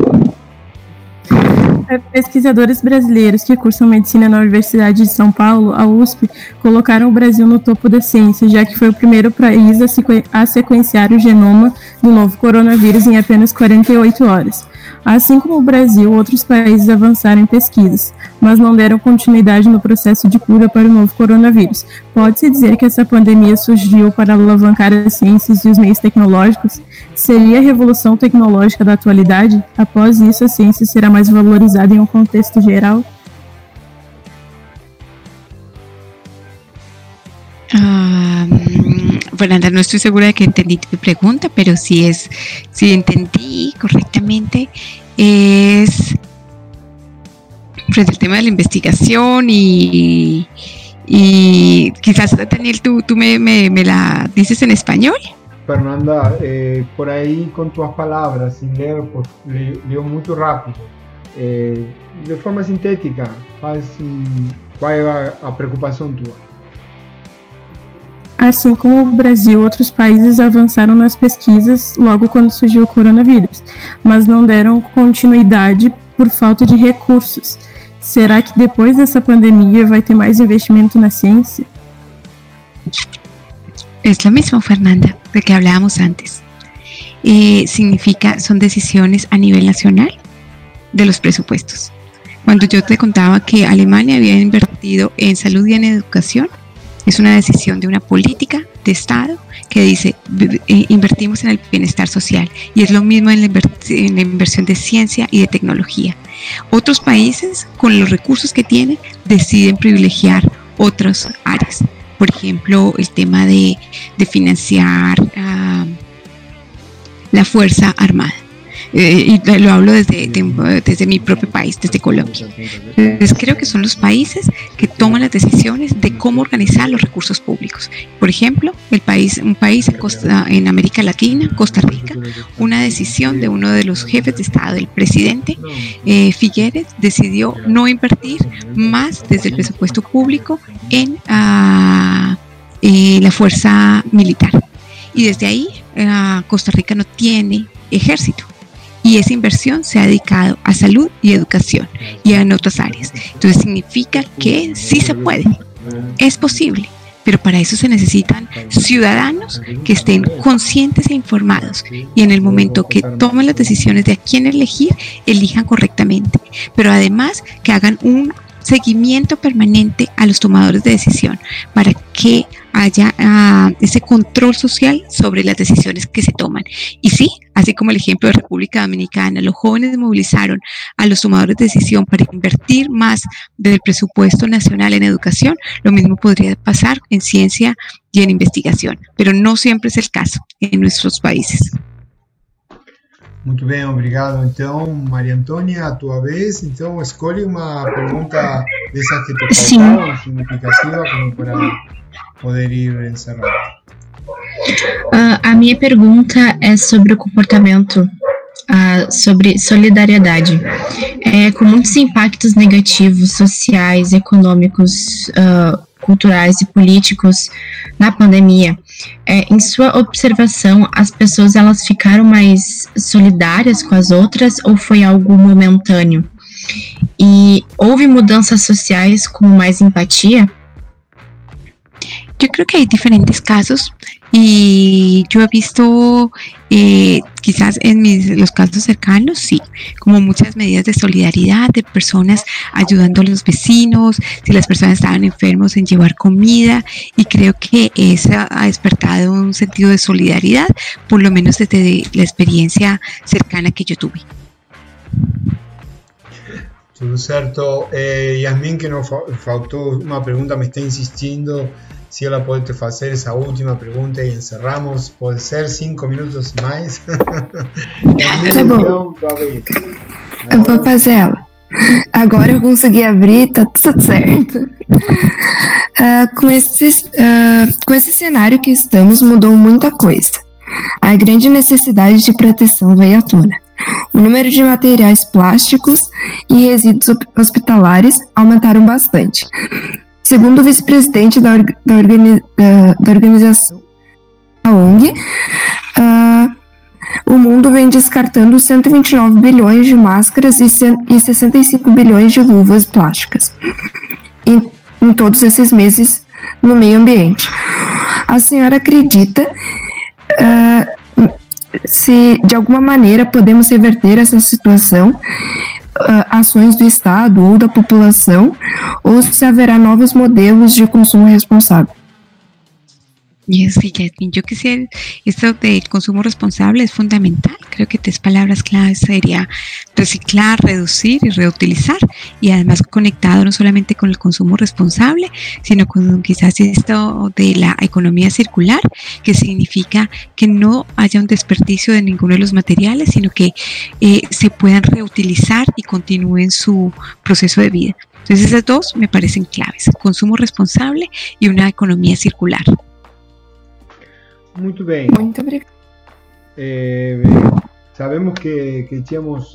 É, pesquisadores brasileiros que cursam medicina na Universidade de São Paulo, a USP, colocaram o Brasil no topo da ciência, já que foi o primeiro país a sequenciar o genoma do novo coronavírus em apenas 48 horas. Assim como o Brasil, outros países avançaram em pesquisas, mas não deram continuidade no processo de cura para o novo coronavírus. Pode-se dizer que essa pandemia surgiu para alavancar as ciências e os meios tecnológicos? Seria a revolução tecnológica da atualidade? Após isso, a ciência será mais valorizada em um contexto geral? Ah, Fernanda, no estoy segura de que entendí tu pregunta, pero si es, si entendí correctamente, es frente al tema de la investigación y, y quizás, Daniel, tú, tú me, me, me, la dices en español. Fernanda, eh, por ahí con tus palabras, sin leer, pues, leo muy rápido. Eh, de forma sintética, faz, qual é a, a preocupação tua? Assim como o Brasil, outros países avançaram nas pesquisas logo quando surgiu o coronavírus, mas não deram continuidade por falta de recursos. Será que depois dessa pandemia vai ter mais investimento na ciência? Es lo mismo, Fernanda, de que hablábamos antes. Eh, significa, son decisiones a nivel nacional de los presupuestos. Cuando yo te contaba que Alemania había invertido en salud y en educación, es una decisión de una política de Estado que dice eh, invertimos en el bienestar social y es lo mismo en la, inversión de ciencia y de tecnología. Otros países con los recursos que tienen deciden privilegiar otras áreas. Por ejemplo, el tema de, financiar ah, la Fuerza Armada. Eh, y lo hablo desde, desde mi propio país, desde Colombia. Entonces creo que son los países que toman las decisiones de cómo organizar los recursos públicos. Por ejemplo, el país, un país en, Costa, en América Latina, Costa Rica, una decisión de uno de los jefes de Estado, el presidente eh, Figueres, decidió no invertir más desde el presupuesto público en ah, eh, la fuerza militar. Y desde ahí ah, Costa Rica no tiene ejército y esa inversión se ha dedicado a salud y educación y en otras áreas. Entonces significa que sí se puede, es posible, pero para eso se necesitan ciudadanos que estén conscientes e informados y en el momento que tomen las decisiones de a quién elegir, elijan correctamente, pero además que hagan un seguimiento permanente a los tomadores de decisión para que haya ah, ese control social sobre las decisiones que se toman. Y sí, así como el ejemplo de República Dominicana, los jóvenes movilizaron a los tomadores de decisión para invertir más del presupuesto nacional en educación, lo mismo podría pasar en ciencia y en investigación, pero no siempre es el caso en nuestros países. Muito bem, obrigado. Então, Maria Antônia, a tua vez, então escolhe uma pergunta dessas que te faltaram, significativa, como para poder ir encerrando. Uh, a minha pergunta é sobre o comportamento uh, sobre solidariedade. É, com muitos impactos negativos, sociais, econômicos, uh, culturais e políticos na pandemia, é, em sua observação, as pessoas elas ficaram mais solidárias com as outras ou foi algo momentâneo? E houve mudanças sociais com mais empatia? Yo creo que hay diferentes casos y yo he visto eh, quizás en mis, los casos cercanos, sí, como muchas medidas de solidaridad de personas ayudando a los vecinos, si las personas estaban enfermos en llevar comida y creo que eso ha despertado un sentido de solidaridad, por lo menos desde la experiencia cercana que yo tuve. Certo. Eh, Yasmin, que nos faltou uma pergunta, me está insistindo se ela pode te fazer essa última pergunta e encerramos. Pode ser cinco minutos mais. (laughs) tá bom. Eu vou fazer ela. Agora eu consegui abrir, tá tudo certo. Uh, com, esse, uh, com esse cenário que estamos, mudou muita coisa. A grande necessidade de proteção veio à tona. O número de materiais plásticos e resíduos hospitalares aumentaram bastante. Segundo o vice-presidente da, da, organi da, da, organização, a ONG, uh, o mundo vem descartando 129 bilhões de máscaras e, e 65 bilhões de luvas plásticas em, em todos esses meses no meio ambiente. A senhora acredita uh, se de alguma maneira podemos reverter essa situação, ações do Estado ou da população, ou se haverá novos modelos de consumo responsável. Sí, Jasmine, yo quisiera, esto del consumo responsable es fundamental. Creo que tres palabras claves sería reciclar, reducir y reutilizar. Y además conectado no solamente con el consumo responsable, sino con quizás esto de la economía circular, que significa que no haya un desperdicio de ninguno de los materiales, sino que eh, se puedan reutilizar y continúen su proceso de vida. Entonces esas dos me parecen claves, consumo responsable y una economía circular. Muito bem. Muito obrigada. Eh, sabemos que, que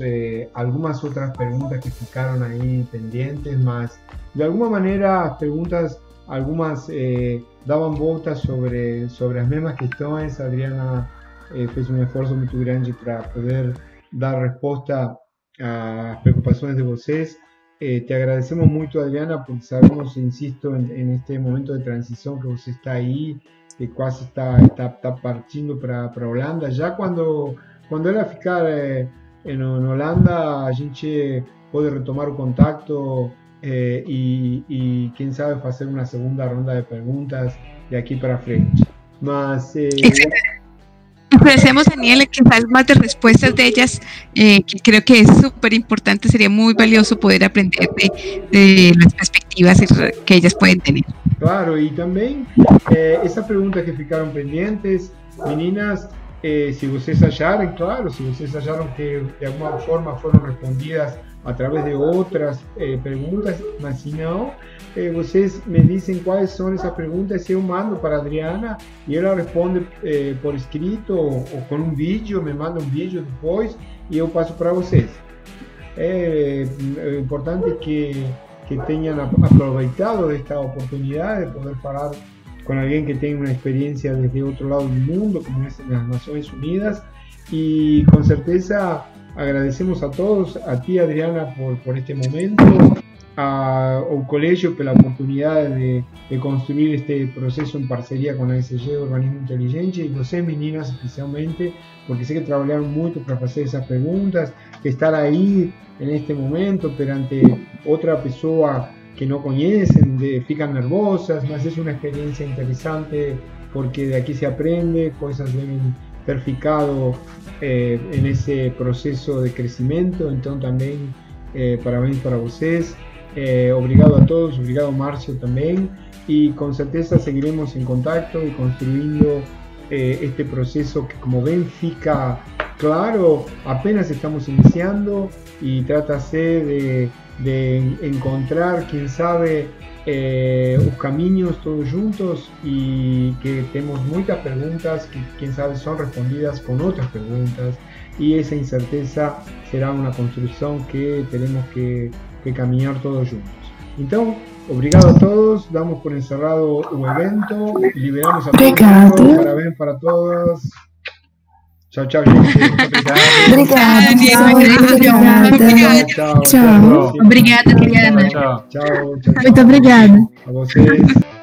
eh, algumas outras perguntas que ficaram aí pendentes, mas de alguma maneira as perguntas, algumas eh, davam voltas sobre, sobre as mesmas questões. A Adriana eh, fez um esforço muito grande para poder dar resposta às preocupações de vocês. Eh, te agradecemos muito, Adriana, porque sabemos, insisto, en, en este momento de transição que você está aí que quase está, está, está partindo para Holanda. Já quando, quando ela ficar eh, em, Holanda, a gente pode retomar o contato eh, e, e, quem sabe, fazer uma segunda ronda de perguntas de aqui para frente. Mas. Eh, Agradecemos, Daniel, quizás más de respuestas de ellas, eh, que creo que es súper importante, sería muy valioso poder aprender de, de, las perspectivas que ellas pueden tener. Claro, y también eh, esas preguntas que ficaron pendientes, meninas, eh, si ustedes hallaron, claro, si ustedes hallaron que de alguna forma fueron respondidas a través de outras eh, perguntas, mas se não, eh, vocês me dizem quais são essas perguntas, eu mando para Adriana e ela responde eh, por escrito ou, ou, com um vídeo, me manda um vídeo depois e eu passo para vocês. É, é importante que, que tenham aproveitado esta oportunidade de poder falar com alguém que tem uma experiência desde outro lado do mundo, como é nas Nações Unidas, e com certeza agradecemos a todos, a ti Adriana por, por este momento, a, al colegio por la oportunidad de, de, construir este proceso en parcería con la SG Organismo Inteligente y sé meninas especialmente, porque sé que trabajaron mucho para hacer esas preguntas, que estar ahí en este momento perante otra persona que no conocen, de, fican nervosas, más es una experiencia interesante porque de aquí se aprende, cosas deben ter ficado eh, en ese proceso de crecimiento. Entonces también eh, parabéns para vocês. Eh, obrigado a todos, obrigado Márcio también. Y con certeza seguiremos en contacto y construyendo eh, este proceso que como ven fica claro, apenas estamos iniciando y trátase de, de encontrar, quién sabe, eh, os caminhos todos juntos e que temos muitas perguntas que, quem sabe, são respondidas com outras perguntas y esa incerteza será una construção que tenemos que, que caminhar todos juntos. Então, obrigado a todos, damos por encerrado o evento, liberamos a todos, parabéns para todos. Tchau, tchau, gente. (laughs) Obrigada, Obrigada, obrigada. Tchau, Tchau. Obrigada, Adriana. Tchau. Tchau, tchau, Muito obrigada. A vocês.